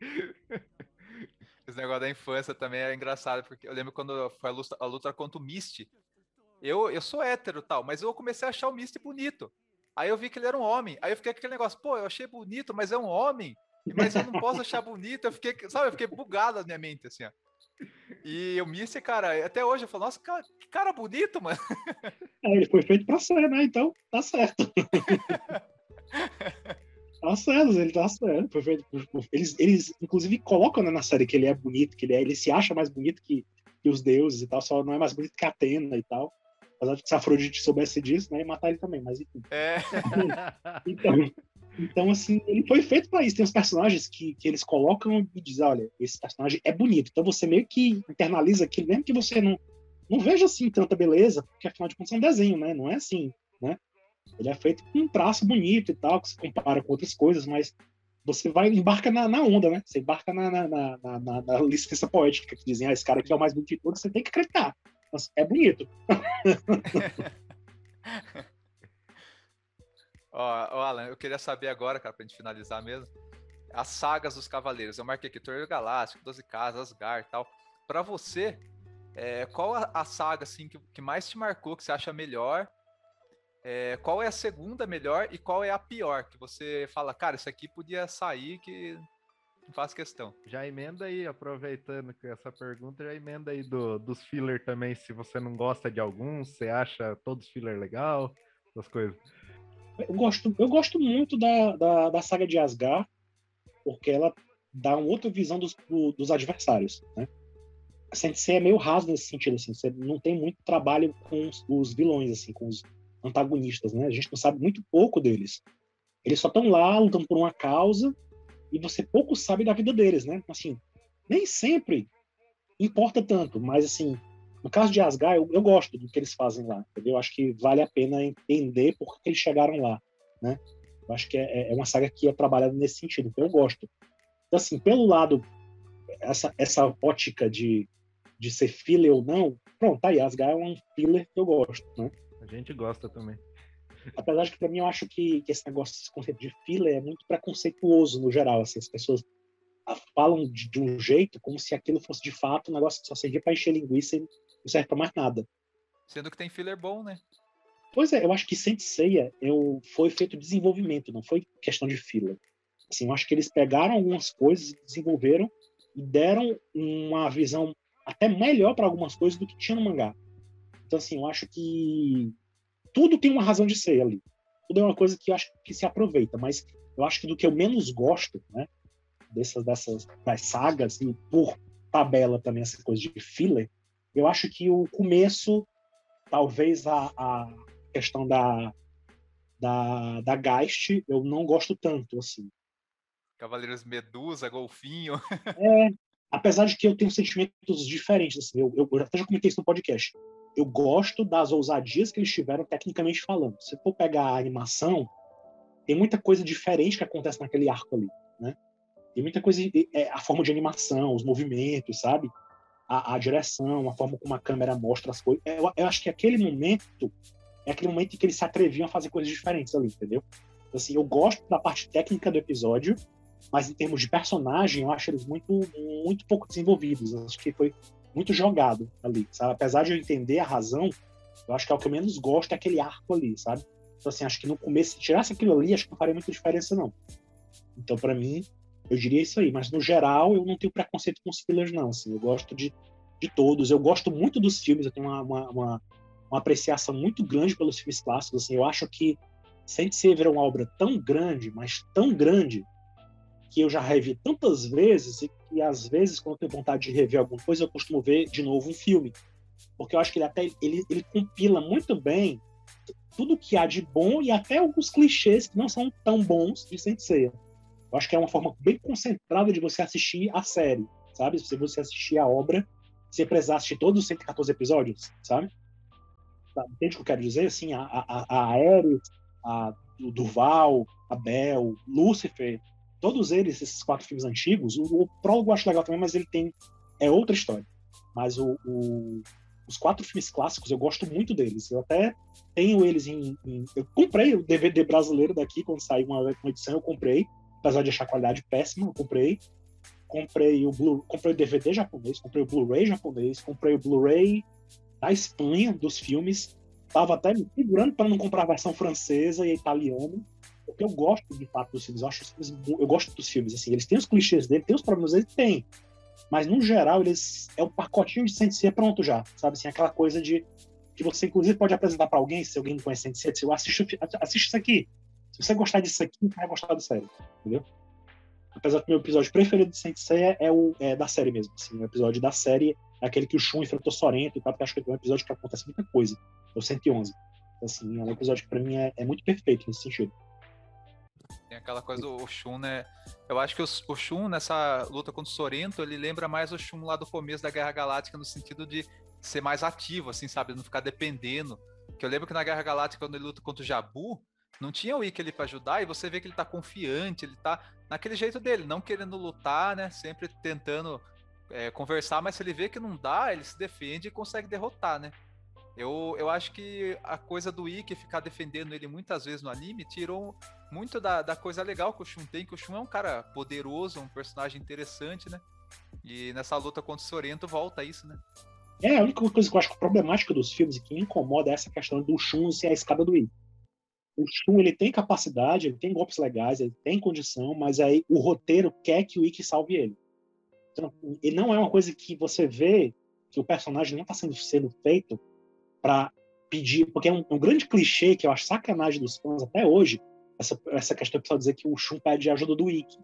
Speaker 1: Esse negócio da infância também é engraçado, porque eu lembro quando foi a luta, a luta contra o Misty, eu, eu sou hétero tal, mas eu comecei a achar o Misty bonito. Aí eu vi que ele era um homem. Aí eu fiquei com aquele negócio, pô, eu achei bonito, mas é um homem. Mas eu não posso achar bonito. Eu fiquei, sabe, eu fiquei bugado na minha mente, assim, ó. E o Misty, cara, até hoje eu falo, nossa, cara, que cara bonito, mano.
Speaker 3: É, ele foi feito pra ser, né? Então, tá certo. tá certo, ele tá certo. Foi feito, eles, eles, inclusive, colocam né, na série que ele é bonito, que ele, é, ele se acha mais bonito que, que os deuses e tal, só não é mais bonito que a Atena e tal. Apesar de que se a Afrodite soubesse disso, né, ia matar ele também, mas enfim.
Speaker 1: É.
Speaker 3: Então, então, assim, ele foi feito para isso. Tem os personagens que, que eles colocam e dizem, olha, esse personagem é bonito. Então você meio que internaliza aquilo, mesmo que você não, não veja assim tanta beleza, porque afinal de contas é um desenho, né? Não é assim, né? Ele é feito com um traço bonito e tal, que se compara com outras coisas, mas você vai embarca na, na onda, né? Você embarca na, na, na, na, licença poética, que dizem, ah, esse cara aqui é o mais bonito de todos, você tem que acreditar. Mas é bonito.
Speaker 1: ó, ó, Alan, eu queria saber agora, cara, pra gente finalizar mesmo, as sagas dos Cavaleiros. Eu marquei aqui Torneio Galáctico, Doze Casas, Asgard e tal. Pra você, é, qual a, a, saga assim que, que, mais te marcou, que você acha melhor? É, qual é a segunda melhor e qual é a pior? Que você fala, cara, isso aqui podia sair que não faz questão.
Speaker 2: Já emenda aí, aproveitando que essa pergunta, já emenda aí do, dos filler também, se você não gosta de alguns, você acha todos filler legal, essas coisas.
Speaker 3: Eu gosto, eu gosto muito da, da, da saga de Asgard, porque ela dá uma outra visão dos, do, dos adversários, né? A Sensei é meio raso nesse sentido, assim, você não tem muito trabalho com os, os vilões, assim, com os antagonistas, né? A gente não sabe muito pouco deles. Eles só estão lá lutando por uma causa e você pouco sabe da vida deles, né? Assim, nem sempre importa tanto, mas assim, no caso de Asgard, eu, eu gosto do que eles fazem lá, entendeu? Eu acho que vale a pena entender por que eles chegaram lá, né? Eu acho que é, é uma saga que é trabalhada nesse sentido, então eu gosto. Então, assim, pelo lado, essa, essa ótica de, de ser filler ou não, pronto, tá aí, Asgard é um filler que eu gosto, né?
Speaker 2: A gente gosta também.
Speaker 3: Apesar de que, para mim, eu acho que, que, esse negócio, esse conceito de filler é muito preconceituoso no geral. Assim, as pessoas falam de, de, um jeito como se aquilo fosse de fato um negócio que só servia para encher linguiça e não serve para mais nada.
Speaker 1: Sendo que tem filler bom, né?
Speaker 3: Pois é, eu acho que Senseiya eu, foi feito desenvolvimento, não foi questão de filler. Assim, eu acho que eles pegaram algumas coisas, desenvolveram e deram uma visão até melhor para algumas coisas do que tinha no mangá. Então, assim, eu acho que tudo tem uma razão de ser ali. Tudo é uma coisa que eu acho que se aproveita, mas eu acho que do que eu menos gosto, né, dessas, dessas das sagas, e por tabela também essa coisa de filler, eu acho que o começo, talvez a, a questão da, da, da Geist, eu não gosto tanto, assim.
Speaker 1: Cavaleiros Medusa, Golfinho.
Speaker 3: é, apesar de que eu tenho sentimentos diferentes, assim, eu, eu, eu até já comentei isso no podcast eu gosto das ousadias que eles tiveram tecnicamente falando. Se for pegar a animação, tem muita coisa diferente que acontece naquele arco ali, né? Tem muita coisa, é, a forma de animação, os movimentos, sabe? A, a, direção, a forma como a câmera mostra as coisas. Eu, eu, acho que aquele momento é aquele momento em que eles se atreviam a fazer coisas diferentes ali, entendeu? Assim, eu gosto da parte técnica do episódio, mas em termos de personagem, eu acho eles muito, muito pouco desenvolvidos. Eu acho que foi muito jogado ali, sabe? Apesar de eu entender a razão, eu acho que é o que eu menos gosto é aquele arco ali, sabe? Então, assim, acho que no começo, se tirasse aquilo ali, acho que não faria muita diferença, não. Então, para mim, eu diria isso aí. Mas, no geral, eu não tenho preconceito com os fillers, não. Assim, eu gosto de, de todos. Eu gosto muito dos filmes, eu tenho uma, uma, uma, uma apreciação muito grande pelos filmes clássicos. Assim, eu acho que Saint Seiya é uma obra tão grande, mas tão grande, que eu já revi tantas vezes e que às vezes quando eu tenho vontade de rever alguma coisa eu costumo ver de novo um filme porque eu acho que ele até ele, ele compila muito bem tudo que há de bom e até alguns clichês que não são tão bons de Sensei. Eu acho que é uma forma bem concentrada de você assistir a série, sabe? Se você assistir a obra, você precisar assistir todos os 114 episódios, sabe? Tá, entende o que eu quero dizer? Assim, a, a, a Ares, a, Duval, Bel, Lúcifer, todos eles, esses quatro filmes antigos, o, o prólogo eu acho legal também, mas ele tem é outra história. Mas o, o, os quatro filmes clássicos eu gosto muito deles. Eu até tenho eles em, em, eu comprei o DVD brasileiro daqui quando saiu uma, uma edição, eu comprei, apesar de achar a qualidade péssima, eu comprei. Comprei o Blu, comprei o DVD japonês, comprei o Blu-ray japonês, comprei o Blu-ray da Espanha dos filmes. Tava até me segurando para não comprar a versão francesa e italiana porque eu gosto de fato dos filmes, eu acho filmes, eu gosto dos filmes, assim, eles têm os clichês dele, tem os problemas dele, tem. Mas no geral, eles é o um pacotinho de Sensei pronto já, sabe assim, aquela coisa de que você inclusive pode apresentar para alguém, se alguém não conhece Sensei, se eu assisto, assiste isso aqui. Se você gostar disso aqui, vai gostar da série, entendeu? Apesar que meu episódio preferido de Sensei é o é da série mesmo, assim, o episódio da série é aquele que o Shun enfrentou Sorento e tal, porque acho que é um episódio que acontece muita coisa, é o 111. Então, assim, é um episódio que para mim é, é muito perfeito nesse sentido.
Speaker 1: Tem aquela coisa do Shun, né? Eu acho que o, o Shun, nessa luta contra o Sorento, ele lembra mais o Shun lá do começo da Guerra Galáctica, no sentido de ser mais ativo, assim, sabe? Não ficar dependendo. Que eu lembro que na Guerra Galáctica, quando ele luta contra o Jabu, não tinha o Ikki ali pra ajudar, e você vê que ele tá confiante, ele tá naquele jeito dele, não querendo lutar, né? Sempre tentando é, conversar, mas se ele vê que não dá, ele se defende e consegue derrotar, né? Eu, eu acho que a coisa do Ikki ficar defendendo ele muitas vezes no anime tirou muito da, da coisa legal que o Shun tem, que o Shun é um cara poderoso, um personagem interessante, né? E nessa luta contra o Sorento volta isso, né?
Speaker 3: É, a única coisa que eu acho problemática dos filmes e que me incomoda é essa questão do Shun ser a escada do Ikki. O Shun, ele tem capacidade, ele tem golpes legais, ele tem condição, mas aí o roteiro quer que o Ikki salve ele. Então, e não é uma coisa que você vê que o personagem não está sendo, sendo feito para pedir, porque é um, um, grande clichê que eu acho sacanagem dos fãs até hoje, essa, essa questão de dizer que o Shun pede ajuda do Ikki.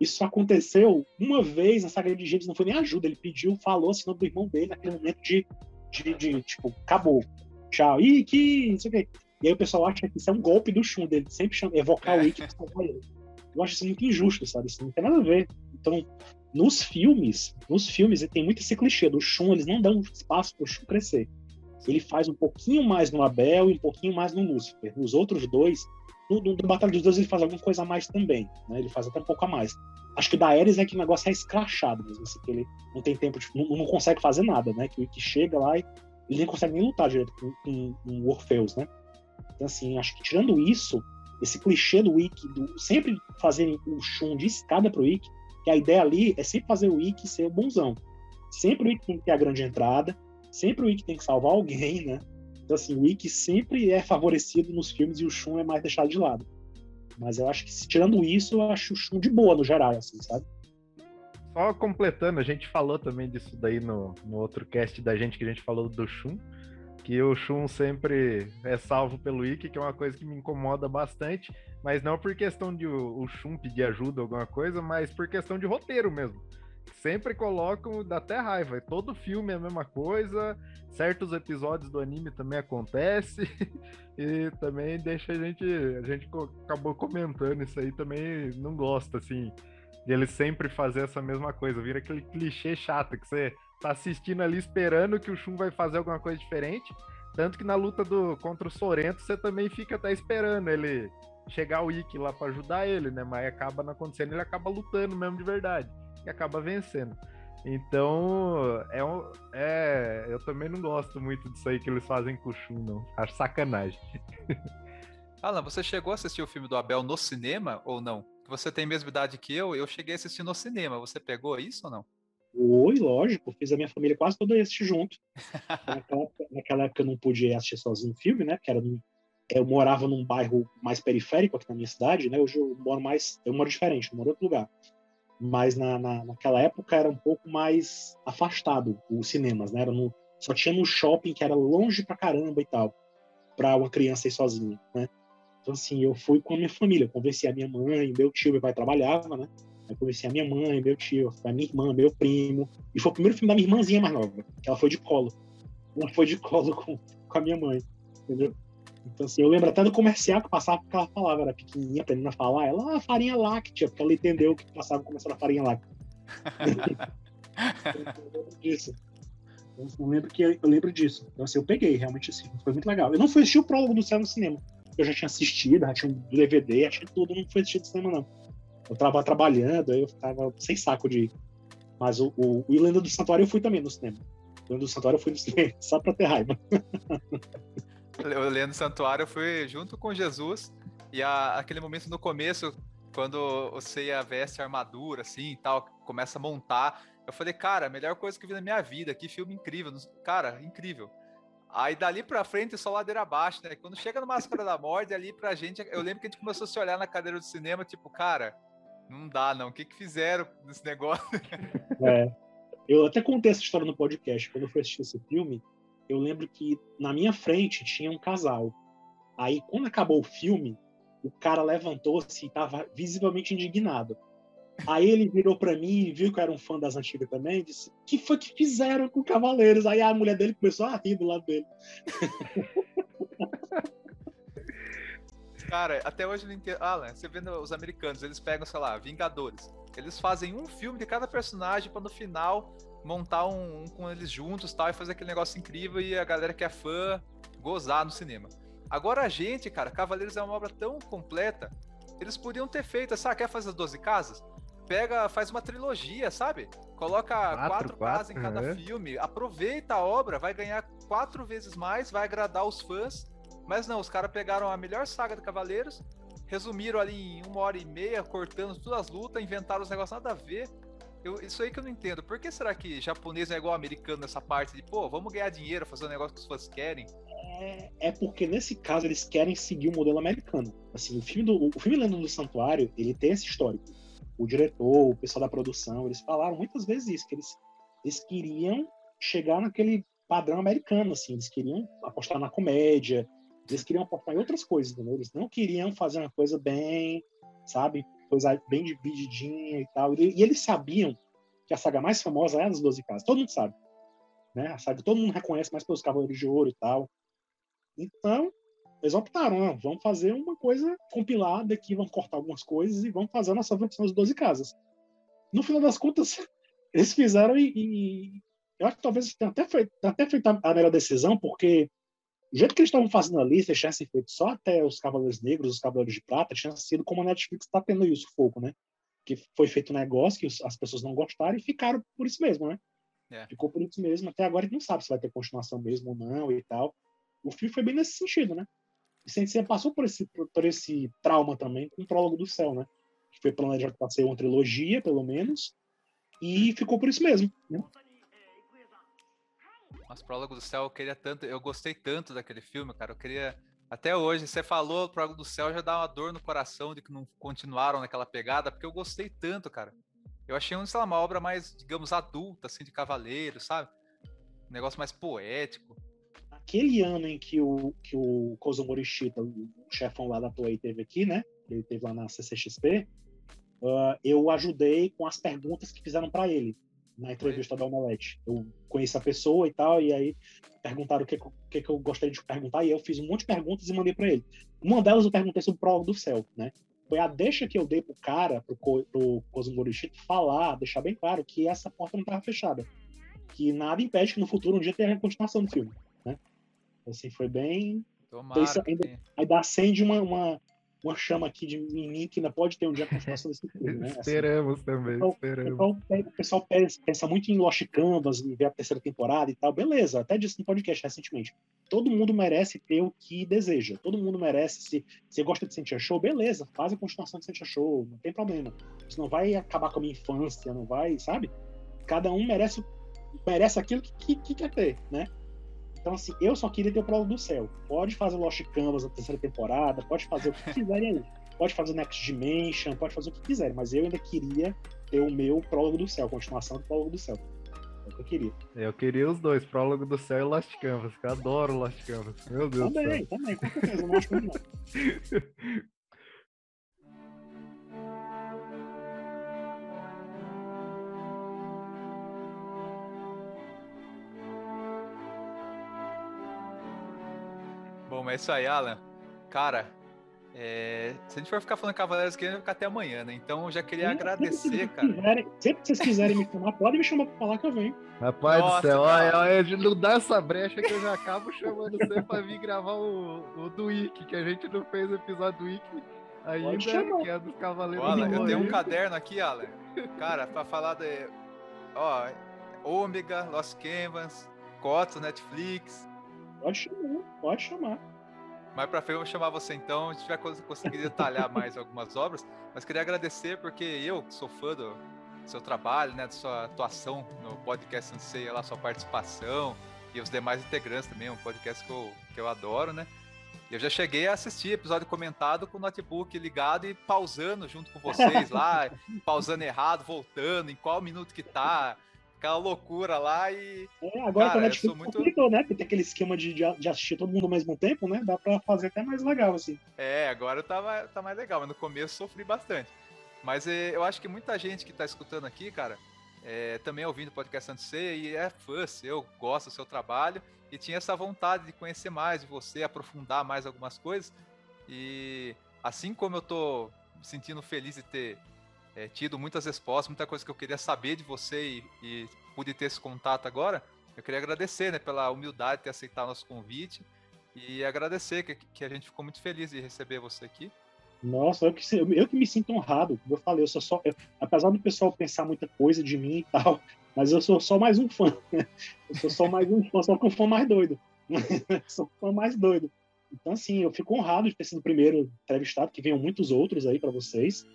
Speaker 3: Isso aconteceu uma vez na saga de Gêmeos, não foi nem ajuda, ele pediu, falou, assinou do irmão dele naquele momento de, de, de tipo, acabou, tchau, Ikki, não sei o quê. E aí o pessoal acha que isso é um golpe do Shun, dele sempre chama, evocar o Ikki pra salvar ele. Eu acho isso muito injusto, sabe? Isso não tem nada a ver. Então, nos filmes, nos filmes tem muito esse clichê do Shun, eles não dão espaço pro Shun crescer. Ele faz um pouquinho mais no Abel e um pouquinho mais no Lúcifer. Nos outros dois, no, no, no Batalha dos Deuses ele faz alguma coisa a mais também, né? Ele faz até um pouco a mais. Acho que da Ares é que o negócio é escrachado mesmo, assim, que ele não tem tempo, de, não, não, consegue fazer nada, né? Que o Ikki chega lá e ele nem consegue nem lutar direito com, com, com o Orfeus, né? Então, assim, acho que tirando isso, esse clichê do Ikki, do sempre fazerem o Shun de escada pro Ikki, que a ideia ali é sempre fazer o Ikki ser o bonzão. Sempre o Ikki tem que ter a grande entrada, sempre o Ikki tem que salvar alguém, né? Então, assim, o Ikki sempre é favorecido nos filmes e o Shun é mais deixado de lado. Mas eu acho que, tirando isso, eu acho o Shun de boa no geral, assim, sabe?
Speaker 2: Só completando, a gente falou também disso daí no, no outro cast da gente que a gente falou do Shun, que o Shun sempre é salvo pelo Ikki, que é uma coisa que me incomoda bastante, mas não por questão de o, Shun pedir ajuda ou alguma coisa, mas por questão de roteiro mesmo sempre colocam, dá até raiva. Todo filme é a mesma coisa, certos episódios do anime também acontece, e também deixa a gente. A gente acabou comentando isso aí, também não gosta, assim, de eles sempre fazer essa mesma coisa. Vira aquele clichê chato que você tá assistindo ali esperando que o Shun vai fazer alguma coisa diferente. Tanto que na luta do contra o Sorento, você também fica até esperando ele chegar o Ikki lá para ajudar ele, né? Mas acaba não acontecendo, ele acaba lutando mesmo de verdade e acaba vencendo. Então, é, um, é, eu também não gosto muito disso aí que eles fazem com o Shun, não. Acho sacanagem.
Speaker 1: Alan, você chegou a assistir o filme do Abel no cinema ou não? Você tem a mesma idade que eu, eu cheguei a assistir no cinema. Você pegou isso ou não?
Speaker 3: Oi, lógico. Fiz a minha família quase toda assistir junto. naquela, época, naquela época eu não podia assistir sozinho filme, né? Porque era num, eu morava num bairro mais periférico aqui na minha cidade, né? Hoje eu moro mais, eu moro diferente, eu moro em outro lugar mas na, na, naquela época era um pouco mais afastado os cinemas, né? Era no, só tinha no shopping que era longe pra caramba e tal, para uma criança ir sozinha, né? Então, assim, eu fui com a minha família, eu convenci a minha mãe, meu tio, meu pai trabalhava, né? Eu convenci a minha mãe, meu tio, a minha irmã, meu primo. E foi o primeiro filme da minha irmãzinha mais nova, que ela foi de colo. Ela foi de colo com, com a minha mãe, entendeu? Então, assim, eu lembro até do comercial que passava porque ela falava, era pequenininha, aprendendo a falar, ela, ah, farinha láctea, porque ela entendeu que passava começando a farinha láctea. eu lembro disso. Eu lembro, que, eu lembro disso. Então, assim, eu peguei, realmente, assim, foi muito legal. Eu não fui assistir o prólogo do céu no cinema. Eu já tinha assistido, já tinha um DVD, já tinha tudo, não fui assistir no cinema, não. Eu tava trabalhando, aí eu tava sem saco de ir. Mas o, o, o do Santuário eu fui também no cinema. O Lenda do Santuário eu fui no cinema, só pra ter raiva.
Speaker 1: o Leandro Santuário foi junto com Jesus e a, aquele momento no começo, quando você veste a armadura assim e tal, começa a montar, eu falei, cara, melhor coisa que eu vi na minha vida, que filme incrível, cara, incrível. Aí dali pra frente só ladeira abaixo, né? Quando chega no Máscara da Morte, ali pra gente, eu lembro que a gente começou a se olhar na cadeira do cinema, tipo, cara, não dá não, o que que fizeram nesse negócio?
Speaker 3: É. Eu até contei essa história no podcast, quando eu fui assistir esse filme, eu lembro que na minha frente tinha um casal. Aí, quando acabou o filme, o cara levantou-se e estava visivelmente indignado. Aí ele virou para mim e viu que eu era um fã das antigas também, e disse: "Que foi que fizeram com Cavaleiros?" Aí a mulher dele começou a rir do lado dele.
Speaker 1: Cara, até hoje não entendo. Alan, você vendo os americanos, eles pegam, sei lá, Vingadores. Eles fazem um filme de cada personagem para no final montar um, um, com eles juntos tal, e fazer aquele negócio incrível e a galera que é fã gozar no cinema. Agora a gente, cara, Cavaleiros é uma obra tão completa, eles podiam ter feito, sabe, quer fazer as 12 casas? Pega, faz uma trilogia, sabe? Coloca quatro, quatro, quatro casas em cada é. filme, aproveita a obra, vai ganhar quatro vezes mais, vai agradar os fãs. Mas não, os caras pegaram a melhor saga de Cavaleiros, resumiram ali em uma hora e meia, cortando todas as lutas, inventaram os negócios nada a ver Eu, isso aí que eu não entendo. Por que será que japonês é igual americano nessa parte de, pô, vamos ganhar dinheiro, fazer um negócio que as pessoas querem?
Speaker 3: É, é, porque nesse caso eles querem seguir o modelo americano. Assim, o filme do o filme Lenda do Santuário, ele tem esse histórico. O diretor, o pessoal da produção, eles falaram muitas vezes isso, que eles, eles queriam chegar naquele padrão americano, assim, eles queriam apostar na comédia, eles queriam apostar em outras coisas, entendeu? Eles não queriam fazer uma coisa bem, sabe, coisa bem divididinha e tal. E, e eles sabiam que a saga mais famosa é a das Doze Casas. Todo mundo sabe. Né? A saga todo mundo reconhece mais pelos Cavaleiros de Ouro e tal. Então, eles optaram, ah, vamos fazer uma coisa compilada aqui, vamos cortar algumas coisas e vamos fazer a nossa versão das Doze Casas. No final das contas, eles fizeram e, e eu acho que talvez tenha até feito, até feito a melhor decisão, porque o jeito que eles estavam fazendo a lista, tivessem feito só até os Cavaleiros Negros, os Cavaleiros de Prata, tinha sido como a Netflix está tendo isso, foco, né? Que foi feito um negócio que as pessoas não gostaram e ficaram por isso mesmo, né? É. Ficou por isso mesmo. Até agora a gente não sabe se vai ter continuação mesmo ou não e tal. O filme foi bem nesse sentido, né? E Sensei passou por esse, por esse trauma também com o Prólogo do Céu, né? Que foi planejado para ser uma trilogia, pelo menos, e ficou por isso mesmo, né?
Speaker 1: Mas Prólogo do Céu, eu queria tanto, eu gostei tanto daquele filme, cara. Eu queria. Até hoje, você falou Prólogo do Céu, já dá uma dor no coração de que não continuaram naquela pegada, porque eu gostei tanto, cara. Eu achei sei lá, uma obra mais, digamos, adulta, assim, de cavaleiro, sabe? Um negócio mais poético.
Speaker 3: Aquele ano em que o, que o Kozo Morishita, o chefão lá da Toei, teve aqui, né? Ele teve lá na CCXP, uh, eu ajudei com as perguntas que fizeram para ele na entrevista da Omelete. Eu conheci a pessoa e tal, e aí perguntaram o que, que, que eu gostaria de perguntar, e eu fiz um monte de perguntas e mandei para ele. Uma delas eu perguntei sobre o Prólogo do Céu, né? Foi a deixa que eu dei pro cara, pro, pro Cosmo Morishito, falar, deixar bem claro que essa porta não estava fechada. Que nada impede que no futuro um dia tenha a continuação do filme, né? Assim, foi bem...
Speaker 1: Tomara.
Speaker 3: Ainda, ainda acende uma, uma, uma chama aqui de mim que ainda pode ter um dia a continuação desse filme, né?
Speaker 2: Assim, esperamos assim, também,
Speaker 3: então,
Speaker 2: esperamos.
Speaker 3: Então, o pessoal pensa muito em Lost Canvas e ver a terceira temporada e tal, beleza, até disse no podcast recentemente. Todo mundo merece ter o que deseja, todo mundo merece, se você gosta de Sentia Show, beleza, faz a continuação de Sentia Show, não tem problema. Isso não vai acabar com a minha infância, não vai, sabe? Cada um merece, merece aquilo que, que, que quer ter, né? Então, assim, eu só queria ter o Prólogo do Céu. Pode fazer Lost Canvas na terceira temporada, pode fazer o que quiserem aí. Pode fazer Next Dimension, pode fazer o que quiserem, mas eu ainda queria ter o meu Prólogo do Céu, continuação do Prólogo do Céu. É o que eu queria.
Speaker 2: Eu queria os dois, Prólogo do Céu e Lost Canvas, que eu adoro Lost Canvas. Meu Deus
Speaker 3: também, do céu. Também, com certeza, não acho que não.
Speaker 1: Bom, é isso aí, Alan. Cara, é, se a gente for ficar falando Cavaleiros que vai ficar até amanhã, né? Então eu já queria agradecer, cara.
Speaker 3: Quiserem, sempre que vocês quiserem me chamar, podem me chamar pra falar que eu venho.
Speaker 2: Rapaz Nossa, do céu, olha, olha, não dá essa brecha que eu já acabo chamando você pra vir gravar o, o do Wiki, que a gente não fez o episódio do Wiki ainda, que é dos Cavaleiros
Speaker 1: Alan, Eu tenho um caderno aqui, Alan. Cara, pra falar de. Ó, Ômega, Lost Canvas, Cotos, Netflix.
Speaker 3: Pode chamar, pode chamar.
Speaker 1: Mais pra frente eu vou chamar você então, a gente vai conseguir detalhar mais algumas obras, mas queria agradecer porque eu, que sou fã do seu trabalho, né, da sua atuação no podcast Sensei, lá, sua participação e os demais integrantes também, um podcast que eu, que eu adoro, né? Eu já cheguei a assistir episódio comentado com o notebook ligado e pausando junto com vocês lá, pausando errado, voltando, em qual minuto que tá, aquela loucura lá e.
Speaker 3: É, agora cara, Netflix muito... complicou, né? Porque tem aquele esquema de, de assistir todo mundo ao mesmo tempo, né? Dá pra fazer até mais legal, assim.
Speaker 1: É, agora tá, tá mais legal, mas no começo sofri bastante. Mas é, eu acho que muita gente que tá escutando aqui, cara, é, também ouvindo o podcast Santos C e é fã seu, gosta do seu trabalho e tinha essa vontade de conhecer mais de você, aprofundar mais algumas coisas. E assim como eu tô me sentindo feliz de ter é, tido muitas respostas, muita coisa que eu queria saber de você e, e pude ter esse contato agora. Eu queria agradecer né, pela humildade de ter aceitado nosso convite e agradecer que, que a gente ficou muito feliz de receber você aqui.
Speaker 3: Nossa, eu que, eu que me sinto honrado. Como eu falei, eu sou só. Eu, apesar do pessoal pensar muita coisa de mim e tal, mas eu sou só mais um fã. Eu sou só mais um fã, só que um fã mais doido. sou um fã mais doido. Então, assim, eu fico honrado de ter sido o primeiro entrevistado, que venham muitos outros aí para vocês.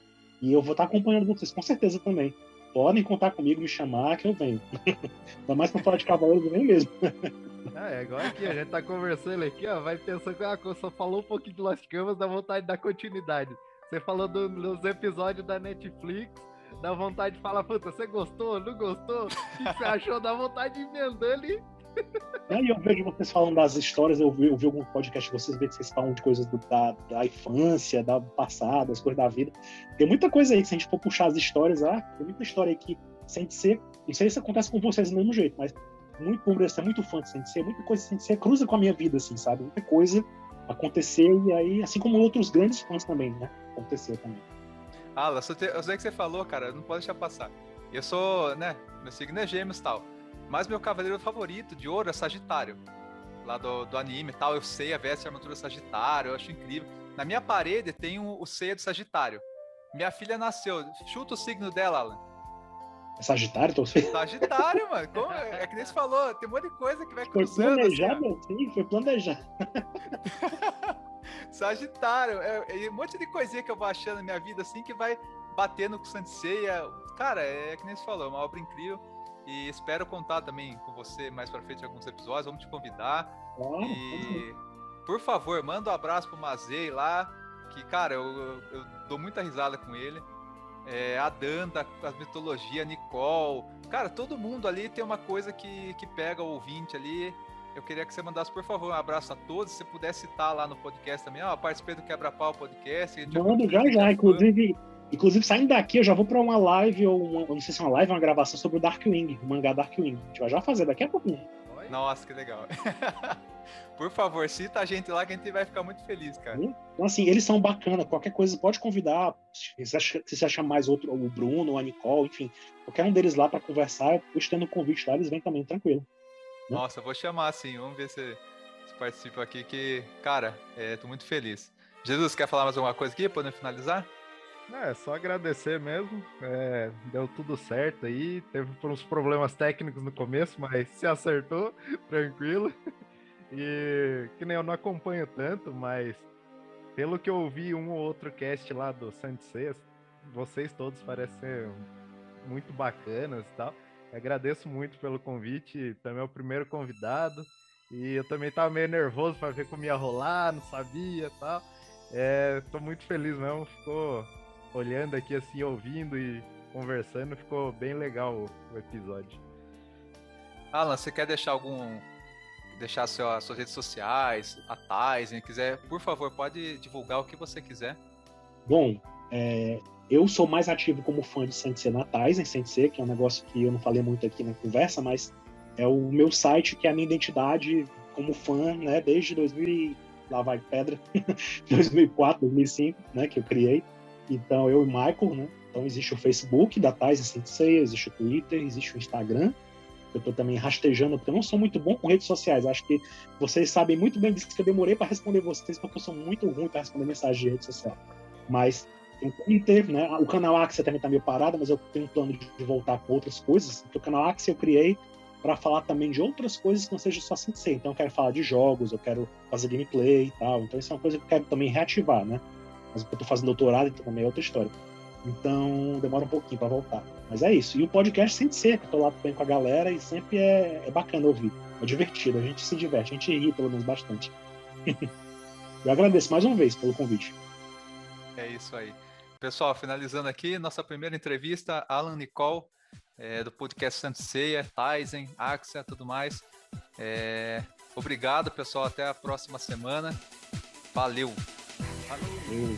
Speaker 3: E eu vou estar acompanhando vocês com certeza também. podem contar comigo, me chamar que eu venho. Ainda mais pra falar de Cavaleiros, eu venho mesmo.
Speaker 2: Ah, é igual aqui, a gente tá conversando aqui, ó, vai pensando que ah, só falou um pouquinho de Lost Canvas, dá vontade de dar continuidade. Você falou do, dos episódios da Netflix, dá vontade de falar, puta, você gostou, não gostou? O que você achou? Dá vontade de emendar ali.
Speaker 3: É, e eu vejo vocês falando das histórias, eu vi, eu vi algum podcast vocês, vejo vocês falam de coisas do, da, da infância, da passada, das coisas da vida. Tem muita coisa aí que se a gente for puxar as histórias, ah, tem muita história aí que, sem ser, não sei se acontece com vocês do mesmo jeito, mas muito por ser muito fã de Sensei, muita coisa de Sensei cruza com a minha vida, assim, sabe? Muita coisa aconteceu e aí, assim como outros grandes fãs também, né? Aconteceu também.
Speaker 1: Ah, eu sei que você falou, cara, não pode deixar passar. Eu sou, né, meu signo é gêmeos e tal, mas meu cavaleiro favorito de ouro é Sagitário, lá do, do anime e tal, eu sei a veste a armadura Sagitário, eu acho incrível. Na minha parede tem o, o ceia do Sagitário. Minha filha nasceu, chuta o signo dela, Alan.
Speaker 3: É Sagitário, tô
Speaker 1: Sagitário, mano. Como, é que nem você falou, tem um monte de coisa que vai
Speaker 3: cruzando. Foi planejado, assim, sim, foi planejado.
Speaker 1: Sagitário, é, é, um monte de coisinha que eu vou achando na minha vida, assim, que vai batendo com Sanseia. Cara, é, é que nem você falou, é uma obra incrível. E espero contar também com você mais pra frente em alguns episódios. Vamos te convidar. e, por favor, manda um abraço pro Mazei lá. Que, cara, eu, eu, dou muita risada com ele é, a Danda, a mitologia, a Nicole. Cara, todo mundo ali tem uma coisa que, que pega o ouvinte ali. Eu queria que você mandasse, por favor, um abraço a todos. Se você pudesse citar lá no podcast também, ó, participei do Quebra-Pau Podcast.
Speaker 3: Mando já, já. Inclusive, inclusive, saindo daqui, eu já vou para uma live, ou uma, não sei se é uma live ou uma gravação sobre o Darkwing, o mangá Darkwing. A gente vai já fazer daqui a pouquinho.
Speaker 1: Nossa, que legal. Por favor, cita a gente lá que a gente vai ficar muito feliz, cara.
Speaker 3: Então, assim, eles são bacana. Qualquer coisa pode convidar. Se você achar, se você achar mais outro, o Bruno, a Nicole, enfim, qualquer um deles lá para conversar, eu estendo o convite lá, eles vêm também, tranquilo.
Speaker 1: Né? Nossa, vou chamar sim. Vamos ver se, se participa aqui, que, cara, é, tô muito feliz. Jesus, quer falar mais alguma coisa aqui, podendo finalizar?
Speaker 2: É, só agradecer mesmo. É, deu tudo certo aí. Teve uns problemas técnicos no começo, mas se acertou, tranquilo. E que nem eu não acompanho tanto, mas pelo que eu ouvi um ou outro cast lá do Santos vocês todos parecem muito bacanas e tal. Agradeço muito pelo convite, também é o primeiro convidado. E eu também tava meio nervoso para ver como ia rolar, não sabia e tal. É, tô muito feliz mesmo, ficou olhando aqui assim, ouvindo e conversando, ficou bem legal o, o episódio.
Speaker 1: Alan, você quer deixar algum deixar seu, as suas redes sociais, a Tyson, quiser, por favor, pode divulgar o que você quiser.
Speaker 3: Bom, é, eu sou mais ativo como fã de Sensei na Tyson, Sensei, que é um negócio que eu não falei muito aqui na conversa, mas é o meu site que é a minha identidade como fã, né, desde 2000 lá vai pedra, 2004, 2005, né, que eu criei. Então eu e Michael, né, então existe o Facebook da Tyson Sensei, existe o Twitter, existe o Instagram, eu estou também rastejando, porque eu não sou muito bom com redes sociais. Acho que vocês sabem muito bem disso que eu demorei para responder vocês, porque eu sou muito ruim para responder mensagem de rede social. Mas tem o Twitter, né? O canal Axia também está meio parado, mas eu tenho um plano de voltar com outras coisas. Porque o canal Axia eu criei para falar também de outras coisas que não seja só Sensei. Então eu quero falar de jogos, eu quero fazer gameplay e tal. Então isso é uma coisa que eu quero também reativar, né? Mas eu estou fazendo doutorado, então também é outra história. Então demora um pouquinho para voltar. Mas é isso. E o podcast sempre que eu tô lá bem com a galera e sempre é, é bacana ouvir. É divertido, a gente se diverte, a gente ri pelo menos bastante. eu agradeço mais uma vez pelo convite.
Speaker 1: É isso aí. Pessoal, finalizando aqui, nossa primeira entrevista, Alan Nicole, é, do podcast Santo Ceia, Tyson, Axia, tudo mais. É, obrigado, pessoal. Até a próxima semana. Valeu.
Speaker 3: Valeu.